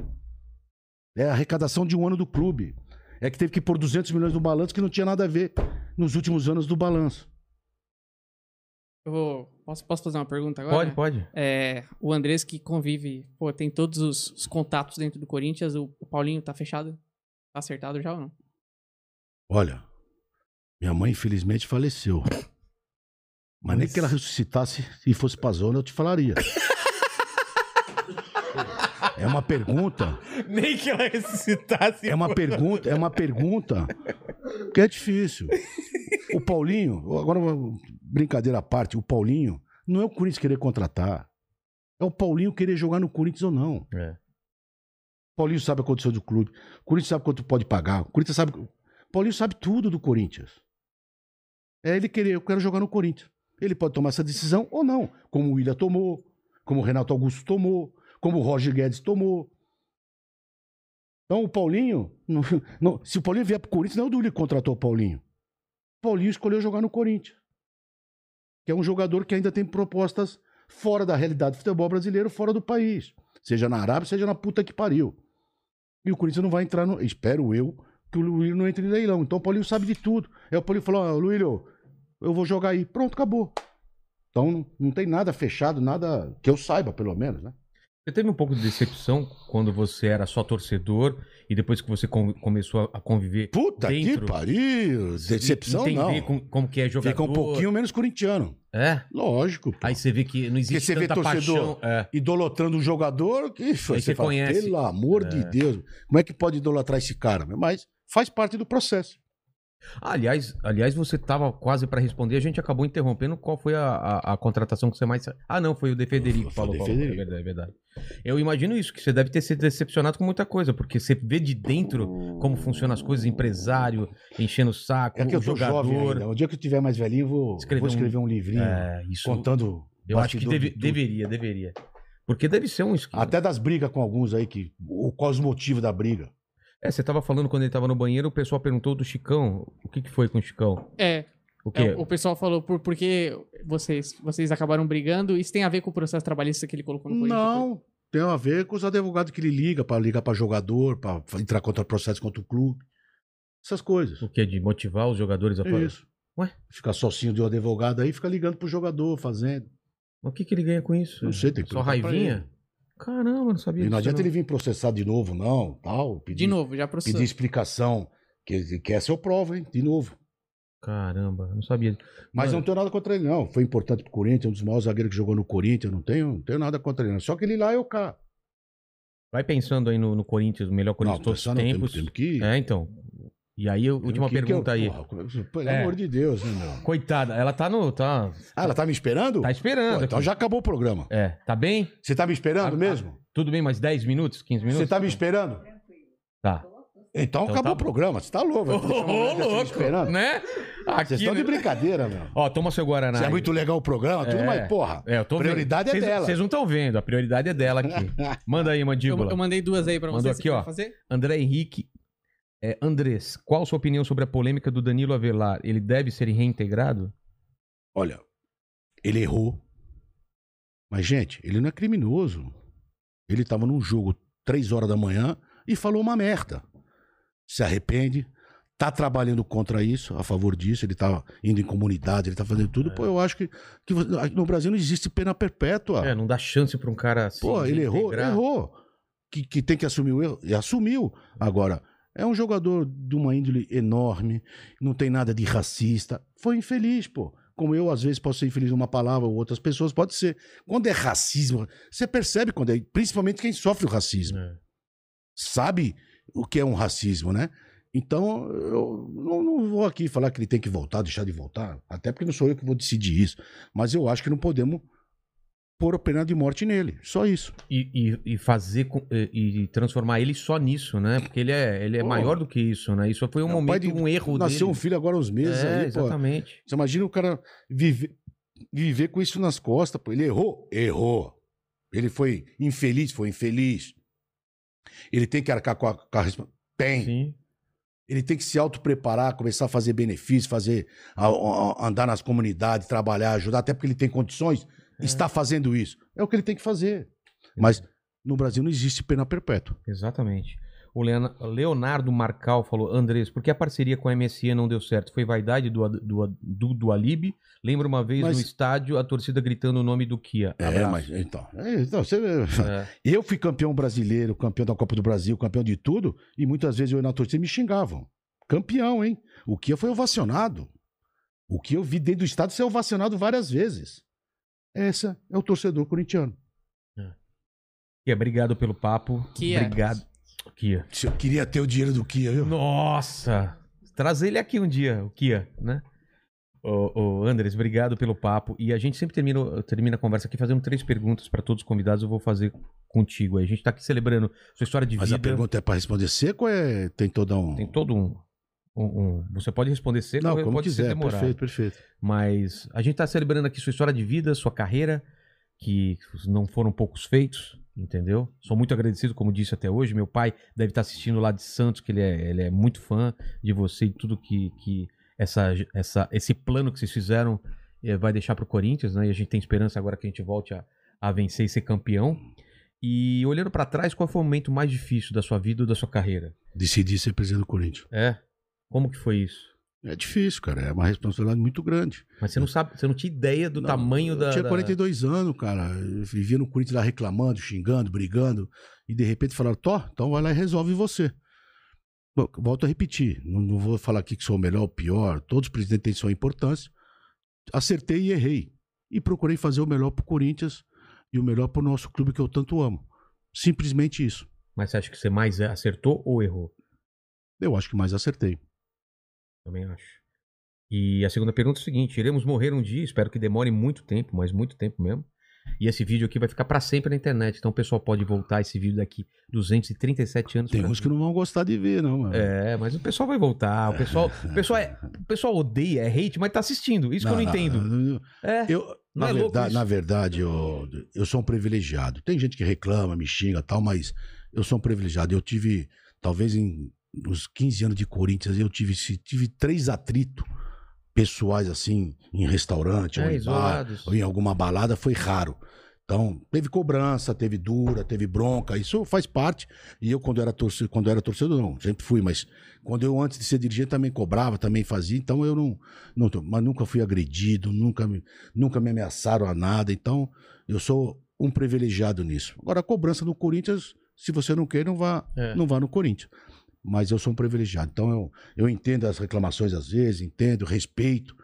É a arrecadação de um ano do clube. É que teve que pôr 200 milhões no balanço que não tinha nada a ver nos últimos anos do balanço. Eu vou. Posso, posso fazer uma pergunta agora? Pode, pode. É, o Andrés que convive, pô, tem todos os, os contatos dentro do Corinthians. O, o Paulinho tá fechado? Tá acertado já ou não? Olha, minha mãe infelizmente faleceu. Mas nem que ela ressuscitasse e fosse pra zona, eu te falaria. É uma pergunta, Nem que ela ressuscitasse. é uma pergunta, é uma pergunta que é difícil. O Paulinho, agora uma brincadeira à parte, o Paulinho não é o Corinthians querer contratar. É o Paulinho querer jogar no Corinthians ou não. É. O Paulinho sabe a condição do clube. O Corinthians sabe quanto pode pagar. O Corinthians sabe. O Paulinho sabe tudo do Corinthians. É ele querer, eu quero jogar no Corinthians. Ele pode tomar essa decisão ou não. Como o William tomou, como o Renato Augusto tomou, como o Roger Guedes tomou. Então o Paulinho. não- não- se o Paulinho vier pro Corinthians, não é o Duli que contratou o Paulinho. O Paulinho escolheu jogar no Corinthians. Que é um jogador que ainda tem propostas fora da realidade do futebol brasileiro, fora do país. Seja na Arábia, seja na puta que pariu. E o Corinthians não vai entrar no. Espero eu que o Luílio não entre em leilão. Então o Paulinho sabe de tudo. Aí o Paulinho falou: Ó, Luílio, eu vou jogar aí. Pronto, acabou. Então não tem nada fechado, nada que eu saiba, pelo menos, né? Você teve um pouco de decepção quando você era só torcedor e depois que você com- começou a- conviver Puta dentro, que pariu! Decepção entender não. com- como que é jogador. Fica um pouquinho menos corintiano. É? Lógico. pô. Aí você vê que não existe Porque você vê tanta torcedor paixão. É. idolatrando um jogador que você você fala, conhece. pelo amor de Deus, como é que pode idolatrar esse cara? Mas faz parte do processo. Ah, aliás, aliás, você tava quase para responder, a gente acabou interrompendo. Qual foi a, a, a contratação que você mais. Ah, não, foi o De Federico que falou. Federico. É verdade, é verdade. Eu imagino isso, que você deve ter se decepcionado com muita coisa, porque você vê de dentro como funcionam as coisas, empresário, enchendo o saco, É que eu o tô jovem jogador. ainda. O dia que eu tiver mais velhinho, vou Escrever vou um- escrever um, livrinho É, isso. contando. Eu acho que deve- de deveria, deveria. Porque deve ser um esquema. Até das brigas com alguns aí, que, o, qual os motivos da briga. É, você tava falando quando ele tava no banheiro, o pessoal perguntou do Chicão. O que, que foi com o Chicão? É, O quê? é, o pessoal falou por, por que vocês, vocês acabaram brigando. Isso tem a ver com o processo trabalhista que ele colocou no Corinthians? Não, tem a ver com os advogados que ele liga, pra ligar pra jogador, pra entrar contra processo contra o clube. Essas coisas. O que? De motivar os jogadores a É fazer? isso. Ué? Ficar sozinho de um advogado aí, fica ligando pro jogador, fazendo. Mas O que, que ele ganha com isso? Não sei, tem que Só raivinha? Caramba, não sabia E não disso, adianta ele vir processar de novo, não, tal. Pedir, De novo, já processou. Pedir explicação. Que, que essa eu provo, hein? De novo. Caramba, eu não sabia. Mas Mano, não tenho nada contra ele, não. Foi importante pro Corinthians, um dos maiores zagueiros que jogou no Corinthians. Eu não tenho, não tenho nada contra ele. não. Só que ele lá é o cá. Vai pensando aí no, no Corinthians, o melhor Corinthians de todos os pensar, não, tempos. Temos, temos que. É, então. E aí, a última que- que pergunta eu- aí. Porra, pelo É. amor de Deus, né, meu? Coitada, ela tá no. Tá, Ah, ela tá me esperando? tá esperando. Pô, então aqui. já acabou o programa. É, tá bem? Você tá me esperando Ah, mesmo? Tudo bem, mais 10 minutos, 15 minutos? Você tá me esperando? Tá. Então, Então acabou tá o programa. Você tá louco? Ô, dessa me esperando? né? Aqui, Vocês estão de brincadeira, meu. Ó, toma seu Guaraná. Se é muito legal o programa, tudo, É. mas, porra, É, eu tô prioridade vendo. é Vocês- dela. Vocês não estão vendo, a prioridade é dela aqui. Manda aí, Eu, mandíbula. eu mandei duas aí pra Mandou você. aqui, você quer ó. Fazer? André Henrique. É, Andrés, qual a sua opinião sobre a polêmica do Danilo Avelar? Ele deve ser reintegrado? Olha, ele errou. Mas, gente, ele não é criminoso. Ele tava num jogo três horas da manhã e falou uma merda. Se arrepende, tá trabalhando contra isso, a favor disso, ele tá indo em comunidade, ele tá fazendo tudo. Pô, eu acho que, que no Brasil não existe pena perpétua. É, não dá chance pra um cara assim. Pô, ele errou, errou. Que, que tem que assumir o erro, e assumiu. Agora, é um jogador de uma índole enorme, não tem nada de racista. Foi infeliz, pô. Como eu, às vezes, posso ser infeliz numa palavra, ou outras pessoas pode ser. Quando é racismo, você percebe quando é. Principalmente quem sofre o racismo. É. Sabe o que é um racismo, né? Então, eu não, não vou aqui falar que ele tem que voltar, deixar de voltar, até porque não sou eu que vou decidir isso. Mas eu acho que não podemos pôr a pena de morte nele. Só isso. E, e- e fazer com- e, e transformar ele só nisso, né? Porque ele é, ele é Pô. maior do que isso, né? Isso foi um momento, de- um erro Nasceu dele. um filho agora uns meses é, aí, pô. exatamente. Você imagina o cara viver, viver com isso nas costas, pô. Ele errou? Errou. Ele foi infeliz? Foi infeliz. Ele tem que arcar com a, com a Tem. Sim. Ele tem que se autopreparar, começar a fazer benefícios, fazer a- a- andar nas comunidades, trabalhar, ajudar, até porque ele tem condições, está fazendo isso. É o que ele tem que fazer. Mas no Brasil não existe pena perpétua. Exatamente. O Leona- Leonardo Marcal falou: Andrés, por que a parceria com a MSN não deu certo? Foi vaidade do, do, do, do Alibi? Lembra uma vez Mas- no estádio a torcida gritando o nome do Kia. É, Abraço. mas então, é, então você, É. eu fui campeão brasileiro, campeão da Copa do Brasil, campeão de tudo, e muitas vezes eu na torcida me xingavam. Campeão, hein? O Kia foi ovacionado. O que eu vi dentro do estado ser ovacionado várias vezes. Essa é o torcedor corintiano. Kia, obrigado pelo papo. Kia. Obrigado. Kia. Se eu queria ter o dinheiro do Kia, viu? Nossa! Traz ele aqui um dia, o Kia, né? Ô, ô Andres, obrigado pelo papo. E a gente sempre termina, termina a conversa aqui fazendo três perguntas para todos os convidados. Eu vou fazer contigo aí. A gente tá aqui celebrando sua história de Mas a vida. pergunta é para responder seco ou é... tem toda um. Tem todo um, um- um- Você pode responder seco Não, pode ser quiser. demorado. Perfeito, perfeito. Mas a gente tá celebrando aqui sua história de vida, sua carreira, que não foram poucos feitos, entendeu? Sou muito agradecido, como disse até hoje. Meu pai deve estar assistindo lá de Santos, que ele é, ele é muito fã de você e tudo que, que essa, essa, esse plano que vocês fizeram eh, vai deixar pro Corinthians, né? E a gente tem esperança agora que a gente volte a, a vencer e ser campeão. E olhando pra trás, qual foi o momento mais difícil da sua vida ou da sua carreira? Decidi ser presidente do Corinthians. É? Como que foi isso? É difícil, cara. É uma responsabilidade muito grande. Mas você não sabe, você não tinha ideia do Não, tamanho da. Eu tinha da- 42 anos, cara. Eu vivia no Corinthians lá reclamando, xingando, brigando. E de repente falaram: Tó, então vai lá e resolve você. Bom, Volto a repetir. Não, não vou falar aqui que sou o melhor ou o pior. Todos os presidentes têm sua importância. Acertei e errei. E procurei fazer o melhor pro Corinthians e o melhor pro nosso clube que eu tanto amo. Simplesmente isso. Mas você acha que você mais acertou ou errou? Eu acho que mais acertei. Também acho. E a segunda pergunta é o seguinte: iremos morrer um dia, espero que demore muito tempo, mas muito tempo mesmo. E esse vídeo aqui vai ficar pra sempre na internet, então o pessoal pode voltar esse vídeo daqui 237 anos. Tem uns que não vão gostar de ver, não, mano. É, mas o pessoal vai voltar. O pessoal, o pessoal, é, o pessoal odeia, é hate, mas tá assistindo. Isso que eu não entendo. não- É, Eu, Não na, é verdade, na verdade, eu, eu sou um privilegiado. Tem gente que reclama, me xinga e tal, mas eu sou um privilegiado. Eu tive, talvez em nos 15 anos de Corinthians, eu tive, tive três atritos pessoais, assim, em restaurante, É, ou, em bar, ou em alguma balada, foi raro. Então, teve cobrança, teve dura, teve bronca, isso faz parte. E eu, quando era torcedor, quando era torcedor, não, sempre fui, mas quando eu, antes de ser dirigente, também cobrava, também fazia, então eu não. não mas nunca fui agredido, nunca me, nunca me ameaçaram a nada. Então, eu sou um privilegiado nisso. Agora, a cobrança do Corinthians, se você não quer, não vá, É. não vá no Corinthians. Mas eu sou um privilegiado. Então, eu, eu entendo as reclamações às vezes, entendo, respeito.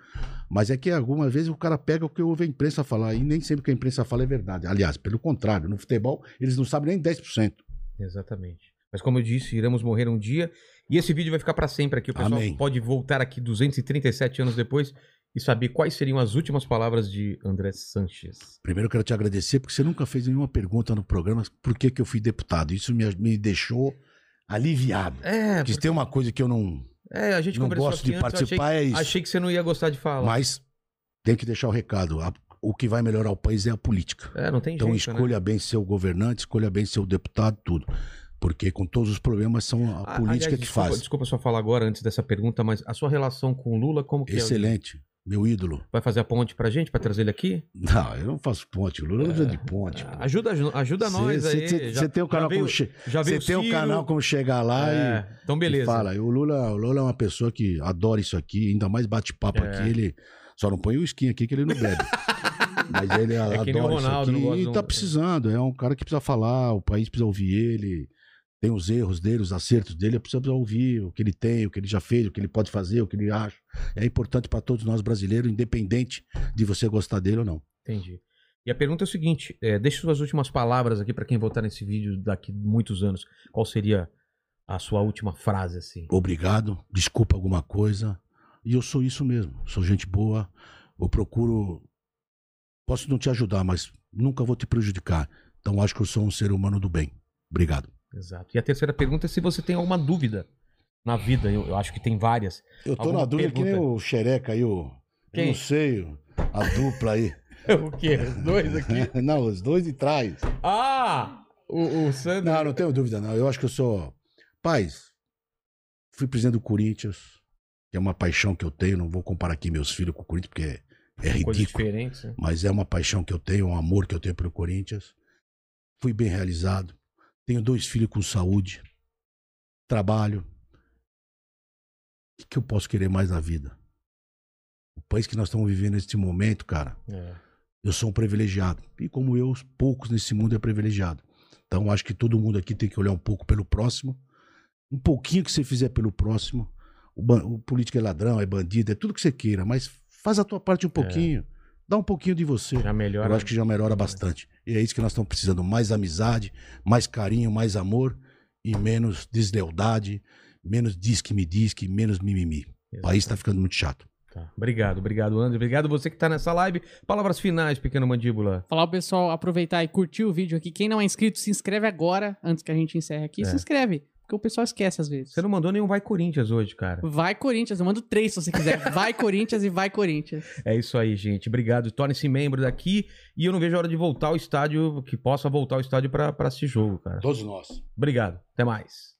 Mas é que algumas vezes o cara pega o que ouve a imprensa falar. E nem sempre o que a imprensa fala é verdade. Aliás, pelo contrário, no futebol, eles não sabem nem 10%. Exatamente. Mas como eu disse, iremos morrer um dia. E esse vídeo vai ficar pra sempre aqui. O pessoal Amém. pode voltar aqui 237 anos depois e saber quais seriam as últimas palavras de André Sanches. Primeiro eu quero te agradecer porque você nunca fez nenhuma pergunta no programa por que, que eu fui deputado. Isso me, me deixou aliviado. É, Porque se tem uma coisa que eu não, é a gente não gosto de antes, eu participar, é achei, isso. achei que você não ia gostar de falar. Mas tem que deixar o recado. A- o que vai melhorar o país é a política. É, não tem Então jeito, né? escolha bem seu governante, escolha bem seu deputado, tudo. Porque com todos os problemas são a Ah, política aliás, que desculpa, faz. Desculpa só falar agora, antes dessa pergunta, mas a sua relação com o Lula, como que é? Excelente. Meu ídolo. Vai fazer a ponte pra gente, pra trazer ele aqui? Não, eu não faço ponte. O Lula não precisa de ponte. pô. Ajuda, ajuda nós aí. Você tem um já canal veio- como. Já veio tem um Ciro. canal como chegar lá É, então e, beleza. e fala. O Lula, o Lula é uma pessoa que adora isso aqui, ainda mais bate-papo É. aqui. Ele só não põe o skin aqui que ele não bebe. Mas ele É o adora Ronaldo, isso aqui e um- tá precisando. É um cara que precisa falar, o país precisa ouvir ele. Tem os erros dele, os acertos dele, precisa ouvir o que ele tem, o que ele já fez, o que ele pode fazer, o que ele acha. É importante para todos nós brasileiros, independente de você gostar dele ou não. Entendi. E a pergunta é o seguinte: é, deixe suas últimas palavras aqui pra quem voltar nesse vídeo daqui muitos anos. Qual seria a sua última frase, assim? Obrigado, desculpa alguma coisa. E eu sou isso mesmo, sou gente boa. Eu procuro. Posso não te ajudar, mas nunca vou te prejudicar. Então acho que eu sou um ser humano do bem. Obrigado. Exato. E a terceira pergunta é se você tem alguma dúvida na vida. Eu, eu acho que tem várias. Eu tô Alguma na dúvida que nem pergunta? o Xereca aí, o. Quem? Não sei, a dupla aí. o quê? Os dois aqui? não, os dois de trás. Ah! O, o Sandro. Não, não tenho dúvida, não. Eu acho que eu sou. Paz, fui presidente do Corinthians, que é uma paixão que eu tenho. Não vou comparar aqui meus filhos com o Corinthians, porque é Coisas ridículo. né? Mas é uma paixão que eu tenho, um amor que eu tenho pelo Corinthians. Fui bem realizado. Tenho dois filhos com saúde. Trabalho. O que, eu posso querer mais na vida? O país que nós estamos vivendo neste momento, cara. É. Eu sou um privilegiado. E como eu, os poucos nesse mundo é privilegiado. Então acho que todo mundo aqui tem que olhar um pouco pelo próximo. Um pouquinho que você fizer pelo próximo. O, o político é ladrão, é bandido, é tudo que você queira, mas faz a tua parte um pouquinho. Dá um pouquinho de você. Já melhora. Eu acho que já melhora bastante. E é isso que nós estamos precisando: mais amizade, mais carinho, mais amor e menos deslealdade, menos diz que me diz que, menos mimimi. O país está ficando muito chato. Tá. Obrigado, obrigado, André. Obrigado você que tá nessa live. Palavras finais, pequeno mandíbula. Falar pro pessoal aproveitar e curtir o vídeo aqui. Quem não é inscrito, se inscreve agora, antes que a gente encerre aqui. É. Se inscreve, porque o pessoal esquece às vezes. Você não mandou nenhum Vai Corinthians hoje, cara. Vai Corinthians, eu mando três se você quiser. Vai Corinthians e vai Corinthians. É isso aí, gente. Obrigado. Torne-se membro daqui. E eu não vejo a hora de voltar ao estádio, que possa voltar ao estádio pra pra assistir jogo, cara. Todos nós. Obrigado. Até mais.